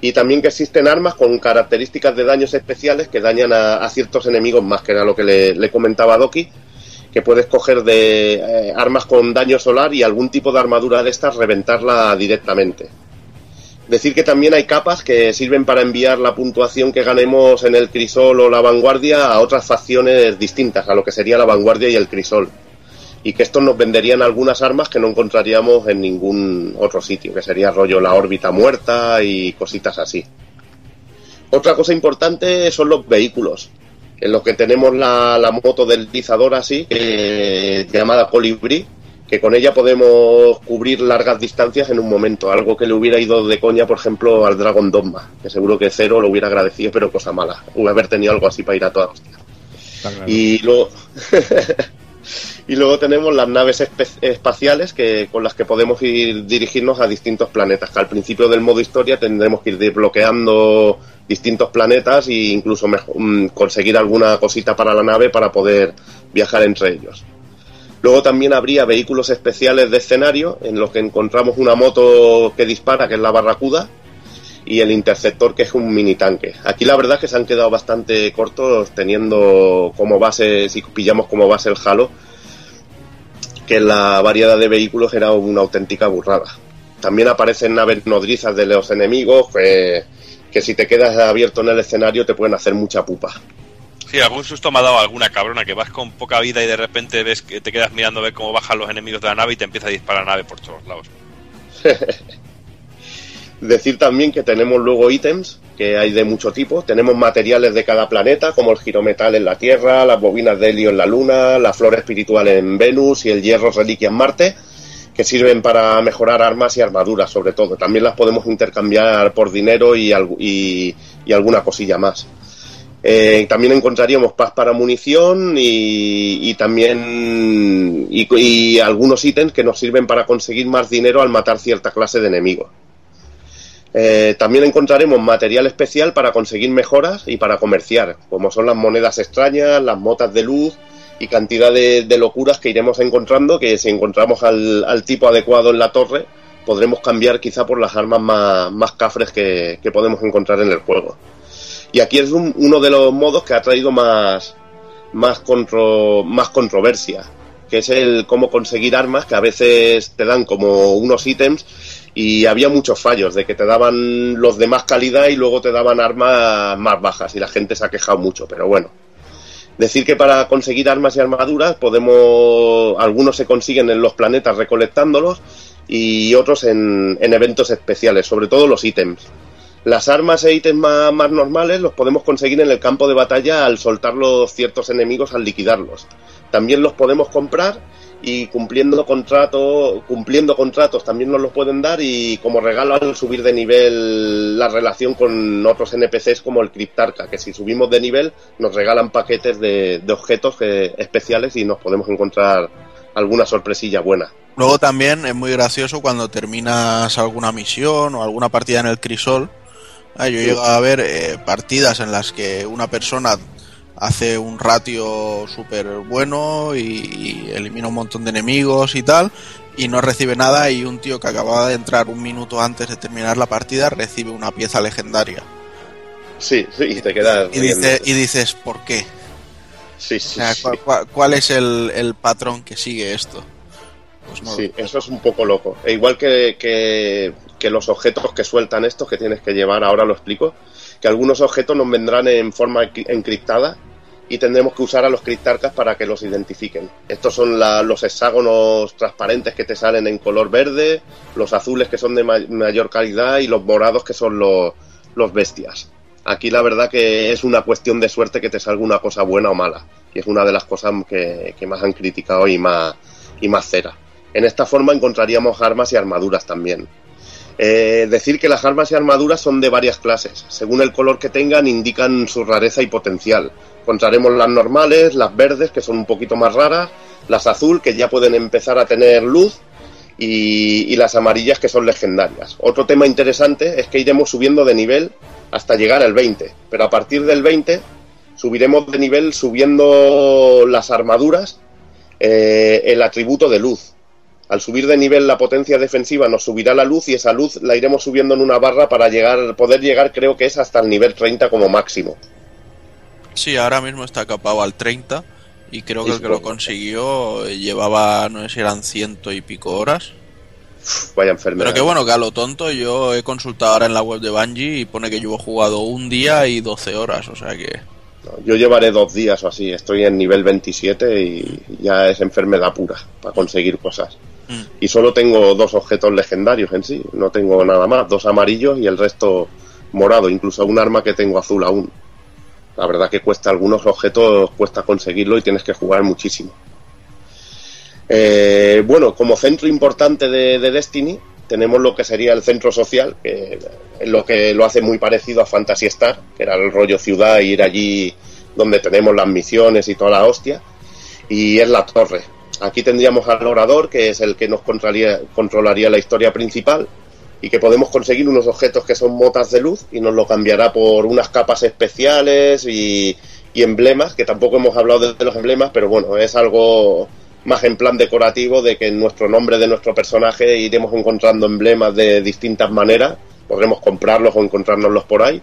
y también que existen armas con características de daños especiales que dañan a, ciertos enemigos más, que era lo que le, comentaba Doki, que puedes coger de eh, armas con daño solar y algún tipo de armadura de estas reventarla directamente. Decir que también hay capas que sirven para enviar la puntuación que ganemos en el crisol o la vanguardia a otras facciones distintas, a lo que sería la vanguardia y el crisol. Y que estos nos venderían algunas armas que no encontraríamos en ningún otro sitio, que sería rollo la órbita muerta y cositas así. Otra cosa importante son los vehículos en los que tenemos la, la moto deslizadora así, que- llamada Colibrí, que con ella podemos cubrir largas distancias en un momento, algo que le hubiera ido de coña, por ejemplo, al Dragon Dogma, que seguro que Cero lo hubiera agradecido, pero cosa mala, haber tenido algo así para ir a toda hostia. Y luego, y luego tenemos las naves espaciales que, con las que podemos ir dirigirnos a distintos planetas. Que al principio del modo historia tendremos que ir desbloqueando distintos planetas e incluso mejo- mm, conseguir alguna cosita para la nave para poder viajar entre ellos. Luego también habría vehículos especiales de escenario en los que encontramos una moto que dispara, que es la Barracuda, y el Interceptor, que es un mini tanque. Aquí la verdad es que se han quedado bastante cortos teniendo como base, si pillamos como base el Halo, que la variedad de vehículos era una auténtica burrada. También aparecen naves nodrizas de los enemigos que, que si te quedas abierto en el escenario te pueden hacer mucha pupa. Sí, algún susto me ha dado alguna cabrona que vas con poca vida y de repente ves que te quedas mirando a ver cómo bajan los enemigos de la nave y te empieza a disparar la nave por todos lados. Decir también que tenemos luego ítems, que hay de mucho tipo. Tenemos materiales de cada planeta, como el girometal en la Tierra, las bobinas de helio en la Luna, la flor espiritual en Venus y el hierro reliquia en Marte, que sirven para mejorar armas y armaduras, sobre todo. También las podemos intercambiar por dinero y, y alguna cosilla más. Eh, también encontraríamos paz para munición y, y también y, y algunos ítems que nos sirven para conseguir más dinero al matar cierta clase de enemigos. Eh, también encontraremos material especial para conseguir mejoras y para comerciar, como son las monedas extrañas, las motas de luz y cantidad de, de locuras que iremos encontrando, que si encontramos al, tipo adecuado en la torre, podremos cambiar quizá por las armas más, más cafres que, que podemos encontrar en el juego. Y aquí es un- uno de los modos que ha traído más, más, contro- más controversia, que es el cómo conseguir armas, que a veces te dan como unos ítems y había muchos fallos, de que te daban los de más calidad y luego te daban armas más bajas y la gente se ha quejado mucho, pero bueno. Decir que para conseguir armas y armaduras podemos, algunos se consiguen en los planetas recolectándolos y otros en, en eventos especiales, sobre todo los ítems. Las armas e ítems más, más normales los podemos conseguir en el campo de batalla al soltar los ciertos enemigos al liquidarlos. También los podemos comprar y cumpliendo contrato, cumpliendo contratos también nos los pueden dar y como regalo al subir de nivel la relación con otros NPCs como el Cryptarca, que si subimos de nivel nos regalan paquetes de, de objetos especiales y nos podemos encontrar alguna sorpresilla buena. Luego también es muy gracioso cuando terminas alguna misión o alguna partida en el crisol. Ah, yo he llegado a ver eh, partidas en las que una persona hace un ratio súper bueno y, y elimina un montón de enemigos y tal y no recibe nada y un tío que acababa de entrar un minuto antes de terminar la partida recibe una pieza legendaria. Sí, sí, y te quedas Y, dice, riéndote. y dices, ¿por qué? Sí, O sí, sea, sí. ¿cuál, cuál- cuál es el, el patrón que sigue esto? Pues no, Sí, eso es un poco loco. E igual que, que, que los objetos que sueltan estos que tienes que llevar, ahora lo explico, que algunos objetos nos vendrán en forma encri- encriptada y tendremos que usar a los criptarcas para que los identifiquen. Estos son los hexágonos transparentes que te salen en color verde, los azules que son de ma- mayor calidad y los morados que son los, los bestias. Aquí la verdad que es una cuestión de suerte que te salga una cosa buena o mala. Y es una de las cosas que, que más han criticado y más, y más cera. En esta forma encontraríamos armas y armaduras también. Eh, decir que las armas y armaduras son de varias clases. Según el color que tengan, indican su rareza y potencial. Encontraremos las normales, las verdes, que son un poquito más raras, las azul, que ya pueden empezar a tener luz, y, las amarillas, que son legendarias. Otro tema interesante es que iremos subiendo de nivel hasta llegar al 20, pero a partir del 20 subiremos de nivel subiendo las armaduras, eh, el atributo de luz. Al subir de nivel la potencia defensiva nos subirá la luz y esa luz la iremos subiendo en una barra para llegar, poder llegar creo que es hasta el nivel 30 como máximo. Sí, ahora mismo está capado al 30 y creo que el que lo supongo. consiguió eh, llevaba, no sé si eran ciento y pico horas. Vaya enfermedad. Pero que bueno, que a lo tonto yo he consultado ahora en la web de Bungie y pone que yo he jugado un día y 12 horas, o sea que... No, Yo llevaré dos días o así, estoy en nivel 27 y ya es enfermedad pura para conseguir cosas. Mm. Y solo tengo dos objetos legendarios en sí, no tengo nada más, dos amarillos y el resto morado, incluso un arma que tengo azul aún. La verdad que cuesta algunos objetos, cuesta conseguirlo y tienes que jugar muchísimo. Eh, bueno, como centro importante de, de Destiny, tenemos lo que sería el centro social, que es lo que lo hace muy parecido a Fantasy Star, que era el rollo ciudad, ir allí donde tenemos las misiones y toda la hostia, y es la torre. Aquí tendríamos al orador, que es el que nos controlaría, controlaría la historia principal, y que podemos conseguir unos objetos que son motas de luz y nos lo cambiará por unas capas especiales y, emblemas, que tampoco hemos hablado de, de los emblemas, pero bueno, es algo más en plan decorativo de que en nuestro nombre de nuestro personaje iremos encontrando emblemas de distintas maneras, podremos comprarlos o encontrárnoslos por ahí.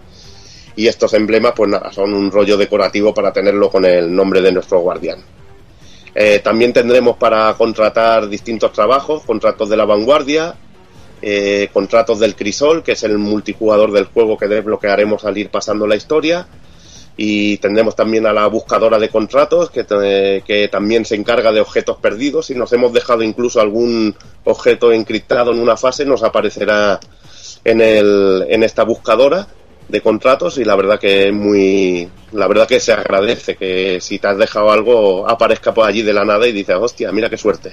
Y estos emblemas, pues nada, son un rollo decorativo para tenerlo con el nombre de nuestro guardián. Eh, también tendremos para contratar distintos trabajos, contratos de la vanguardia, eh, contratos del Crisol, que es el multijugador del juego que desbloquearemos al ir pasando la historia, y tendremos también a la buscadora de contratos que, te- que también se encarga de objetos perdidos. Si nos hemos dejado incluso algún objeto encriptado en una fase, nos aparecerá en, el, en esta buscadora de contratos. Y la verdad que es muy la verdad que se agradece que si te has dejado algo aparezca por allí de la nada y dices hostia mira qué suerte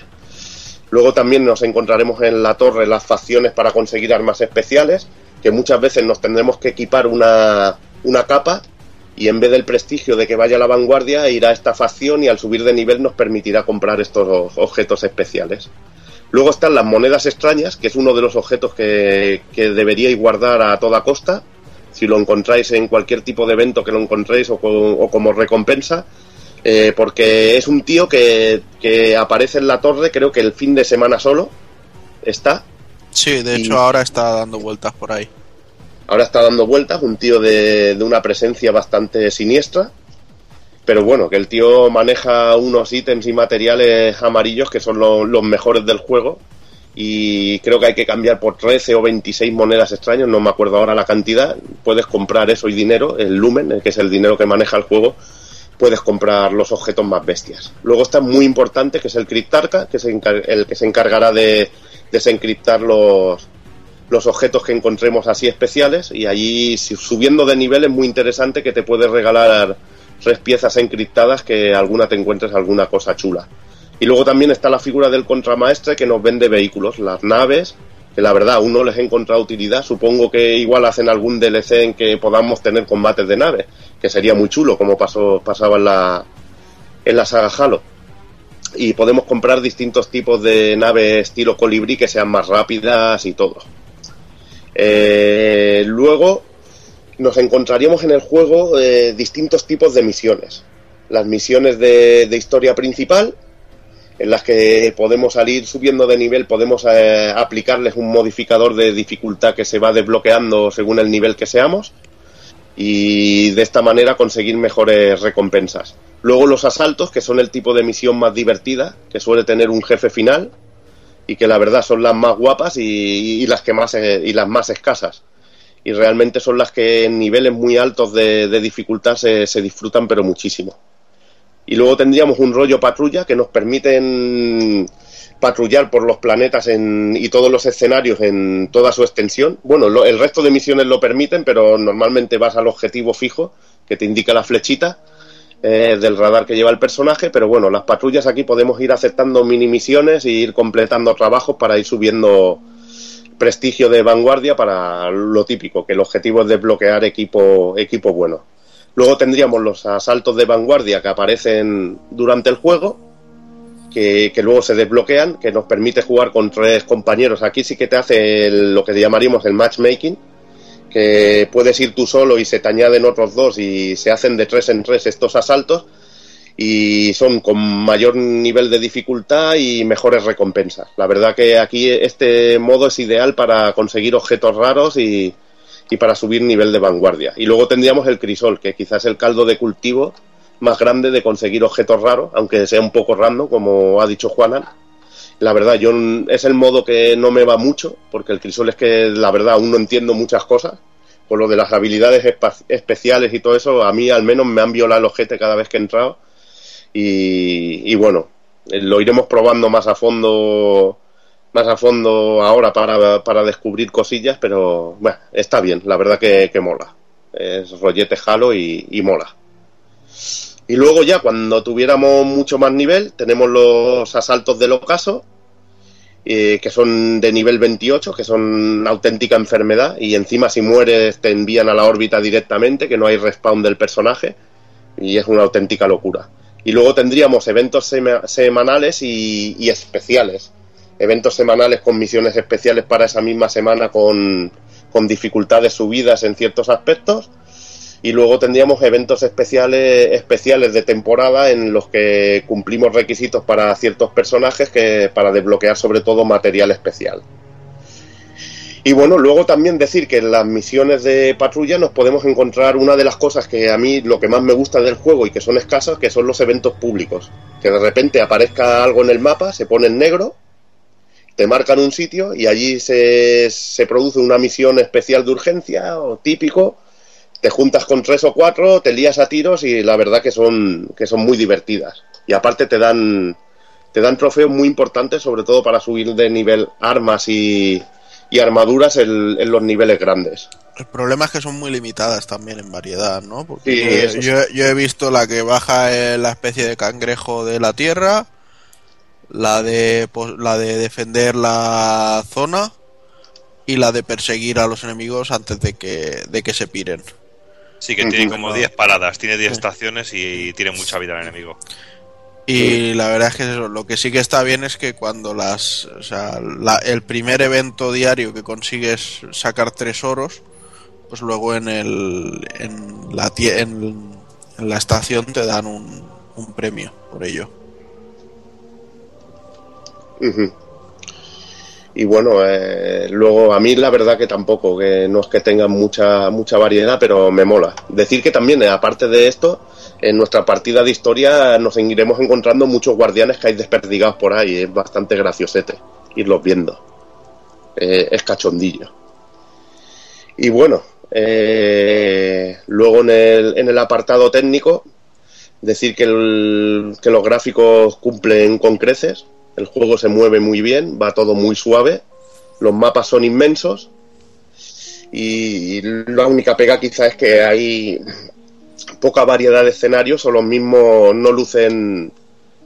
luego también nos encontraremos en la torre las facciones para conseguir armas especiales que muchas veces nos tendremos que equipar una, una capa y en vez del prestigio de que vaya a la vanguardia irá a esta facción y al subir de nivel nos permitirá comprar estos objetos especiales. Luego están las monedas extrañas, que es uno de los objetos que, que deberíais guardar a toda costa. Si lo encontráis en cualquier tipo de evento que lo encontréis o, co- o como recompensa, eh, porque es un tío que, que aparece en la torre, creo que el fin de semana solo está, Sí, de hecho ahora está dando vueltas por ahí. Ahora está dando vueltas, un tío de, de una presencia bastante siniestra. Pero bueno, que el tío maneja unos ítems y materiales amarillos que son lo- los mejores del juego. Y creo que hay que cambiar por 13 o 26 monedas extrañas, no me acuerdo ahora la cantidad. Puedes comprar eso y dinero, el lumen, eh, que es el dinero que maneja el juego. Puedes comprar los objetos más bestias. Luego está muy importante, que es el Cryptarca, que es el que se encargará de desencriptar los, los objetos que encontremos así especiales y allí subiendo de nivel es muy interesante que te puedes regalar tres piezas encriptadas que alguna te encuentres alguna cosa chula. Y luego también está la figura del contramaestre que nos vende vehículos, las naves, que la verdad aún no les he encontrado utilidad. Supongo que igual hacen algún DLC en que podamos tener combates de naves, que sería muy chulo como pasó, pasaba en la, en la saga Halo y podemos comprar distintos tipos de naves estilo colibrí que sean más rápidas y todo. Eh, luego nos encontraríamos en el juego eh, distintos tipos de misiones. Las misiones de, de historia principal, en las que podemos salir subiendo de nivel, podemos eh, aplicarles un modificador de dificultad que se va desbloqueando según el nivel que seamos y de esta manera conseguir mejores recompensas. Luego los asaltos, que son el tipo de misión más divertida, que suele tener un jefe final y que la verdad son las más guapas y, las que más eh, y las más escasas. Y realmente son las que en niveles muy altos de, de dificultad se, se disfrutan pero muchísimo. Y luego tendríamos un rollo patrulla que nos permiten patrullar por los planetas en, y todos los escenarios en toda su extensión. Bueno, lo- el resto de misiones lo permiten, pero normalmente vas al objetivo fijo que te indica la flechita eh, del radar que lleva el personaje. Pero bueno, las patrullas aquí podemos ir aceptando mini misiones e ir completando trabajos para ir subiendo prestigio de vanguardia para lo típico, que el objetivo es desbloquear equipo, equipo bueno. Luego tendríamos los asaltos de vanguardia que aparecen durante el juego, que, luego se desbloquean, que nos permite jugar con tres compañeros. Aquí sí que te hace el- lo que llamaríamos el matchmaking, que puedes ir tú solo y se te añaden otros dos y se hacen de tres en tres estos asaltos y son con mayor nivel de dificultad y mejores recompensas. La verdad que aquí este modo es ideal para conseguir objetos raros y, y para subir nivel de vanguardia. Y luego tendríamos el crisol, que quizás es el caldo de cultivo más grande de conseguir objetos raros, aunque sea un poco random, como ha dicho Juanan. La verdad, yo es el modo que no me va mucho, porque el crisol es que la verdad aún no entiendo muchas cosas. Por lo de las habilidades especiales y todo eso, a mí al menos me han violado el ojete cada vez que he entrado. Y, y bueno, eh, lo iremos probando más a fondo más a fondo ahora para, para descubrir cosillas, pero bueno, está bien, la verdad que, que mola. Es rollete Halo y, mola. Y luego ya cuando tuviéramos mucho más nivel, tenemos los asaltos del ocaso, eh, que son de nivel 28, que son auténtica enfermedad, y encima si mueres te envían a la órbita directamente, que no hay respawn del personaje, y es una auténtica locura. Y luego tendríamos eventos sema- semanales y especiales. Eventos semanales con misiones especiales para esa misma semana con, con dificultades subidas en ciertos aspectos. Y luego tendríamos eventos especiales, especiales de temporada en los que cumplimos requisitos para ciertos personajes que, para desbloquear sobre todo material especial. Y bueno, luego también decir que en las misiones de patrulla nos podemos encontrar una de las cosas que a mí lo que más me gusta del juego y que son escasas, que son los eventos públicos. Que de repente aparezca algo en el mapa, se pone en negro, te marcan un sitio y allí se, se produce una misión especial de urgencia o típico. Te juntas con tres o cuatro, te lías a tiros y la verdad que son, que son muy divertidas. Y aparte te dan, te dan trofeos muy importantes, sobre todo para subir de nivel armas y, y armaduras en, en los niveles grandes. El problema es que son muy limitadas también en variedad, ¿no? Porque Sí, yo, yo- yo he visto la que baja la especie de cangrejo de la tierra, la de pos- la de defender la zona y la de perseguir a los enemigos antes de que de que se piren. Sí, que tiene como 10 paradas, tiene 10 estaciones y tiene mucha vida el enemigo. Y la verdad es que eso, lo que sí que está bien es que cuando las, o sea, la- el primer evento diario que consigues sacar tres oros, pues luego en el, en la, en la estación te dan un, un premio por ello. Y bueno, eh, luego a mí la verdad que tampoco, que no es que tengan mucha, mucha variedad, pero me mola. Decir que también, eh, aparte de esto, en nuestra partida de historia nos iremos encontrando muchos guardianes que hay desperdigados por ahí, es bastante graciosete irlos viendo. Eh, es cachondillo. Y bueno, luego en el, en el apartado técnico, decir que los gráficos cumplen con creces, el juego se mueve muy bien, va todo muy suave, los mapas son inmensos y la única pega quizá es que hay poca variedad de escenarios o los mismos no lucen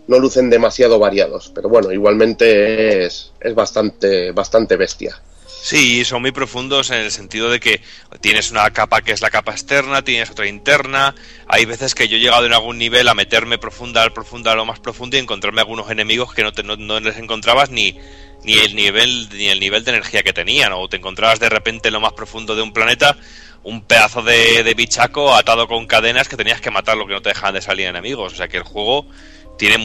no lucen demasiado variados, pero bueno, igualmente es, es bastante bastante bestia. Sí, son muy profundos en el sentido de que tienes una capa que es la capa externa, tienes otra interna. Hay veces que yo he llegado en algún nivel a meterme profunda, profunda, lo más profundo y encontrarme algunos enemigos que no, te- no, no les encontrabas ni, ni el nivel ni el nivel de energía que tenían. O te encontrabas de repente en lo más profundo de un planeta un pedazo de, de bichaco atado con cadenas que tenías que matarlo que no te dejaban de salir enemigos. O sea que el juego tiene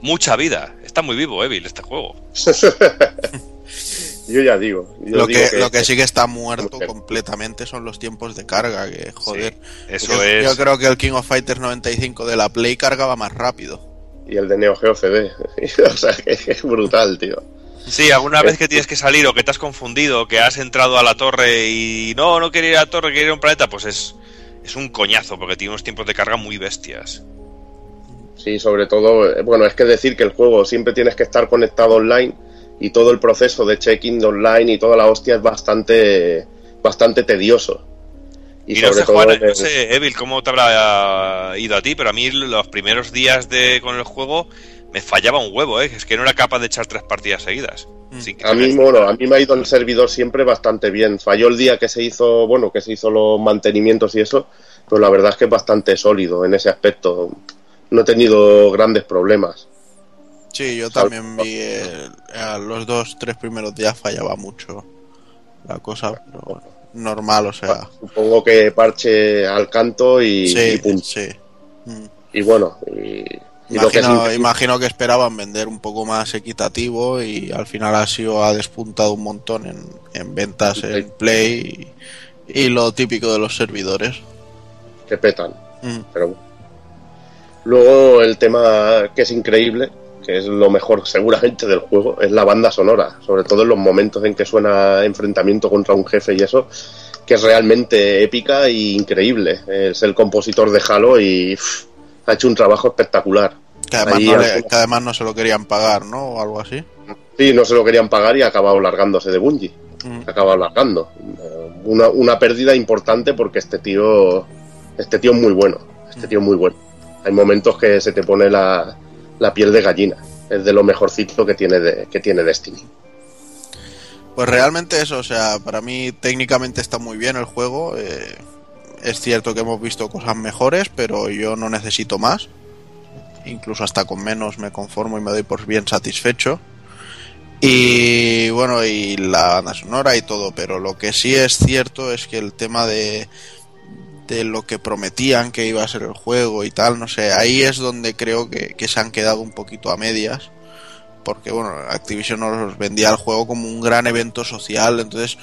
mucha vida. Está muy vivo, Evil, este juego. Yo ya digo, yo Lo digo que, lo que sí que está muerto Mujer. completamente son los tiempos de carga, que joder. Eso yo, es. yo creo que el King of Fighters 95 de la Play cargaba más rápido. y el de Neo Geo CD, o sea, que es brutal, tío. Sí, alguna vez que tienes que salir o que te has confundido, o que has entrado a la torre y no, no quería ir a la torre, quería ir a un planeta, pues es, es un coñazo, porque tiene unos tiempos de carga muy bestias. Sí, sobre todo, eh, bueno, es que decir que el juego siempre tienes que estar conectado online y todo el proceso de check-in de online y toda la hostia es bastante, bastante tedioso. Y, no sé, todo Juan, no sé, Evil, cómo te habrá ido a ti, pero a mí los primeros días de con el juego me fallaba un huevo, ¿eh? Es que no era capaz de echar tres partidas seguidas. sin que A mí, bueno, a mí me ha ido el servidor siempre bastante bien. Falló el día que se hizo, bueno, que se hizo los mantenimientos y eso, pero la verdad es que es bastante sólido en ese aspecto. No he tenido grandes problemas. Sí, yo también vi el- a los dos, tres primeros días fallaba mucho la cosa, pero bueno, normal, o sea. Supongo que parche al canto y, Sí, y punto. sí. Y bueno, y, y lo que es Imagino, que esperaban vender un poco más equitativo y al final ha sido ha despuntado un montón en, en ventas en Play y, y lo típico de los servidores. que petan. Mm. Pero. Luego el tema que es increíble, que es lo mejor seguramente del juego, es la banda sonora, sobre todo en los momentos en que suena enfrentamiento contra un jefe y eso, que es realmente épica e increíble. Es el compositor de Halo y pff, ha hecho un trabajo espectacular. Que además, Ahí no le- algunos- que además no se lo querían pagar, ¿no? O algo así. Sí, no se lo querían pagar y ha acabado largándose de Bungie. Mm. Ha acabado largando. Una, una pérdida importante porque este tío, este tío es muy bueno. Este tío es muy bueno. Hay momentos que se te pone la, la piel de gallina. Es de lo mejorcito que tiene, que tiene Destiny. Pues realmente eso, o sea, para mí técnicamente está muy bien el juego. eh, es cierto que hemos visto cosas mejores, pero yo no necesito más. Incluso hasta con menos me conformo y me doy por bien satisfecho. Y bueno, y la banda sonora y todo, pero lo que sí es cierto es que el tema de, de lo que prometían que iba a ser el juego y tal, no sé, ahí es donde creo que, que se han quedado un poquito a medias. Porque bueno, Activision nos vendía el juego como un gran evento social, entonces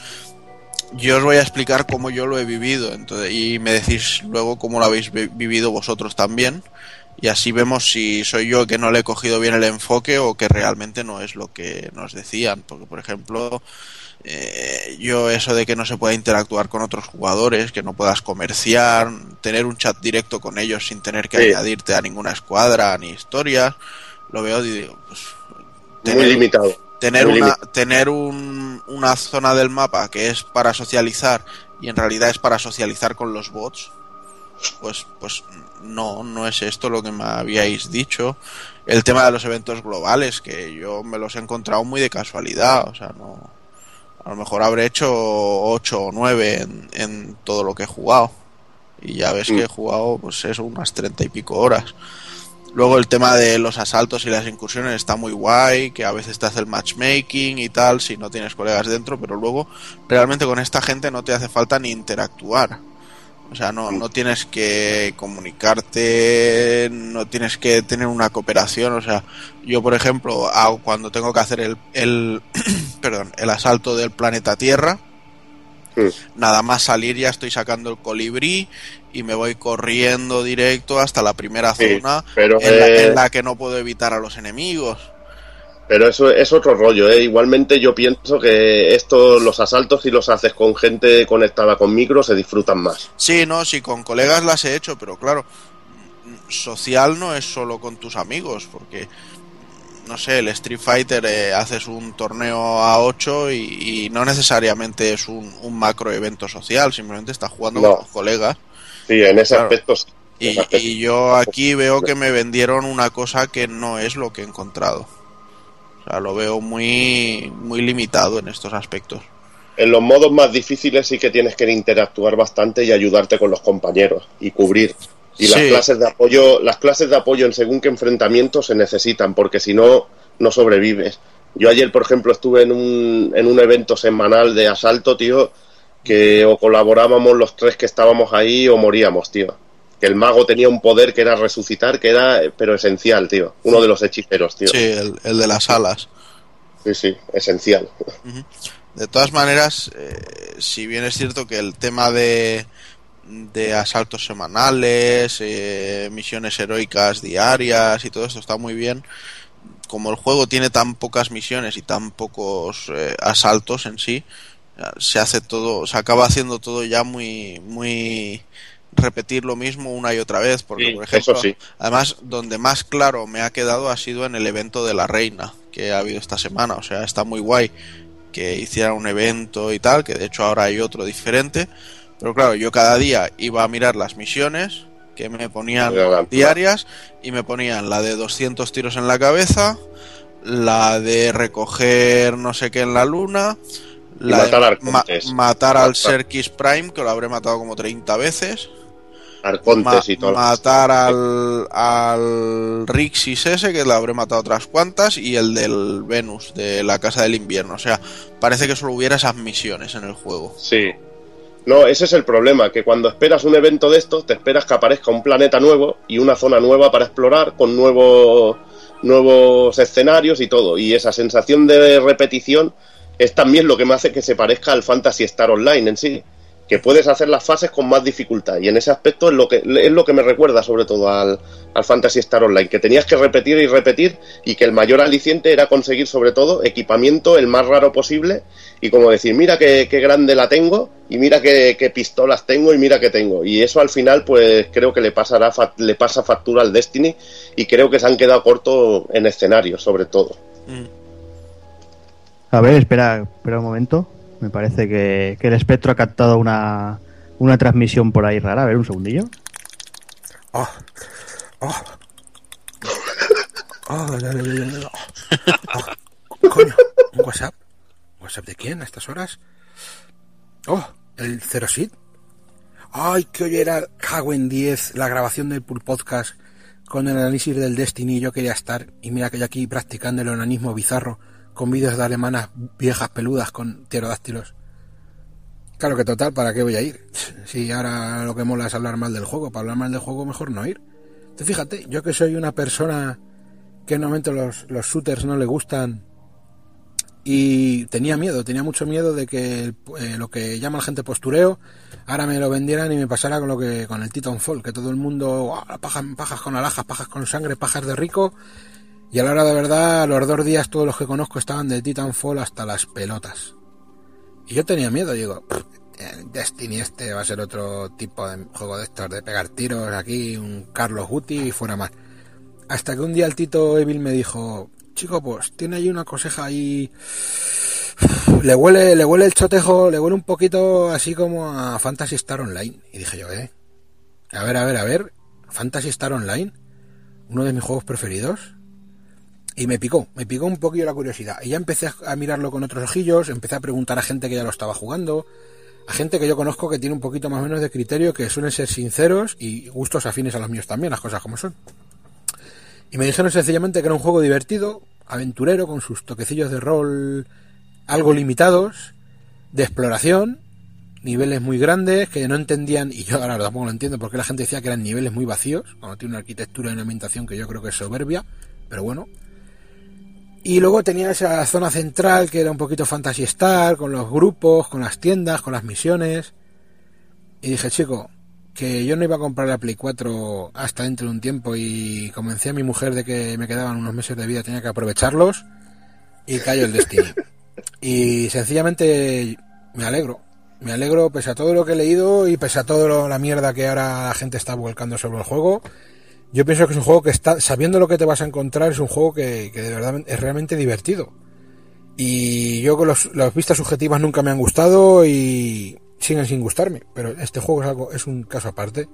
yo os voy a explicar cómo yo lo he vivido entonces, y me decís luego cómo lo habéis vi- vivido vosotros también. Y así vemos si soy yo que no le he cogido bien el enfoque o que realmente no es lo que nos decían. Porque, por ejemplo, eh, yo eso de que no se pueda interactuar con otros jugadores, que no puedas comerciar, tener un chat directo con ellos sin tener que Sí. añadirte a ninguna escuadra ni historias, lo veo y digo, pues, Muy limitado. tener Muy una limitado. tener un- una zona del mapa que es para socializar y en realidad es para socializar con los bots pues pues no no es esto lo que me habíais dicho el tema de los eventos globales que yo me los he encontrado muy de casualidad o sea no a lo mejor habré hecho 8 o 9 en, en todo lo que he jugado y ya ves Mm. que he jugado pues eso unas treinta y pico horas Luego el tema de los asaltos y las incursiones está muy guay, que a veces te hace el matchmaking y tal, si no tienes colegas dentro, pero luego realmente con esta gente no te hace falta ni interactuar. O sea, no, no tienes que comunicarte, no tienes que tener una cooperación. O sea, yo por ejemplo, hago, cuando tengo que hacer el, el, perdón, el asalto del planeta Tierra, nada más salir ya estoy sacando el colibrí y me voy corriendo directo hasta la primera Sí, zona pero, en, la, eh, en la que no puedo evitar a los enemigos. Pero eso es otro rollo, ¿eh? Igualmente yo pienso que esto, los asaltos, si los haces con gente conectada con micro, se disfrutan más. Sí, no, sí, con colegas las he hecho, pero claro, social no es solo con tus amigos, porque, no sé, el Street Fighter eh, haces un torneo a 8 y, y no necesariamente es un, un macro evento social, simplemente estás jugando No. con tus colegas. Sí, en ese Claro. aspecto sí. Y yo aquí veo que me vendieron una cosa que no es lo que he encontrado. O sea, lo veo muy, muy limitado en estos aspectos. En los modos más difíciles sí que tienes que interactuar bastante y ayudarte con los compañeros y cubrir. Y las clases de apoyo, las clases de apoyo en según qué enfrentamientos se necesitan, porque si no, no sobrevives. Yo ayer, por ejemplo, estuve en un, en un evento semanal de asalto, tío, que o colaborábamos los tres que estábamos ahí o moríamos, tío. Que el mago tenía un poder que era resucitar, que era, eh, pero esencial, tío. Uno de los hechiceros, tío. Sí, el, el de las alas. sí, sí, esencial. De todas maneras, eh, si bien es cierto que el tema de, de asaltos semanales, eh, misiones heroicas diarias y todo esto está muy bien, como el juego tiene tan pocas misiones y tan pocos eh, asaltos en sí, se hace todo, se acaba haciendo todo ya muy, muy repetir lo mismo una y otra vez, porque Sí, por ejemplo, sí. además donde más claro me ha quedado ha sido en el evento de la reina que ha habido esta semana, o sea, está muy guay que hiciera un evento y tal, que de hecho ahora hay otro diferente, pero claro, yo cada día iba a mirar las misiones que me ponían la- diarias y me ponían la de 200 tiros en la cabeza, la de recoger no sé qué en la luna, la matar de matar al Serkis Prime, que lo habré matado como 30 veces. Arcontes Ma- y todo. matar al, al Rixis ese, que lo habré matado otras cuantas, y el del Venus, de la Casa del Invierno. O sea, parece que solo hubiera esas misiones en el juego. Sí. No, ese es el problema, que cuando esperas un evento de estos, te esperas que aparezca un planeta nuevo y una zona nueva para explorar con nuevos, nuevos escenarios y todo. Y esa sensación de repetición es también lo que me hace que se parezca al Fantasy Star Online en sí. Que puedes hacer las fases con más dificultad. Y en ese aspecto es lo que, es lo que me recuerda sobre todo al, al Fantasy Star Online. Que tenías que repetir y repetir y que el mayor aliciente era conseguir sobre todo equipamiento el más raro posible y como decir, mira qué, qué grande la tengo y mira qué, qué pistolas tengo y mira qué tengo. Y eso al final pues creo que le, pasará, le pasa factura al Destiny y creo que se han quedado cortos en escenarios sobre todo. A ver, espera, espera un momento. Me parece que, el espectro ha captado una, una transmisión por ahí rara. A ver, un segundillo. Oh, Oh. Oh. Oh, coño, un WhatsApp. ¿WhatsApp de quién a estas horas? Oh, el Zero Seed. Ay, que hoy era cago en 10 la grabación del Pool Podcast con el análisis del Destiny. Yo quería estar y mira que yo aquí practicando el onanismo bizarro con vídeos de alemanas viejas peludas con pterodáctilos. Claro que total, ¿para qué voy a ir? Si ahora lo que mola es hablar mal del juego, para hablar mal del juego mejor no ir. Entonces, fíjate, yo que soy una persona que normalmente los, los shooters no le gustan y tenía miedo, tenía mucho miedo de que eh, lo que llama la gente postureo ahora me lo vendieran y me pasara con lo que con el Titanfall, que todo el mundo "Ah, pajas, pajas con alhajas, pajas con sangre, pajas de rico y a la hora de verdad, a los dos días todos los que conozco estaban de Titanfall hasta las pelotas. Y yo tenía miedo, digo, "Pff, el Destiny este va a ser otro tipo de juego de estos, de pegar tiros aquí, un Carlos Guti y fuera más. Hasta que un día el Tito Evil me dijo, chico, pues tiene ahí una coseja ahí... Le huele, le huele el chotejo, le huele un poquito así como a Fantasy Star Online. Y dije yo, eh, a ver, a ver, a ver, Fantasy Star Online, uno de mis juegos preferidos. Y me picó, me picó un poquillo la curiosidad. Y ya empecé a- mirarlo con otros ojillos, empecé a preguntar a gente que ya lo estaba jugando, a gente que yo conozco que tiene un poquito más o menos de criterio, que suelen ser sinceros y gustos afines a los míos también, las cosas como son. Y me dijeron sencillamente que era un juego divertido, aventurero, con sus toquecillos de rol algo limitados, de exploración, niveles muy grandes que no entendían, y yo ahora tampoco lo entiendo, porque la gente decía que eran niveles muy vacíos, cuando tiene una arquitectura y una ambientación que yo creo que es soberbia, pero bueno. Y luego tenía esa zona central que era un poquito Fantasy Star, con los grupos, con las tiendas, con las misiones. Y dije, chico, que yo no iba a comprar la Play 4 hasta dentro de un tiempo y convencí a mi mujer de que me quedaban unos meses de vida, tenía que aprovecharlos y cayó el destino. y sencillamente me alegro, me alegro pese a todo lo que he leído y pese a toda la mierda que ahora la gente está volcando sobre el juego. Yo pienso que es un juego que está, sabiendo lo que te vas a encontrar, es un juego que, que de verdad es realmente divertido. Y yo con los, las vistas subjetivas nunca me han gustado y siguen sin gustarme, pero este juego es algo, es un caso aparte.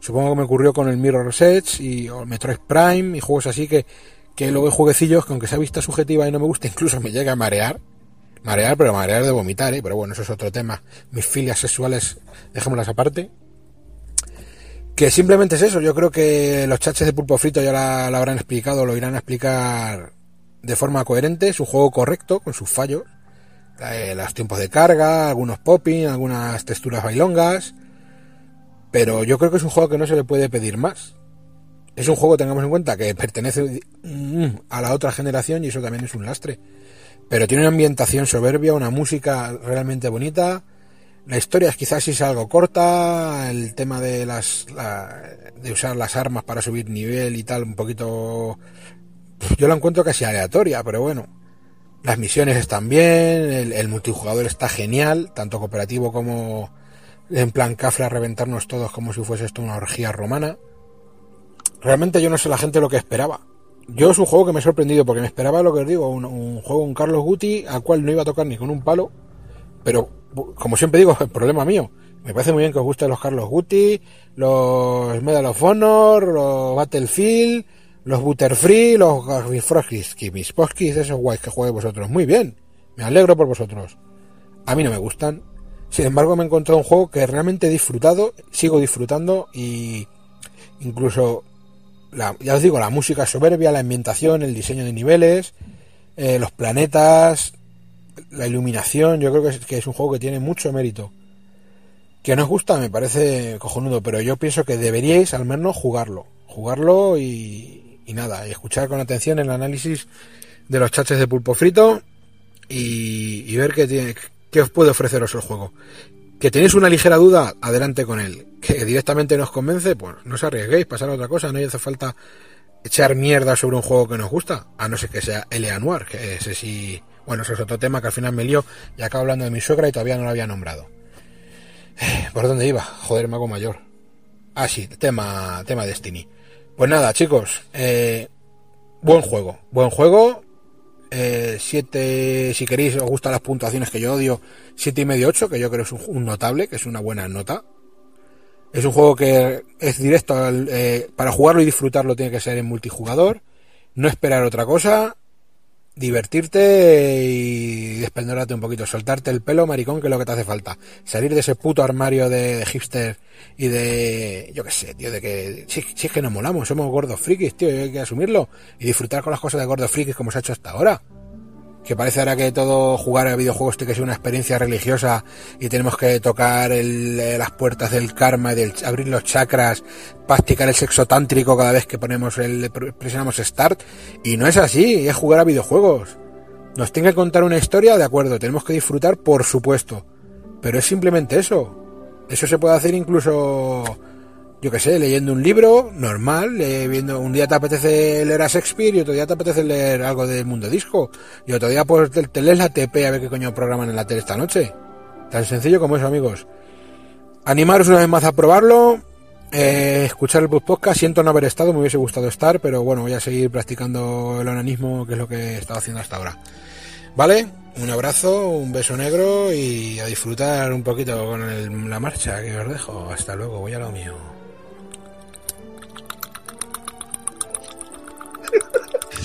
Supongo que me ocurrió con el Mirror Edge y o Metroid Prime y juegos así que, que luego hay jueguecillos que aunque sea vista subjetiva y no me gusta, incluso me llega a marear. Marear, pero marear de vomitar, ¿eh? pero bueno, eso es otro tema. Mis filias sexuales, dejémoslas aparte. Que simplemente es eso, yo creo que los chaches de pulpo frito ya la, habrán explicado, lo irán a explicar de forma coherente, es un juego correcto, con sus fallos, eh, los tiempos de carga, algunos popping, algunas texturas bailongas, pero yo creo que es un juego que no se le puede pedir más. Es un juego, tengamos en cuenta, que pertenece mm, a la otra generación y eso también es un lastre. Pero tiene una ambientación soberbia, una música realmente bonita. La historia es quizás sea algo corta, el tema de las la- de usar las armas para subir nivel y tal, un poquito yo la encuentro casi aleatoria, pero bueno. Las misiones están bien, el, multijugador está genial, tanto cooperativo como en plan cafre a reventarnos todos como si fuese esto una orgía romana. Realmente yo no sé la gente lo que esperaba. Yo es un juego que me ha sorprendido porque me esperaba lo que os digo, un, un juego, un Carlos Guti, al cual no iba a tocar ni con un palo, pero como siempre digo, es problema mío. Me parece muy bien que os gusten los Carlos Guti, los Medal of Honor, los Battlefield, los Butterfree, los Gavifroskis, mis poskis, esos guays que juegues vosotros. Muy bien, me alegro por vosotros. A mí no me gustan. Sin embargo, me he encontrado un juego que realmente he disfrutado, sigo disfrutando y incluso, ya os digo, la música soberbia, la ambientación, el diseño de niveles, eh, los planetas, la iluminación, yo creo que es, que es un juego que tiene mucho mérito. Que no os gusta, me parece cojonudo, pero yo pienso que deberíais al menos jugarlo. Jugarlo y, y nada, y escuchar con atención el análisis de los chaches de pulpo frito y, ver qué, tiene, qué os puede ofreceros el juego. Que tenéis una ligera duda, adelante con él. Que directamente nos convence, pues no os arriesguéis, pasar a otra cosa, no hace falta echar mierda sobre un juego que nos gusta, a no ser que sea Eleanor, que ese sí, bueno, eso es otro tema que al final me lío y acabo hablando de mi suegra y todavía no lo había nombrado. ¿Por dónde iba? Joder, mago mayor. Ah, sí, tema, tema Destiny. Pues nada, chicos, eh, buen juego, buen juego. Eh, siete, si queréis, os gustan las puntuaciones que yo odio, siete y medio, ocho, que yo creo es un, un notable, que es una buena nota. Es un juego que es directo, al- eh, para jugarlo y disfrutarlo tiene que ser en multijugador, no esperar otra cosa, divertirte y despendorarte un poquito, soltarte el pelo, maricón, que es lo que te hace falta. Salir de ese puto armario de, hipster y de, yo qué sé, tío, de que, si, es que nos molamos, somos gordos frikis, tío, hay que asumirlo y disfrutar con las cosas de gordos frikis como se ha hecho hasta ahora. Que parece ahora que todo jugar a videojuegos tiene que ser una experiencia religiosa y tenemos que tocar el- eh, las puertas del karma y del, abrir los chakras, practicar el sexo tántrico cada vez que ponemos el, presionamos start. Y no es así, es jugar a videojuegos. Nos tiene que contar una historia, de acuerdo, tenemos que disfrutar, por supuesto. Pero es simplemente eso. Eso se puede hacer incluso, yo que sé, leyendo un libro normal, eh, viendo un día te apetece leer a Shakespeare y otro día te apetece leer algo del mundo disco y otro día pues te, te lees la TP a ver qué coño programan en la tele esta noche. Tan sencillo como eso, amigos. Animaros una vez más a probarlo, eh, escuchar el podcast. Siento no haber estado, me hubiese gustado estar, pero bueno, voy a seguir practicando el onanismo, que es lo que he estado haciendo hasta ahora. ¿Vale? Un abrazo, un beso negro y a disfrutar un poquito con el- la marcha que os dejo. Hasta luego, voy a lo mío.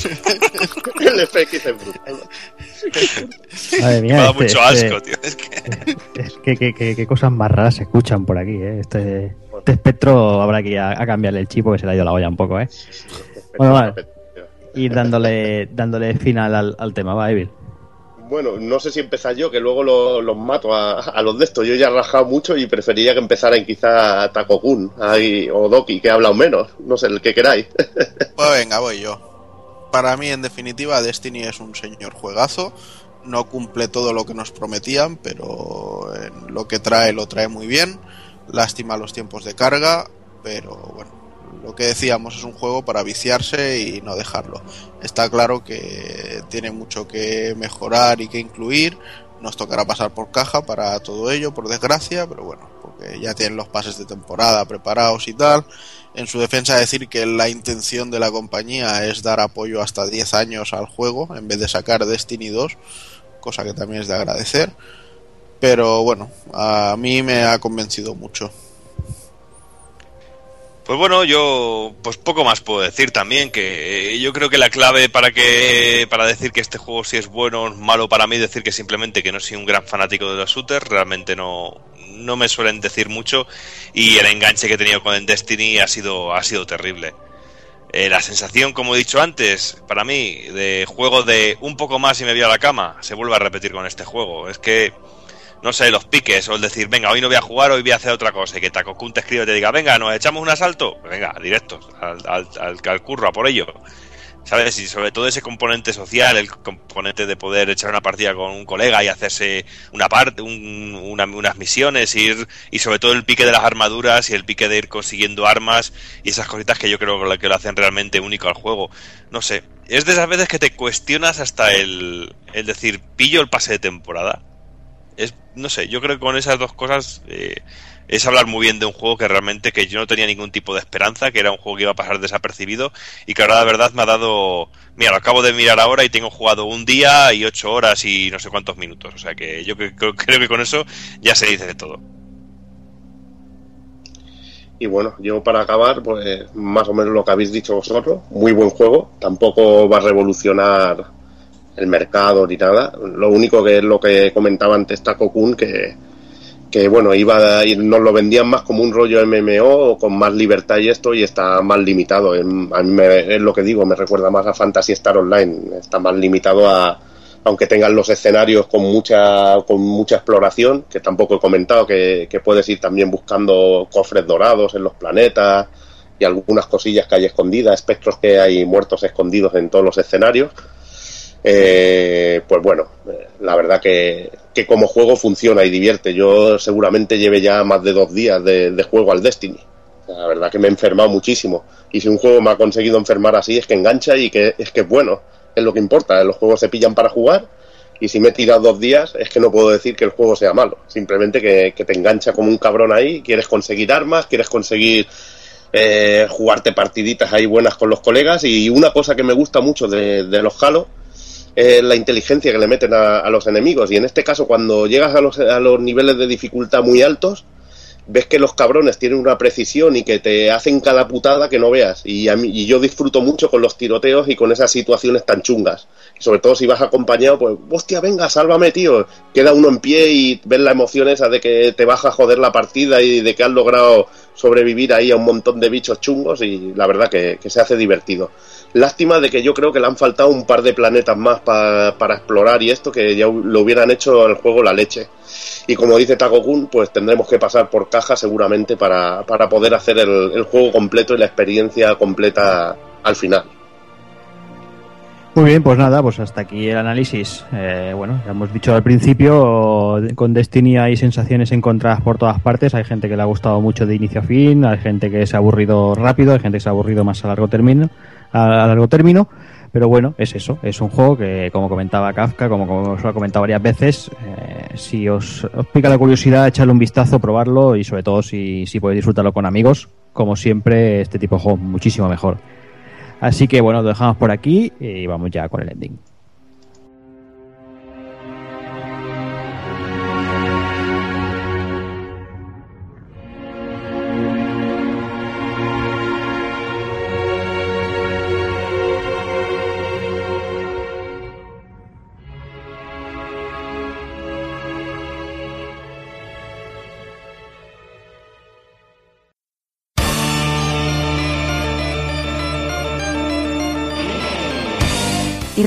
el FX es brutal. Madre mía, Me da este- mucho este- asco, tío. Es que... Es que, que- que- que cosas más raras se escuchan por aquí, ¿eh? Este, este espectro habrá que ir a, a cambiarle el chipo que se le ha ido la olla un poco, ¿eh? Bueno, vale. Ir dándole, dándole final al, al tema, va, Evil. Bueno, no sé si empezar yo, que luego lo- los mato a, a los de estos. Yo ya he rajado mucho y preferiría que empezaran quizá Takokun ahí, o Doki, que ha hablado menos. No sé, el que queráis. Pues venga, voy yo. Para mí, en definitiva, Destiny es un señor juegazo. No cumple todo lo que nos prometían, pero en lo que trae lo trae muy bien. Lástima los tiempos de carga, pero bueno, lo que decíamos es un juego para viciarse y no dejarlo. Está claro que tiene mucho que mejorar y que incluir. Nos tocará pasar por caja para todo ello, por desgracia, pero bueno, porque ya tienen los pases de temporada preparados y tal. En su defensa decir que la intención de la compañía es dar apoyo hasta 10 años al juego en vez de sacar Destiny 2, cosa que también es de agradecer. Pero bueno, a mí me ha convencido mucho. Pues bueno, yo pues poco más puedo decir también que eh, yo creo que la clave para que para decir que este juego sí es bueno o malo para mí decir que simplemente que no soy un gran fanático de los shooters, realmente no no me suelen decir mucho y el enganche que he tenido con el Destiny ha sido ha sido terrible. Eh, la sensación, como he dicho antes, para mí, de juego de un poco más y me voy a la cama, se vuelve a repetir con este juego. Es que, no sé, los piques, o el decir, venga, hoy no voy a jugar, hoy voy a hacer otra cosa, y que Takokun te escribe y te diga, venga, nos echamos un asalto, pues venga, directos, al, curro, a por ello. ¿Sabes? Y sobre todo ese componente social, el componente de poder echar una partida con un colega y hacerse una parte, un, una, unas misiones, ir, y sobre todo el pique de las armaduras y el pique de ir consiguiendo armas y esas cositas que yo creo que lo hacen realmente único al juego. No sé, es de esas veces que te cuestionas hasta el, el decir, pillo el pase de temporada. Es, no sé, yo creo que con esas dos cosas eh, es hablar muy bien de un juego que realmente que yo no tenía ningún tipo de esperanza, que era un juego que iba a pasar desapercibido y que ahora la verdad me ha dado, mira, lo acabo de mirar ahora y tengo jugado un día y ocho horas y no sé cuántos minutos, o sea que yo creo, creo que con eso ya se dice de todo. Y bueno, yo para acabar, pues más o menos lo que habéis dicho vosotros, muy buen juego, tampoco va a revolucionar el mercado ni nada, lo único que es lo que comentaba antes Takokun, que, que bueno, iba a ir, nos lo vendían más como un rollo MMO con más libertad y esto y está más limitado. A mí es lo que digo, me recuerda más a Fantasy Star Online, está más limitado a aunque tengan los escenarios con mucha con mucha exploración, que tampoco he comentado que, que puedes ir también buscando cofres dorados en los planetas y algunas cosillas que hay escondidas, espectros que hay muertos escondidos en todos los escenarios. Eh, pues bueno, la verdad que, que, como juego funciona y divierte. Yo seguramente lleve ya más de dos días de, de, juego al Destiny. La verdad que me he enfermado muchísimo. Y si un juego me ha conseguido enfermar así es que engancha y que es que es bueno. Es lo que importa. Los juegos se pillan para jugar. Y si me he tirado dos días es que no puedo decir que el juego sea malo. Simplemente que, que te engancha como un cabrón ahí. Quieres conseguir armas, quieres conseguir eh, jugarte partiditas ahí buenas con los colegas. Y una cosa que me gusta mucho de, de los Halo eh, la inteligencia que le meten a, los enemigos. Y en este caso, cuando llegas a los, a los niveles de dificultad muy altos, ves que los cabrones tienen una precisión y que te hacen cada putada que no veas. Y, a y yo disfruto mucho con los tiroteos y con esas situaciones tan chungas. Sobre todo si vas acompañado, pues, hostia, venga, sálvame, tío. Queda uno en pie y ves la emoción esa de que te vas a joder la partida y de que has logrado sobrevivir ahí a un montón de bichos chungos y la verdad que se hace divertido. Lástima de que yo creo que le han faltado un par de planetas más pa- para explorar y esto que ya lo hubieran hecho el juego la leche. Y como dice Takokun, pues tendremos que pasar por caja seguramente para, para poder hacer el, el juego completo y la experiencia completa al final. Muy bien, pues nada, pues hasta aquí el análisis. Eh, bueno, ya hemos dicho al principio, con Destiny hay sensaciones encontradas por todas partes. Hay gente que le ha gustado mucho de inicio a fin, hay gente que se ha aburrido rápido, hay gente que se ha aburrido más a largo término. A, largo término. Pero bueno, es eso, es un juego que, como comentaba Kafka, como, como os lo he comentado varias veces, eh, si os, os pica la curiosidad, echarle un vistazo, probarlo y sobre todo si, si podéis disfrutarlo con amigos, como siempre, este tipo de juego muchísimo mejor. Así que bueno, lo dejamos por aquí y vamos ya con el ending.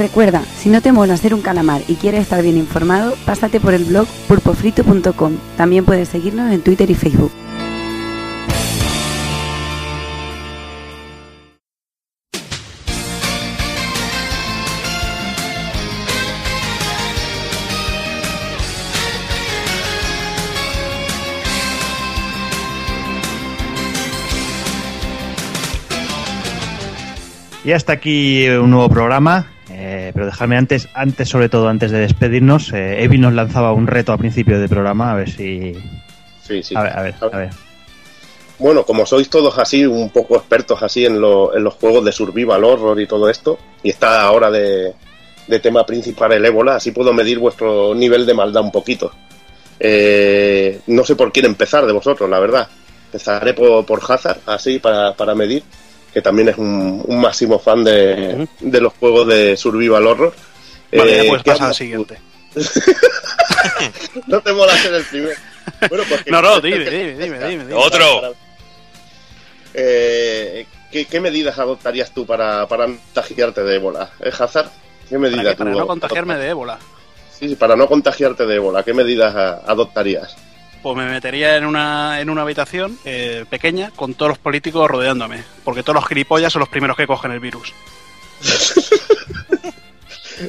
Recuerda, si no te mola hacer un calamar y quieres estar bien informado, pásate por el blog pulpofrito.com. También puedes seguirnos en Twitter y Facebook. Y hasta aquí un nuevo programa. Eh, pero dejarme antes, antes sobre todo, antes de despedirnos, eh, Evi nos lanzaba un reto al principio del programa, a ver si... Sí, sí. A ver, a ver, a ver. Bueno, como sois todos así, un poco expertos así en, lo- en los juegos de survival horror y todo esto, y está ahora de, de tema principal el ébola, así puedo medir vuestro nivel de maldad un poquito. Eh, no sé por quién empezar de vosotros, la verdad. Empezaré por, por Hazard, así para, para medir, que también es un, un máximo fan de, de los juegos de survival horror. Vale, ya Eh, puedes ¿qué pasar al siguiente. no te mola ser el primero. Bueno, pues No, no, dime, dime, dime, dime. dime. Otro. Eh, ¿qué, qué medidas adoptarías tú para, para contagiarte de ébola? ¿Eh, Hazard? ¿Qué Para, medidas qué? Para tú no contagiarme de ébola. Sí, sí, para no contagiarte de ébola, ¿qué medidas adoptarías? Pues me metería en una, en una habitación eh, pequeña con todos los políticos rodeándome. Porque todos los gilipollas son los primeros que cogen el virus.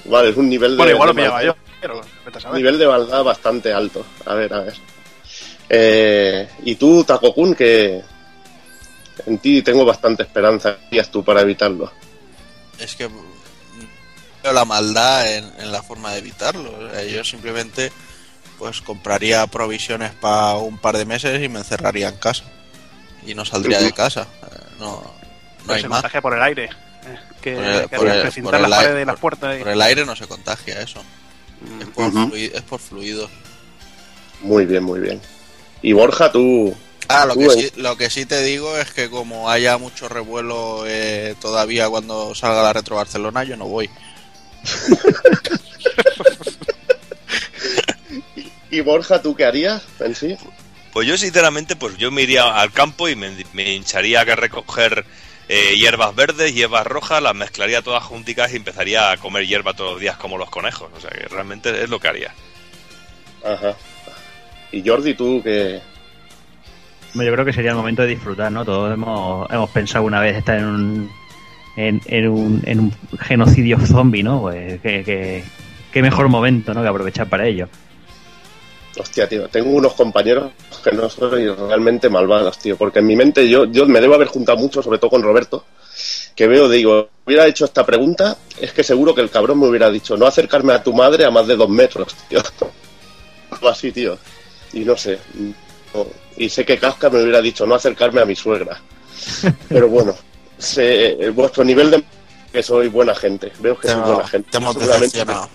Vale, es un nivel de, Bueno, igual lo de pillaba maldad- yo. Pero, a nivel de maldad bastante alto. A ver, a ver. Eh, y tú, Takokun, que en ti tengo bastante esperanza. ¿Qué harías tú para evitarlo? Es que veo la maldad en, en la forma de evitarlo. O sea, yo simplemente pues compraría provisiones para un par de meses y me encerraría en casa. Y no saldría de casa. Eh, No, no hay se más. contagia por el aire. Eh, Que, Por el- que por hay que el- precintar por el las aire- paredes y las por- puertas. y- Por el aire no se contagia eso. Es por, Ujú. flui- es por fluidos. Muy bien, muy bien. Y Borja, tú... Ah, lo tú que, en- sí, lo que sí te digo es que como haya mucho revuelo eh, todavía cuando salga la Retro Barcelona, yo no voy. ¿Y Borja, tú qué harías en sí? Pues yo sinceramente, pues yo me iría al campo y me, me hincharía a recoger eh, hierbas verdes, hierbas rojas, las mezclaría todas junticas y empezaría a comer hierba todos los días como los conejos. O sea que realmente es lo que haría. Ajá. Y Jordi, tú que... Yo creo que sería el momento de disfrutar, ¿no? Todos hemos, hemos pensado una vez estar en un, en, en un, en un genocidio zombie, ¿no? Pues que, que- qué mejor momento, ¿no? Que aprovechar para ello. Hostia, tío, tengo unos compañeros que no soy realmente malvados, tío, porque en mi mente yo, yo me debo haber juntado mucho, sobre todo con Roberto, que veo, digo, hubiera hecho esta pregunta, es que seguro que el cabrón me hubiera dicho, no acercarme a tu madre a más de dos metros, tío. Algo así, tío. Y no sé. no. Y sé que Kafka me hubiera dicho, no acercarme a mi suegra. Pero bueno, sé, vuestro nivel de... que soy buena gente, veo que soy buena gente. te hemos.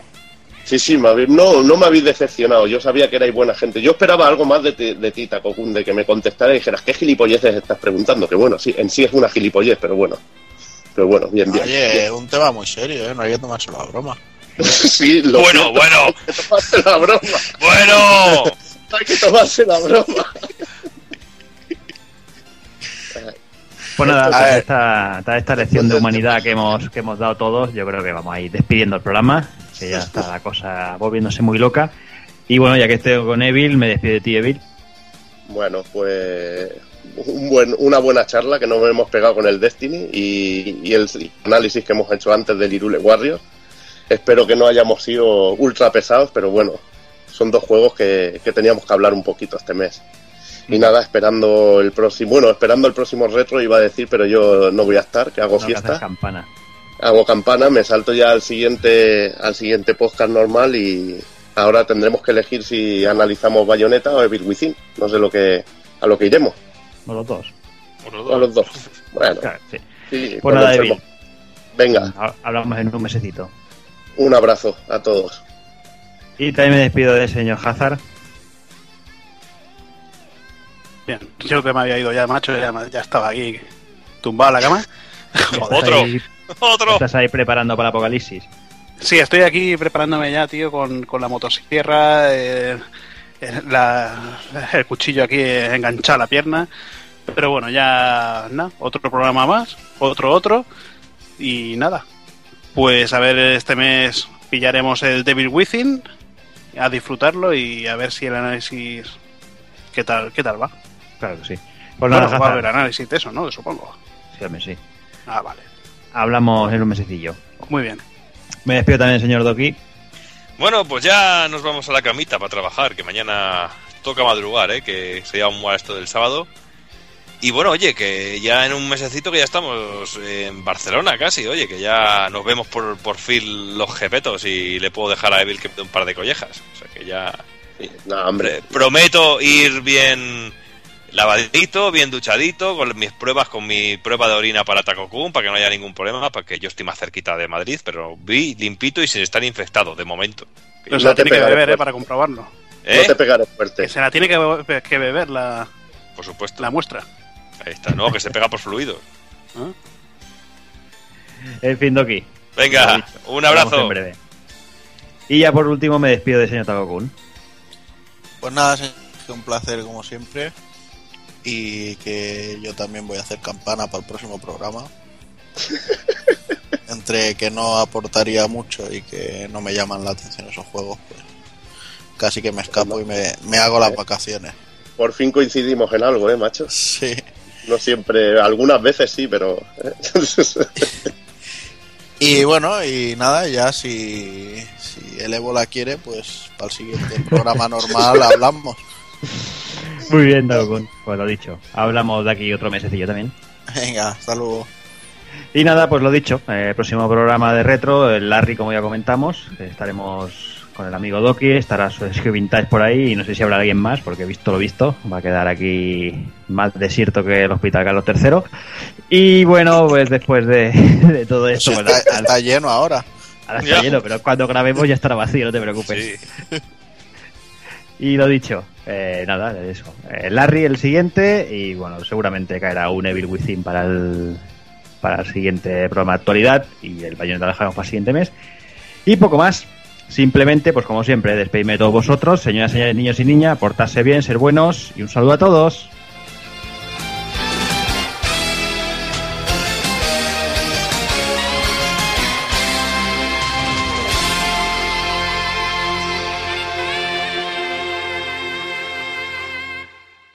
Sí, sí, me habéis- no, no me habéis decepcionado. Yo sabía que erais buena gente. Yo esperaba algo más de, ti- de ti, Takokun, de que me contestara y dijeras, ¿qué gilipolleces estás preguntando? Que bueno, sí, en sí es una gilipollez, pero bueno. Pero bueno, bien, bien. Oye, bien. es un tema muy serio, ¿eh? No hay que tomárselo a broma. sí, lo Bueno, siento, bueno, Hay que tomarse la broma. bueno. Hay que tomarse la broma. Pues nada, tras esta, esta lección de humanidad que hemos, que hemos dado todos, yo creo que vamos a ir despidiendo el programa, que ya está la cosa volviéndose muy loca. Y bueno, ya que estoy con Evil, me despido de ti, Evil. Bueno, pues un buen, una buena charla que nos hemos pegado con el Destiny y, y el análisis que hemos hecho antes del Irule Warriors. Espero que no hayamos sido ultra pesados, pero bueno, son dos juegos que, que teníamos que hablar un poquito este mes. Y nada, esperando el próximo, bueno, esperando el próximo retro iba a decir, pero yo no voy a estar, que hago No, que haces fiesta, campana. Hago campana, me salto ya al siguiente, al siguiente podcast normal y ahora tendremos que elegir si analizamos Bayonetta o Evil Within. No sé lo que, a lo que iremos. O los dos. O los dos. Bueno, Claro, sí. sí, Pues nada. Evil. Venga, Ha- Hablamos en un mesecito. un abrazo a todos. Y también me despido del señor Hazard. Bien, yo que me había ido ya, macho, ya, ya estaba aquí tumbado en la cama. Joder. Otro. Otro. Estás ahí preparando para el apocalipsis. Sí, estoy aquí preparándome ya, tío, con, con la motosierra, eh, eh, la- el cuchillo aquí enganchado a la pierna. Pero bueno, ya nada, otro programa más, otro, otro. Y nada, pues a ver, este mes pillaremos el Devil Within, a disfrutarlo y a ver si el análisis... ¿Qué tal, qué tal va? Claro que sí. Pues Bueno, nada, va a haber análisis de eso, ¿no? Supongo. Sí, hombre, sí. Ah, vale. Hablamos en un mesecillo. Muy bien. Me despido también señor Doki. Bueno, pues ya nos vamos a la camita para trabajar, que mañana toca madrugar, ¿eh? que sería un mal esto del sábado. Y bueno, oye, que ya en un mesecito que ya estamos en Barcelona casi, oye, que ya nos vemos por, por fin los jepetos y le puedo dejar a Evil que un par de collejas. O sea que ya Sí, no, hombre, prometo ir bien lavadito, bien duchadito, con mis pruebas, con mi prueba de orina para Takokun, para que no haya ningún problema, porque yo estoy más cerquita de Madrid, pero vi limpito y sin estar infectado, de momento. Pero no se la tiene que beber, ¿eh? Para comprobarlo. ¿Eh? no te pegaré fuerte. Que se la tiene que, be- que beber la, Por supuesto. la muestra. Ahí está, no, que se pega por fluidos. ¿eh? En fin, Doki. Venga, un abrazo. en breve. Y ya por último me despido del señor Takokun. Pues nada, un placer como siempre. Y que yo también voy a hacer campana para el próximo programa. Entre que no aportaría mucho y que no me llaman la atención esos juegos, pues casi que me escapo y me, me hago las vacaciones. Por fin coincidimos en algo, ¿eh, macho? Sí. No siempre, algunas veces sí, pero... ¿eh? Y bueno, y nada, ya si, si el ébola quiere, pues para el siguiente programa normal hablamos. Muy bien, Takokun. Pues lo dicho. Hablamos de aquí otro mesecillo también. Venga, hasta luego. Y nada, pues lo dicho. eh, próximo programa de retro, el Larry, como ya comentamos. eh, Estaremos con el amigo Doki, estará su Vintage por ahí y no sé si habrá alguien más, porque visto lo visto, va a quedar aquí más desierto que el Hospital Carlos III. Y bueno, pues después de, de todo esto, Si bueno, está, al- está lleno ahora. ahora está Ya. lleno, pero cuando grabemos ya estará vacío, no te preocupes. Sí. Y lo dicho, eh, nada, eso. Eh, Larry el siguiente y bueno, seguramente caerá un Evil Within para el, para el siguiente programa de actualidad y el Bayonetta lo dejamos para el siguiente mes. Y poco más. Simplemente, pues como siempre, despedirme de todos vosotros, señoras, señores, niños y niñas, portarse bien, ser buenos y un saludo a todos.